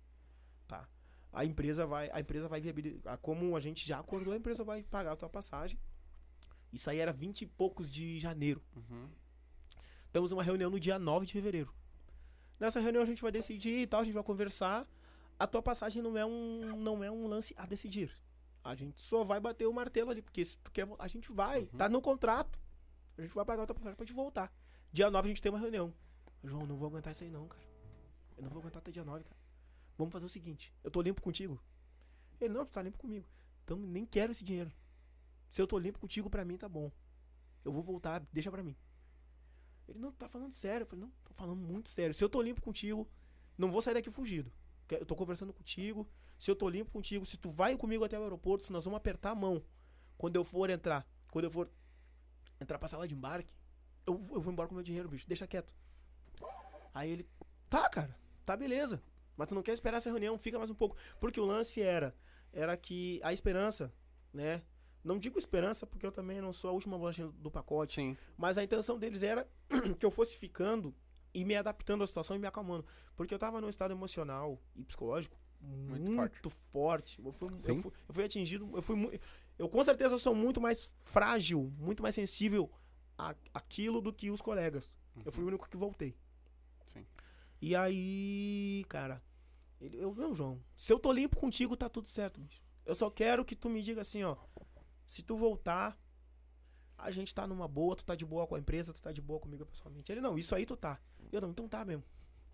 Speaker 3: Tá. A empresa vai, a empresa vai viabilizar, como a gente já acordou, a empresa vai pagar a tua passagem. Isso aí era 20 e poucos de janeiro.
Speaker 1: Uhum.
Speaker 3: Temos uma reunião no dia 9 de fevereiro. Nessa reunião a gente vai decidir e tal, a gente vai conversar. A tua passagem não é um, não é um lance a decidir. A gente só vai bater o martelo ali, porque se tu quer, a gente vai, tá no contrato. A gente vai pagar a tua passagem pra te voltar. Dia 9 a gente tem uma reunião. João, não vou aguentar isso aí não, cara. Eu não vou aguentar até dia 9, cara. Vamos fazer o seguinte, eu tô limpo contigo. Ele, não, tu tá limpo comigo. Então nem quero esse dinheiro. Se eu tô limpo contigo, pra mim tá bom. Eu vou voltar, deixa pra mim. Ele, não, tá falando sério. Eu falei, não, tô falando muito sério. Se eu tô limpo contigo, não vou sair daqui fugido. Eu tô conversando contigo. Se eu tô limpo contigo, se tu vai comigo até o aeroporto, se nós vamos apertar a mão. Quando eu for entrar, quando eu for entrar pra sala de embarque, eu, eu vou embora com meu dinheiro, bicho. Deixa quieto. Aí ele, tá, cara, tá beleza. Mas tu não quer esperar essa reunião, fica mais um pouco. Porque o lance era, era que a esperança, né? Não digo esperança porque eu também não sou a última bolachinha do pacote.
Speaker 1: Sim.
Speaker 3: Mas a intenção deles era <clears throat> que eu fosse ficando e me adaptando à situação e me acalmando. Porque eu tava num estado emocional e psicológico muito,
Speaker 1: forte.
Speaker 3: forte. Eu, fui, eu, fui, eu fui atingido. Eu fui Eu com certeza sou muito mais frágil, muito mais sensível a aquilo do que os colegas. Eu fui o único que voltei.
Speaker 1: Sim.
Speaker 3: E aí, cara, ele, eu, não, João, se eu tô limpo contigo, tá tudo certo, bicho. Eu só quero que tu me diga assim, ó. Se tu voltar, a gente tá numa boa, tu tá de boa com a empresa, tu tá de boa comigo pessoalmente. Ele, não, isso aí tu tá. Eu não, então tá mesmo.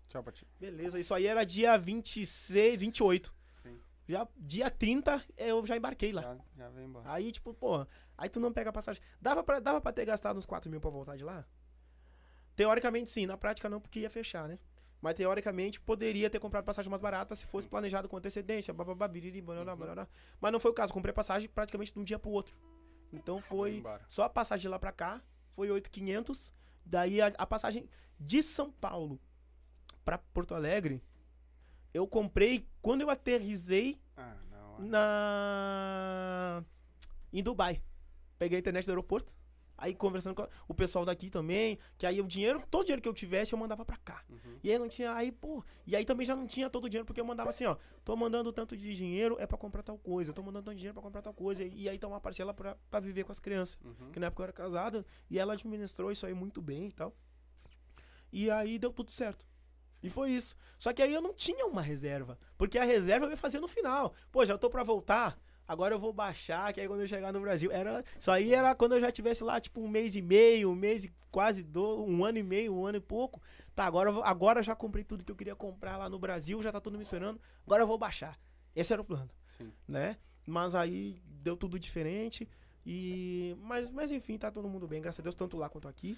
Speaker 1: Tchau pra ti.
Speaker 3: Beleza, isso aí era dia 26, 28.
Speaker 1: Sim.
Speaker 3: Já dia 30 eu já embarquei lá.
Speaker 1: Já, já vem embora.
Speaker 3: Aí, tipo, pô, aí tu não pega a passagem. Dava pra, dava pra ter gastado uns 4 mil pra voltar de lá? Teoricamente sim, na prática não, porque ia fechar, né? Mas teoricamente poderia ter comprado passagem mais barata se fosse planejado com antecedência, bababá, biriri. Mas não foi o caso, comprei passagem praticamente de um dia pro outro. Então foi só a passagem de lá pra cá, foi 8,500. Daí a, a passagem de São Paulo pra Porto Alegre, eu comprei quando eu aterrisei
Speaker 1: Ah, não.
Speaker 3: na em Dubai. Peguei a internet do aeroporto. Aí conversando com o pessoal daqui também, que aí o dinheiro, todo o dinheiro que eu tivesse, eu mandava pra cá.
Speaker 1: Uhum.
Speaker 3: E aí não tinha, aí, pô, e aí também já não tinha todo o dinheiro, porque eu mandava assim, ó, tô mandando tanto de dinheiro é pra comprar tal coisa, tô mandando tanto de dinheiro pra comprar tal coisa, e aí tá uma parcela pra, pra viver com as crianças.
Speaker 1: Uhum.
Speaker 3: Que na época eu era casado, e ela administrou isso aí muito bem e tal. E aí deu tudo certo. E foi isso. Só que aí eu não tinha uma reserva. Porque a reserva eu ia fazer no final. Pô, já tô pra voltar. Agora eu vou baixar, que aí quando eu chegar no Brasil. Era, isso aí era quando eu já tivesse lá, tipo, um mês e meio, um mês e quase do, um ano e meio, um ano e pouco. Tá, agora, agora já comprei tudo que eu queria comprar lá no Brasil, já tá tudo me esperando. Agora eu vou baixar. Esse era o plano
Speaker 1: Sim.
Speaker 3: né? Mas aí deu tudo diferente. E. Mas, mas enfim, tá todo mundo bem, graças a Deus, tanto lá quanto aqui.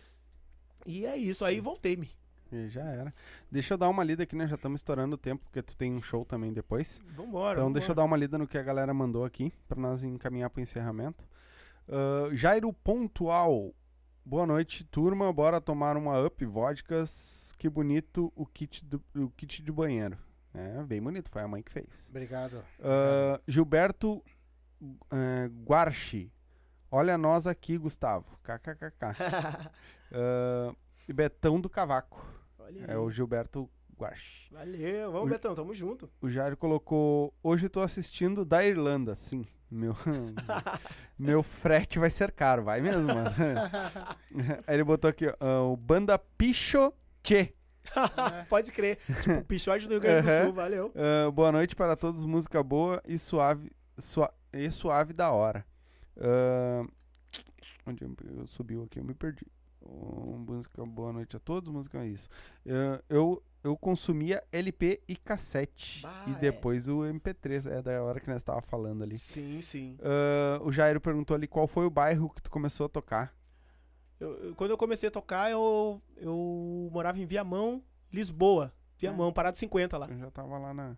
Speaker 3: E é isso, aí voltei-me.
Speaker 1: E já era. Deixa eu dar uma lida aqui, né? Já estamos estourando o tempo, porque tu tem um show também depois.
Speaker 3: Vambora.
Speaker 1: Então deixa eu dar uma lida no que a galera mandou aqui, pra nós encaminhar pro encerramento. Ah, Jairo Pontual. Boa noite, turma. Bora tomar uma up vodkas. Que bonito o kit, do, o kit de banheiro. É, bem bonito, foi a mãe que fez.
Speaker 2: Obrigado.
Speaker 1: Ah, Gilberto eh, Guarchi. Olha nós aqui, Gustavo. KKKK. <laughs> Ah, e Betão do Cavaco.
Speaker 3: Olha
Speaker 1: É o Gilberto Guarchi.
Speaker 3: Valeu, vamos,
Speaker 1: O-
Speaker 3: Betão, tamo junto.
Speaker 1: O Jairo colocou. Hoje tô assistindo da Irlanda. Sim. Meu, <laughs> meu frete vai ser caro. Vai mesmo, mano. Aí <laughs> ele botou aqui, ó. o Banda Picho Che. <laughs>
Speaker 3: Pode crer. tipo, Pichote do Rio Grande do. Sul, valeu.
Speaker 1: Ah, boa noite para todos. Música boa e suave, sua- e suave da hora. Ah, onde eu, eu subiu aqui? Eu me perdi. Oh, música boa noite a todos. Música é isso. Ah, eu eu consumia LP e cassete
Speaker 3: Bah,
Speaker 1: e
Speaker 3: é.
Speaker 1: depois o MP3. É da hora que nós tava falando ali.
Speaker 3: Sim, sim.
Speaker 1: Ah, o Jairo perguntou ali qual foi o bairro que tu começou a tocar.
Speaker 3: Eu- quando eu comecei a tocar, eu, eu morava em Viamão, Lisboa. Viamão, parado 50 lá.
Speaker 1: Eu já tava lá na.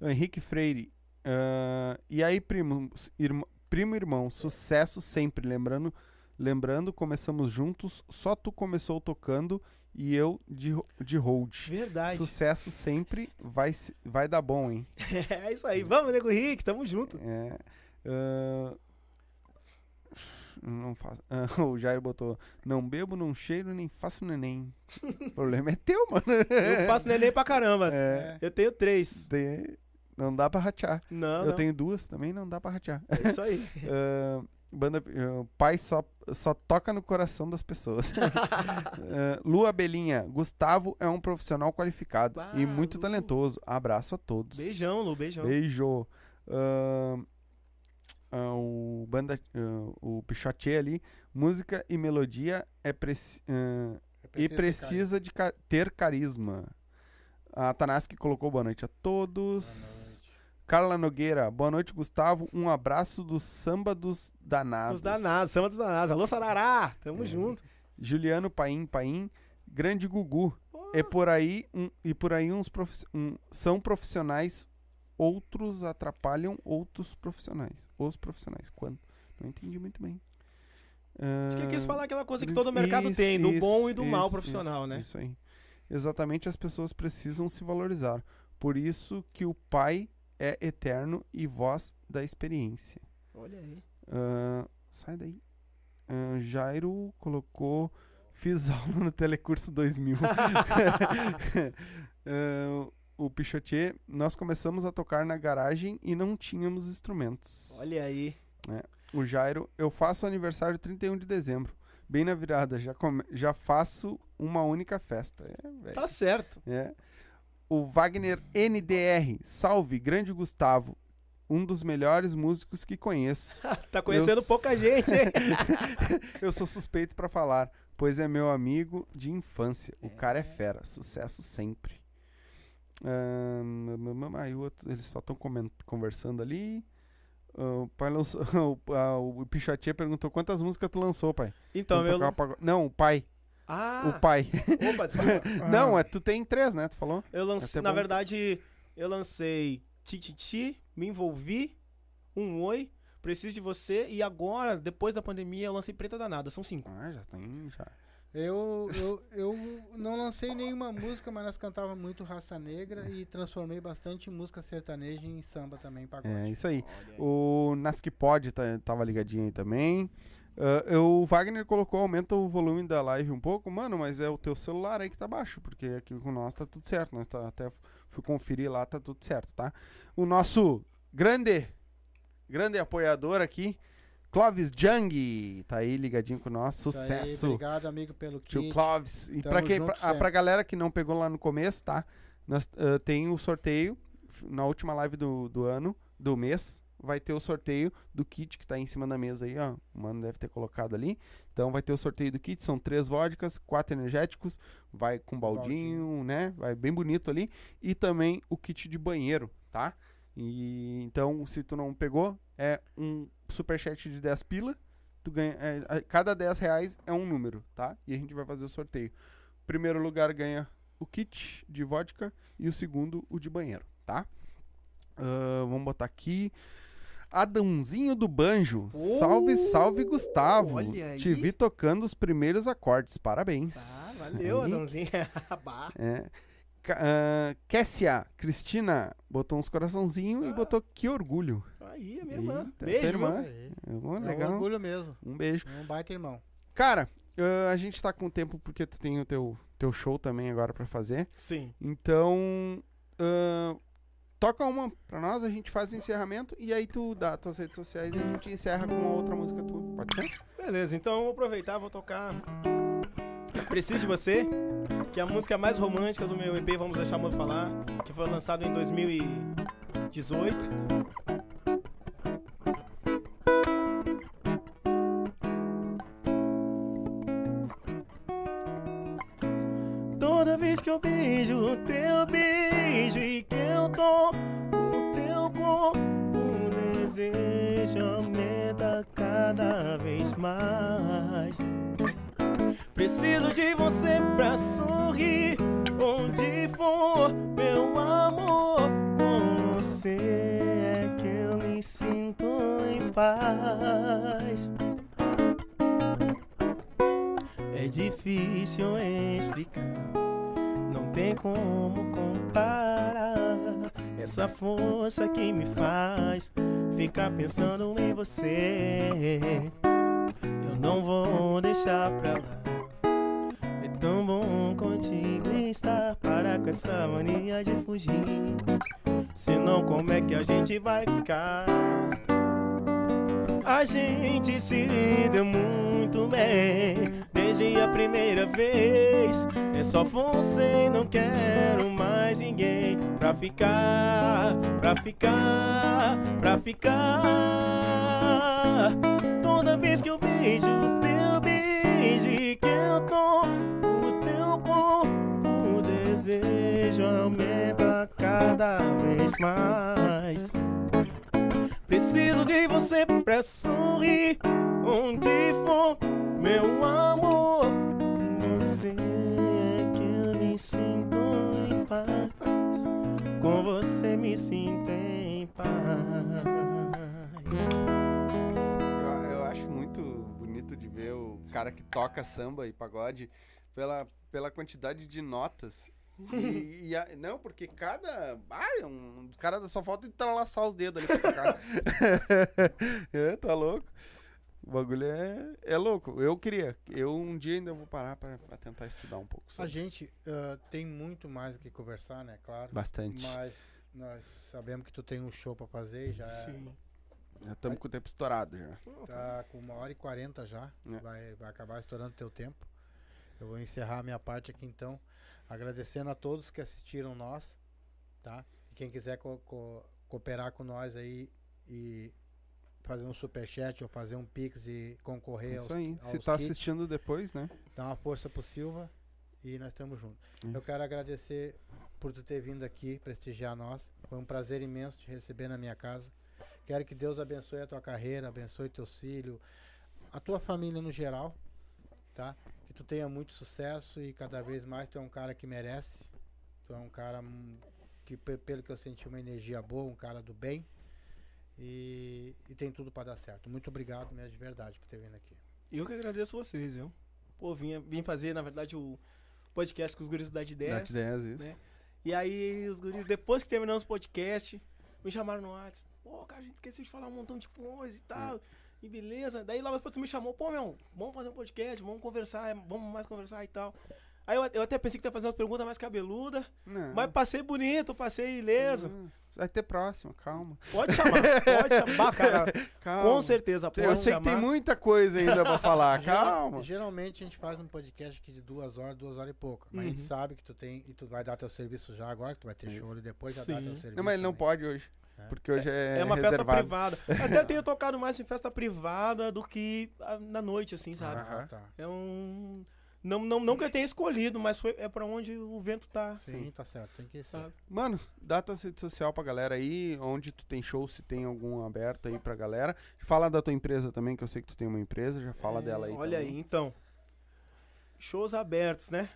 Speaker 1: Henrique Freire. ah, e aí, primo, irmão, primo irmão, sucesso sempre. Lembrando, lembrando, começamos juntos. Só tu começou tocando e eu de, de hold.
Speaker 3: Verdade.
Speaker 1: Sucesso sempre. Vai, vai dar bom, hein? <laughs>
Speaker 3: é isso aí. Vamos, Nego Rick, tamo junto.
Speaker 1: É, ah, não faço. ah, <laughs> o Jair botou: Não bebo, não cheiro, nem faço neném. <laughs> o problema é teu, mano.
Speaker 3: Eu faço neném pra caramba.
Speaker 1: É.
Speaker 3: Eu tenho três.
Speaker 1: Tem- Não dá pra ratear.
Speaker 3: Não,
Speaker 1: Eu
Speaker 3: não.
Speaker 1: tenho duas, também não dá pra ratear.
Speaker 3: É isso aí.
Speaker 1: Ah, banda, ah, pai só, só toca no coração das pessoas. Ah, <laughs> Lu Abelhinha, Gustavo é um profissional qualificado
Speaker 3: Bah,
Speaker 1: e muito
Speaker 3: Lu.
Speaker 1: talentoso. Abraço a todos.
Speaker 3: Beijão, Lu, beijão.
Speaker 1: Beijo. Ah, o banda, ah, o Pichotier ali, música e melodia é preci- ah, e precisa de ca- ter carisma. A Tanaski colocou boa noite a todos. Carla Nogueira, boa noite, Gustavo. Um abraço do Samba dos Danados.
Speaker 3: Os danados, samba dos danados. Alô, Sarará, tamo
Speaker 1: É.
Speaker 3: junto.
Speaker 1: Juliano Paim Paim, grande Gugu.
Speaker 3: Pô,
Speaker 1: E por aí, um- e por aí uns profi- um- são profissionais, outros atrapalham outros profissionais. Os profissionais. Quando? Não entendi muito bem.
Speaker 3: Acho que quis
Speaker 1: Ah,
Speaker 3: falar aquela coisa que todo mercado
Speaker 1: isso,
Speaker 3: tem, do
Speaker 1: isso,
Speaker 3: bom e do mal
Speaker 1: isso,
Speaker 3: profissional,
Speaker 1: isso,
Speaker 3: né?
Speaker 1: Isso aí. Exatamente, as pessoas precisam se valorizar. Por isso que o pai é eterno e voz da experiência.
Speaker 3: Olha aí.
Speaker 1: Ah, sai daí. Ah, Jairo colocou. Fiz <laughs> aula no Telecurso 2000. <laughs> Ah, o Pichotier, nós começamos a tocar na garagem e não tínhamos instrumentos.
Speaker 3: Olha aí.
Speaker 1: O Jairo, eu faço aniversário 31 de dezembro. Bem na virada, já, come- já faço uma única festa. É.
Speaker 3: Tá certo.
Speaker 1: É. O Wagner NDR, salve, grande Gustavo. Um dos melhores músicos que conheço. <laughs>
Speaker 3: Tá conhecendo
Speaker 1: Eu
Speaker 3: pouca gente, hein? <laughs>
Speaker 1: Eu sou suspeito pra falar, pois é meu amigo de infância. O cara é fera, sucesso sempre. Mam- aí o outro- eles só estão conversando ali. Ah, o pai lançou, <laughs> o, o Pichotier perguntou quantas músicas tu lançou, pai.
Speaker 3: Então,
Speaker 1: Tu
Speaker 3: meu.
Speaker 1: Não, o pai.
Speaker 3: Ah,
Speaker 1: O pai.
Speaker 3: opa, desculpa. <laughs>
Speaker 1: Não, é, tu tem três, né? Tu falou?
Speaker 3: Eu lancei, na
Speaker 1: bom.
Speaker 3: verdade, eu lancei Tititi, Me Envolvi, Um Oi, Preciso de Você e agora, depois da pandemia, eu lancei Preta Danada. São cinco.
Speaker 1: Ah, já tem, já.
Speaker 2: Eu, eu, eu não lancei nenhuma música, mas nós cantava muito Raça Negra e transformei bastante música sertaneja em samba também, pagode.
Speaker 1: É isso aí.
Speaker 3: Aí.
Speaker 1: O Naskpod tá, tava ligadinho aí também. Eu- o Wagner colocou, aumenta o volume da live um pouco. Mano, mas é o teu celular aí que tá baixo, porque aqui com nós tá tudo certo. Nós tá, até fui conferir lá, tá tudo certo, tá? O nosso grande, grande apoiador aqui, Clóvis Jung, tá aí ligadinho com nós.
Speaker 2: Isso aí,
Speaker 1: Sucesso!
Speaker 2: obrigado, amigo, pelo
Speaker 1: Tio
Speaker 2: kit.
Speaker 1: Clóvis. E pra, quem, pra, ah,
Speaker 2: sempre.
Speaker 1: pra galera que não pegou lá no começo, tá? Nós, ah, tem o sorteio na última live do, do ano, do mês. Vai ter o sorteio do kit que tá aí em cima da mesa aí, ó. O mano deve ter colocado ali. Então vai ter o sorteio do kit. São três vodkas, quatro energéticos. Vai com baldinho,
Speaker 2: Baldinho.
Speaker 1: né? Vai bem bonito ali. E também o kit de banheiro, tá? E então, se tu não pegou, é um superchat de 10 pila. Tu ganha, é, cada 10 reais é um número, tá? E a gente vai fazer o sorteio. Primeiro lugar ganha o kit de vodka e o segundo o de banheiro, tá? Ah, vamos botar aqui. Adãozinho do Banjo. Salve, salve, Gustavo.
Speaker 3: olha aí.
Speaker 1: Te vi tocando os primeiros acordes. Parabéns.
Speaker 3: Tá, valeu,
Speaker 1: Aí.
Speaker 3: Adãozinho. <laughs>
Speaker 1: É. Ah, Kessia, Cristina, botou uns coraçãozinhos e
Speaker 3: Ah.
Speaker 1: botou que orgulho.
Speaker 3: Aí, é minha irmã.
Speaker 1: Eita,
Speaker 3: Beijo,
Speaker 1: irmã.
Speaker 2: Aí.
Speaker 1: É bom,
Speaker 2: É um
Speaker 1: legal.
Speaker 2: orgulho mesmo.
Speaker 1: Um beijo.
Speaker 2: É um baita irmão.
Speaker 1: Cara, ah, a gente tá com tempo porque tu tem o teu, teu show também agora pra fazer.
Speaker 3: Sim.
Speaker 1: Então, ah, toca uma pra nós, a gente faz o encerramento e aí tu dá tuas redes sociais e a gente encerra com uma outra música tua. Pode ser?
Speaker 3: Beleza, então eu vou aproveitar, vou tocar Preciso de Você, que é a música mais romântica do meu EP, vamos deixar o amor falar, que foi lançado em 2018. Toda vez que eu beijo o teu beijo e que eu tô o teu corpo, desejo aumenta cada vez mais. Preciso de você pra sorrir, onde for, meu amor. Com você é que eu me sinto em paz. É difícil explicar, não tem como comparar essa força que me faz ficar pensando em você. Eu não vou deixar pra lá. É tão bom contigo estar. Para com essa mania de fugir. Senão, como é que a gente vai ficar? A gente se deu muito bem desde a primeira vez. É só você, não quero mais ninguém pra ficar, pra ficar, pra ficar. Toda vez que eu beijo o teu beijo que eu tô o teu corpo, o desejo aumenta cada vez mais. Preciso de você pra sorrir onde for, meu amor. Você é que eu me sinto em paz. Com você me sinto em paz.
Speaker 1: Eu, eu acho muito bonito de ver o cara que toca samba e pagode pela, pela quantidade de notas. E, e a- não, porque cada. Ah, um cara só falta entrelaçar os dedos ali pra tocar. <laughs> é, tá louco. O bagulho é, é louco. Eu queria. Eu um dia ainda vou parar pra, pra tentar estudar um pouco.
Speaker 2: A
Speaker 1: sobre.
Speaker 2: gente ah, tem muito mais o que conversar, né? Claro.
Speaker 1: Bastante.
Speaker 2: Mas nós sabemos que tu tem um show pra fazer e já é-
Speaker 3: Sim.
Speaker 1: Já estamos com o tempo estourado já.
Speaker 2: tá com uma hora e quarenta já.
Speaker 1: É.
Speaker 2: Vai, vai acabar estourando teu tempo. Eu vou encerrar a minha parte aqui então. Agradecendo a todos que assistiram nós, tá? E quem quiser co- co- cooperar com nós aí e fazer um superchat ou fazer um pix e concorrer
Speaker 1: É
Speaker 2: aos,
Speaker 1: isso aí. Se
Speaker 2: aos
Speaker 1: tá
Speaker 2: kits,
Speaker 1: assistindo depois, né?
Speaker 2: dá uma força pro Silva e nós estamos juntos.
Speaker 1: Isso.
Speaker 2: Eu quero agradecer por tu ter vindo aqui prestigiar nós. Foi um prazer imenso te receber na minha casa. Quero que Deus abençoe a tua carreira, abençoe teus filhos, a tua família no geral, tá? Que tu tenha muito sucesso e cada vez mais tu é um cara que merece. Tu é um cara hum, que, pe- pelo que eu senti, uma energia boa, um cara do bem. E, e tem tudo para dar certo. Muito obrigado mesmo de verdade por ter vindo aqui.
Speaker 3: Eu que agradeço vocês, viu? Pô, vim, vim fazer, na verdade, o podcast com os guris da de 10.
Speaker 1: Dá-te 10, isso.
Speaker 3: né? E aí, os guris, depois que terminamos o podcast, me chamaram no WhatsApp. Pô, cara, a gente esqueceu de falar um montão de coisa e tal. E beleza. Daí logo depois tu me chamou, pô, meu, vamos fazer um podcast, vamos conversar, vamos mais conversar e tal. Aí eu, eu até pensei que tu ia fazer uma pergunta mais cabeluda,
Speaker 1: Não.
Speaker 3: mas passei bonito, passei ileso.
Speaker 1: Não. Vai ter próximo, calma.
Speaker 3: Pode chamar, pode <laughs> chamar, cara.
Speaker 1: calma.
Speaker 3: Com certeza, pode
Speaker 1: Eu sei
Speaker 3: chamar.
Speaker 1: que tem muita coisa ainda pra <laughs> falar, calma.
Speaker 2: Geralmente a gente faz um podcast aqui de duas horas, duas horas e pouco. Mas a gente
Speaker 3: Uhum.
Speaker 2: sabe que tu tem. E tu vai dar teu serviço já agora, que tu vai ter show ali depois, já
Speaker 3: Sim.
Speaker 2: dá teu serviço.
Speaker 1: Não, mas ele não pode hoje.
Speaker 2: É.
Speaker 1: Porque hoje é,
Speaker 3: É uma festa
Speaker 1: reservado.
Speaker 3: privada. <laughs> Até tenho tocado mais em festa privada do que na noite, assim, sabe?
Speaker 2: Ah, tá.
Speaker 3: É um. Não, não, não que eu tenha escolhido, mas foi, é pra onde o vento tá,
Speaker 2: Sim, tá certo. Tem que ser.
Speaker 3: sabe?
Speaker 1: Mano, dá tua rede social pra galera aí, onde tu tem show, se tem algum aberto aí pra galera. Fala da tua empresa também, que eu sei que tu tem uma empresa, já fala
Speaker 3: É,
Speaker 1: dela aí.
Speaker 3: Olha
Speaker 1: também.
Speaker 3: aí, então. Shows abertos, né?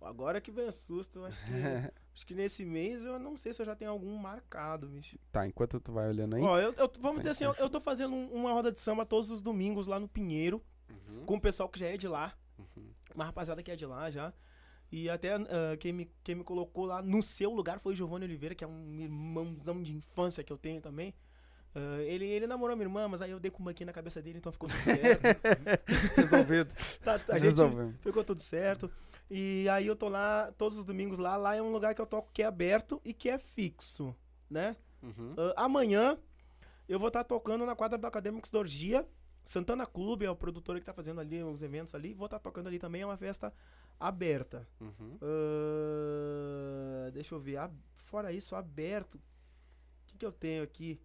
Speaker 3: Agora que vem susto, eu acho que, <laughs> acho que nesse mês eu não sei se eu já tenho algum marcado, bicho.
Speaker 1: Tá, enquanto tu vai olhando aí.
Speaker 3: Ó, eu, eu- vamos dizer assim, eu, eu tô fazendo um- uma roda de samba todos os domingos lá no Pinheiro,
Speaker 1: Uhum,
Speaker 3: com o pessoal que já é de lá.
Speaker 1: uhum.
Speaker 3: Uma rapaziada que é de lá já. E até ah, quem, me, quem me colocou lá no seu lugar foi o Giovanni Oliveira, que é um irmãozão de infância que eu tenho também. Ah, ele, ele namorou minha irmã, mas aí eu dei com uma aqui na cabeça dele, então ficou tudo certo. <laughs>
Speaker 1: Resolvido.
Speaker 3: Tá, a gente
Speaker 1: Resolvemos.
Speaker 3: ficou tudo certo. E aí eu tô lá todos os domingos lá. Lá é um lugar que eu toco que é aberto e que é fixo, né?
Speaker 1: Uhum.
Speaker 3: Ah, amanhã eu vou estar tocando na quadra do Acadêmicos da Orgia. Santana Clube é o produtor que tá fazendo ali os eventos ali. Vou estar tocando ali também, é uma festa aberta.
Speaker 1: Uhum.
Speaker 3: Ah, deixa eu ver. a- fora isso, aberto. O que, que eu tenho aqui?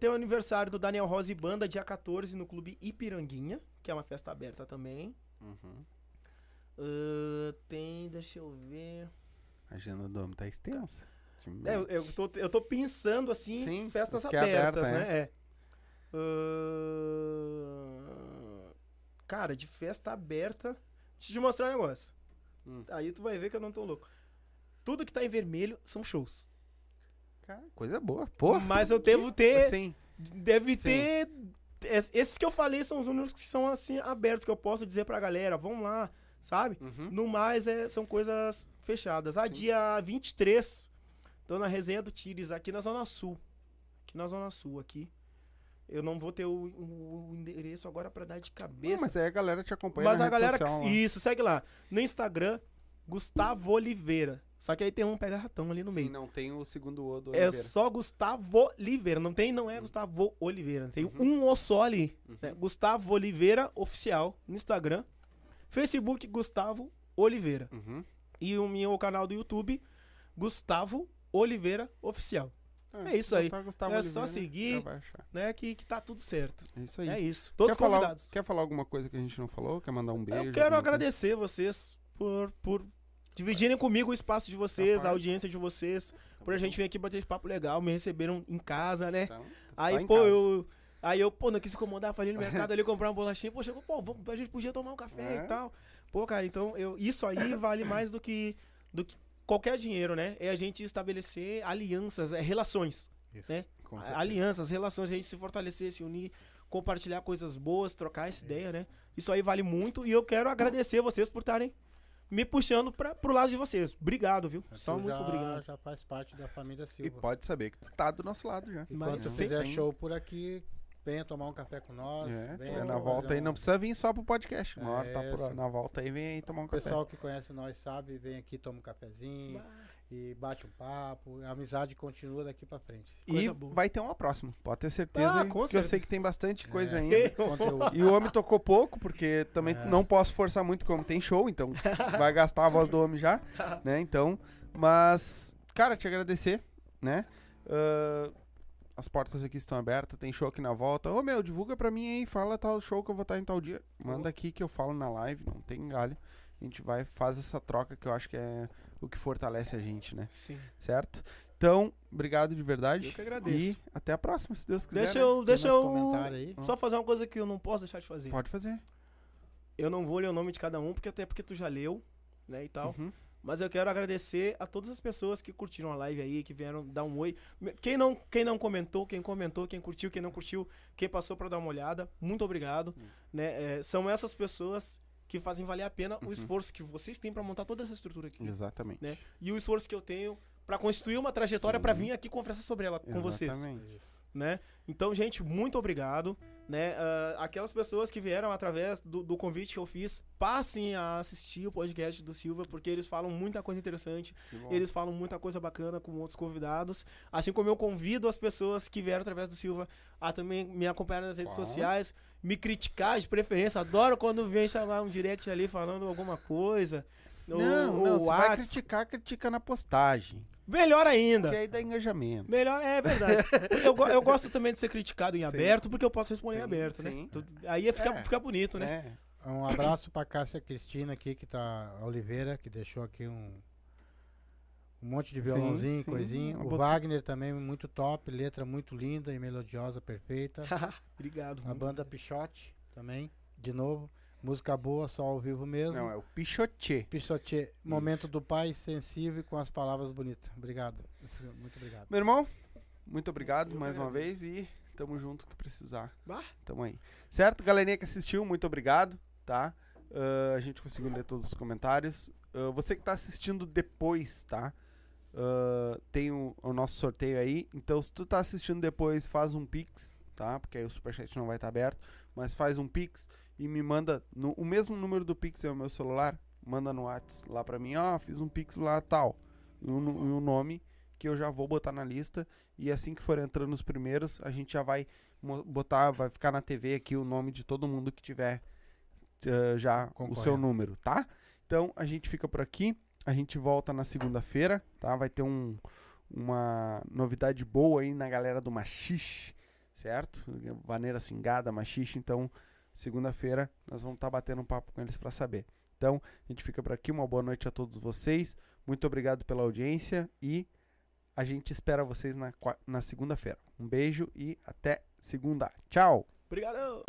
Speaker 3: Tem o aniversário do Daniel Rosa e Banda, dia 14, no Clube Ipiranguinha, que é uma festa aberta também.
Speaker 1: Uhum.
Speaker 3: Ah, tem, deixa eu ver.
Speaker 1: A agenda do homem tá extensa.
Speaker 3: É, eu, eu, tô, eu tô pensando assim,
Speaker 1: Sim,
Speaker 3: festas
Speaker 1: é
Speaker 3: abertas,
Speaker 1: aberta,
Speaker 3: né? É. Ah, cara, de festa aberta. Deixa eu te mostrar um negócio.
Speaker 1: Hum.
Speaker 3: Aí tu vai ver que eu não tô louco. Tudo que tá em vermelho são shows.
Speaker 1: Cara, coisa boa. Pô.
Speaker 3: Mas eu devo <laughs> ter.
Speaker 1: Sim.
Speaker 3: Deve
Speaker 1: Sim.
Speaker 3: ter. es- Esses que eu falei são os únicos que são assim abertos, que eu posso dizer pra galera, vamos lá, sabe?
Speaker 1: Uhum.
Speaker 3: No mais, é, são coisas fechadas. Ah, dia 23, tô na resenha do Tires, aqui na Zona Sul. Aqui na Zona Sul, aqui. Eu não vou ter o, o- o endereço agora pra dar de
Speaker 1: Não,
Speaker 3: cabeça.
Speaker 1: mas aí a galera te acompanha
Speaker 3: Mas
Speaker 1: na
Speaker 3: a
Speaker 1: rede
Speaker 3: galera.
Speaker 1: social,
Speaker 3: que-
Speaker 1: lá.
Speaker 3: isso, segue lá. No Instagram, Gustavo Oliveira. Só que aí tem um pega-ratão ali no
Speaker 1: Sim,
Speaker 3: meio.
Speaker 1: não tem o segundo O do
Speaker 3: É
Speaker 1: Oliveira.
Speaker 3: só Gustavo Oliveira. Não tem, não é Gustavo Oliveira. Tem um O só ali. né? Gustavo Oliveira Oficial no Instagram. Facebook Gustavo Oliveira.
Speaker 1: Uhum.
Speaker 3: E o meu canal do YouTube, Gustavo Oliveira Oficial. É isso aí. É só
Speaker 1: Oliveira,
Speaker 3: seguir. Né? Que, que tá tudo certo.
Speaker 1: É isso aí.
Speaker 3: É isso. Todos
Speaker 1: quer falar,
Speaker 3: convidados.
Speaker 1: quer falar alguma coisa que a gente não falou? Quer mandar um beijo?
Speaker 3: Eu quero
Speaker 1: alguma coisa?
Speaker 3: agradecer vocês por, por dividirem comigo o espaço de vocês, a audiência de vocês, por a gente vir aqui bater esse papo legal, me receberam em casa, né?
Speaker 1: Então,
Speaker 3: Aí, pô,
Speaker 1: casa.
Speaker 3: eu. Aí eu, pô, não quis incomodar, falei no <laughs> mercado ali comprar uma bolachinha. Pô, chegou, pô, vamos, a gente podia tomar um café
Speaker 1: É.
Speaker 3: e tal. Pô, cara, então eu, isso aí vale mais do que, do que qualquer dinheiro, né? É a gente estabelecer alianças, é, relações,
Speaker 2: Isso.
Speaker 3: né? Alianças, relações, a gente se fortalecer, se unir, compartilhar coisas boas, trocar essa ideia, né? Isso aí vale muito e eu quero agradecer vocês por estarem me puxando pra, pro lado de vocês. Obrigado, viu? Só muito
Speaker 2: já,
Speaker 3: obrigado.
Speaker 2: Já faz parte da família
Speaker 1: E
Speaker 2: Silva.
Speaker 1: pode saber que tu tá do nosso lado já.
Speaker 2: E
Speaker 3: Mas
Speaker 2: quando tu fizer
Speaker 1: Sim.
Speaker 2: show por aqui, venha tomar um café com nós.
Speaker 1: É,
Speaker 2: venha
Speaker 1: é, na volta aí
Speaker 2: um-
Speaker 1: não precisa vir só pro podcast. Uma hora tá por, na volta aí, vem aí tomar um
Speaker 2: O
Speaker 1: café.
Speaker 2: pessoal que conhece nós sabe, vem aqui, toma um cafezinho e bate um papo. A amizade continua daqui pra frente.
Speaker 1: E
Speaker 3: Coisa boa.
Speaker 1: vai ter uma próxima. Pode ter certeza
Speaker 3: Ah,
Speaker 1: que eu sei que tem bastante coisa
Speaker 2: É,
Speaker 1: ainda. <laughs> E o homem tocou pouco, porque também
Speaker 2: É.
Speaker 1: não posso forçar muito, porque o homem tem show, então <laughs> vai gastar a voz do homem já, né? Então, mas, cara, te agradecer, né? Ah, as portas aqui estão abertas, tem show aqui na volta. Ô meu, divulga pra mim aí, fala tal show que eu vou estar em tal dia. Manda aqui que eu falo na live, não tem galho. A gente vai faz essa troca que eu acho que é o que fortalece a gente, né?
Speaker 3: Sim.
Speaker 1: Certo? Então, obrigado de verdade.
Speaker 3: Eu que agradeço.
Speaker 1: E até a próxima, se Deus quiser.
Speaker 3: Deixa
Speaker 1: né?
Speaker 3: eu,
Speaker 2: Tem
Speaker 3: deixa eu só fazer uma coisa que eu não posso deixar de fazer.
Speaker 1: Pode fazer.
Speaker 3: Eu não vou ler o nome de cada um, porque até porque tu já leu, né, e tal.
Speaker 1: Uhum.
Speaker 3: Mas eu quero agradecer a todas as pessoas que curtiram a live aí, que vieram dar um oi. Quem não, quem não comentou, quem comentou, quem curtiu, quem não curtiu, quem passou pra dar uma olhada, muito obrigado. Né? É, são essas pessoas que fazem valer a pena o esforço que vocês têm pra montar toda essa estrutura aqui.
Speaker 1: Exatamente.
Speaker 3: Né? E o esforço que eu tenho pra constituir uma trajetória pra vir aqui conversar sobre ela com vocês
Speaker 1: Exatamente.
Speaker 3: Né? Então, gente, muito obrigado, né? Ah, aquelas pessoas que vieram através do, do convite que eu fiz, passem a assistir o podcast do Silva, porque eles falam muita coisa interessante, eles falam muita coisa bacana com outros convidados, assim como eu convido as pessoas que vieram através do Silva a também me acompanhar nas redes
Speaker 1: Bom.
Speaker 3: sociais, me criticar de preferência, adoro quando vem chamar um direct ali falando alguma coisa.
Speaker 1: Não,
Speaker 3: ou-
Speaker 1: não,
Speaker 3: ou
Speaker 1: se vai criticar, critica na postagem.
Speaker 3: Melhor ainda.
Speaker 1: Que aí dá engajamento.
Speaker 3: Melhor, é verdade. <laughs> eu, eu gosto também de ser criticado em
Speaker 1: Sim.
Speaker 3: aberto, porque eu posso responder em
Speaker 1: Sim,
Speaker 3: aberto, né?
Speaker 1: sim.
Speaker 3: Tu- Aí fica,
Speaker 1: É.
Speaker 3: fica bonito, né?
Speaker 1: É.
Speaker 2: Um abraço pra Cássia Cristina aqui, que tá. a Oliveira, que deixou aqui um. Um monte de violãozinho,
Speaker 1: sim.
Speaker 2: coisinha. O
Speaker 1: Botou-
Speaker 2: Wagner também, muito top, letra muito linda e melodiosa, perfeita. <laughs>
Speaker 3: Obrigado.
Speaker 2: A banda Pichote também, de novo. Música boa, só ao vivo mesmo.
Speaker 1: Não, é o Pichotê.
Speaker 2: Pichote, momento do pai, sensível e com as palavras bonitas. Obrigado. Muito obrigado.
Speaker 1: Meu irmão, muito obrigado
Speaker 3: Eu
Speaker 1: mais uma vez e tamo junto que precisar.
Speaker 3: Bah.
Speaker 1: Tamo aí. Certo? Galerinha que assistiu, muito obrigado, tá? Ah, a gente conseguiu ler todos os comentários. Ah, você que tá assistindo depois, tá? Ah, tem o, o nosso sorteio aí. Então, se tu tá assistindo depois, faz um pix, tá? Porque aí o superchat não vai estar aberto. Mas faz um pix e me manda no, o mesmo número do pix é o meu celular. Manda no WhatsApp lá pra mim, ó, fiz um pix lá tal. E o, e o nome que eu já vou botar na lista. E assim que for entrando os primeiros, a gente já vai botar, vai ficar na TV aqui o nome de todo mundo que tiver eh, já o seu número, tá? Então a gente fica por aqui. A gente volta na segunda-feira, tá? Vai ter um, uma novidade boa aí na galera do Machixe, certo? Vaneira Swingada, Machixe. Então, segunda-feira nós vamos estar batendo um papo com eles para saber. Então, a gente fica por aqui. Uma boa noite a todos vocês. Muito obrigado pela audiência e a gente espera vocês na, na segunda-feira. Um beijo e até segunda. Tchau!
Speaker 3: Obrigado.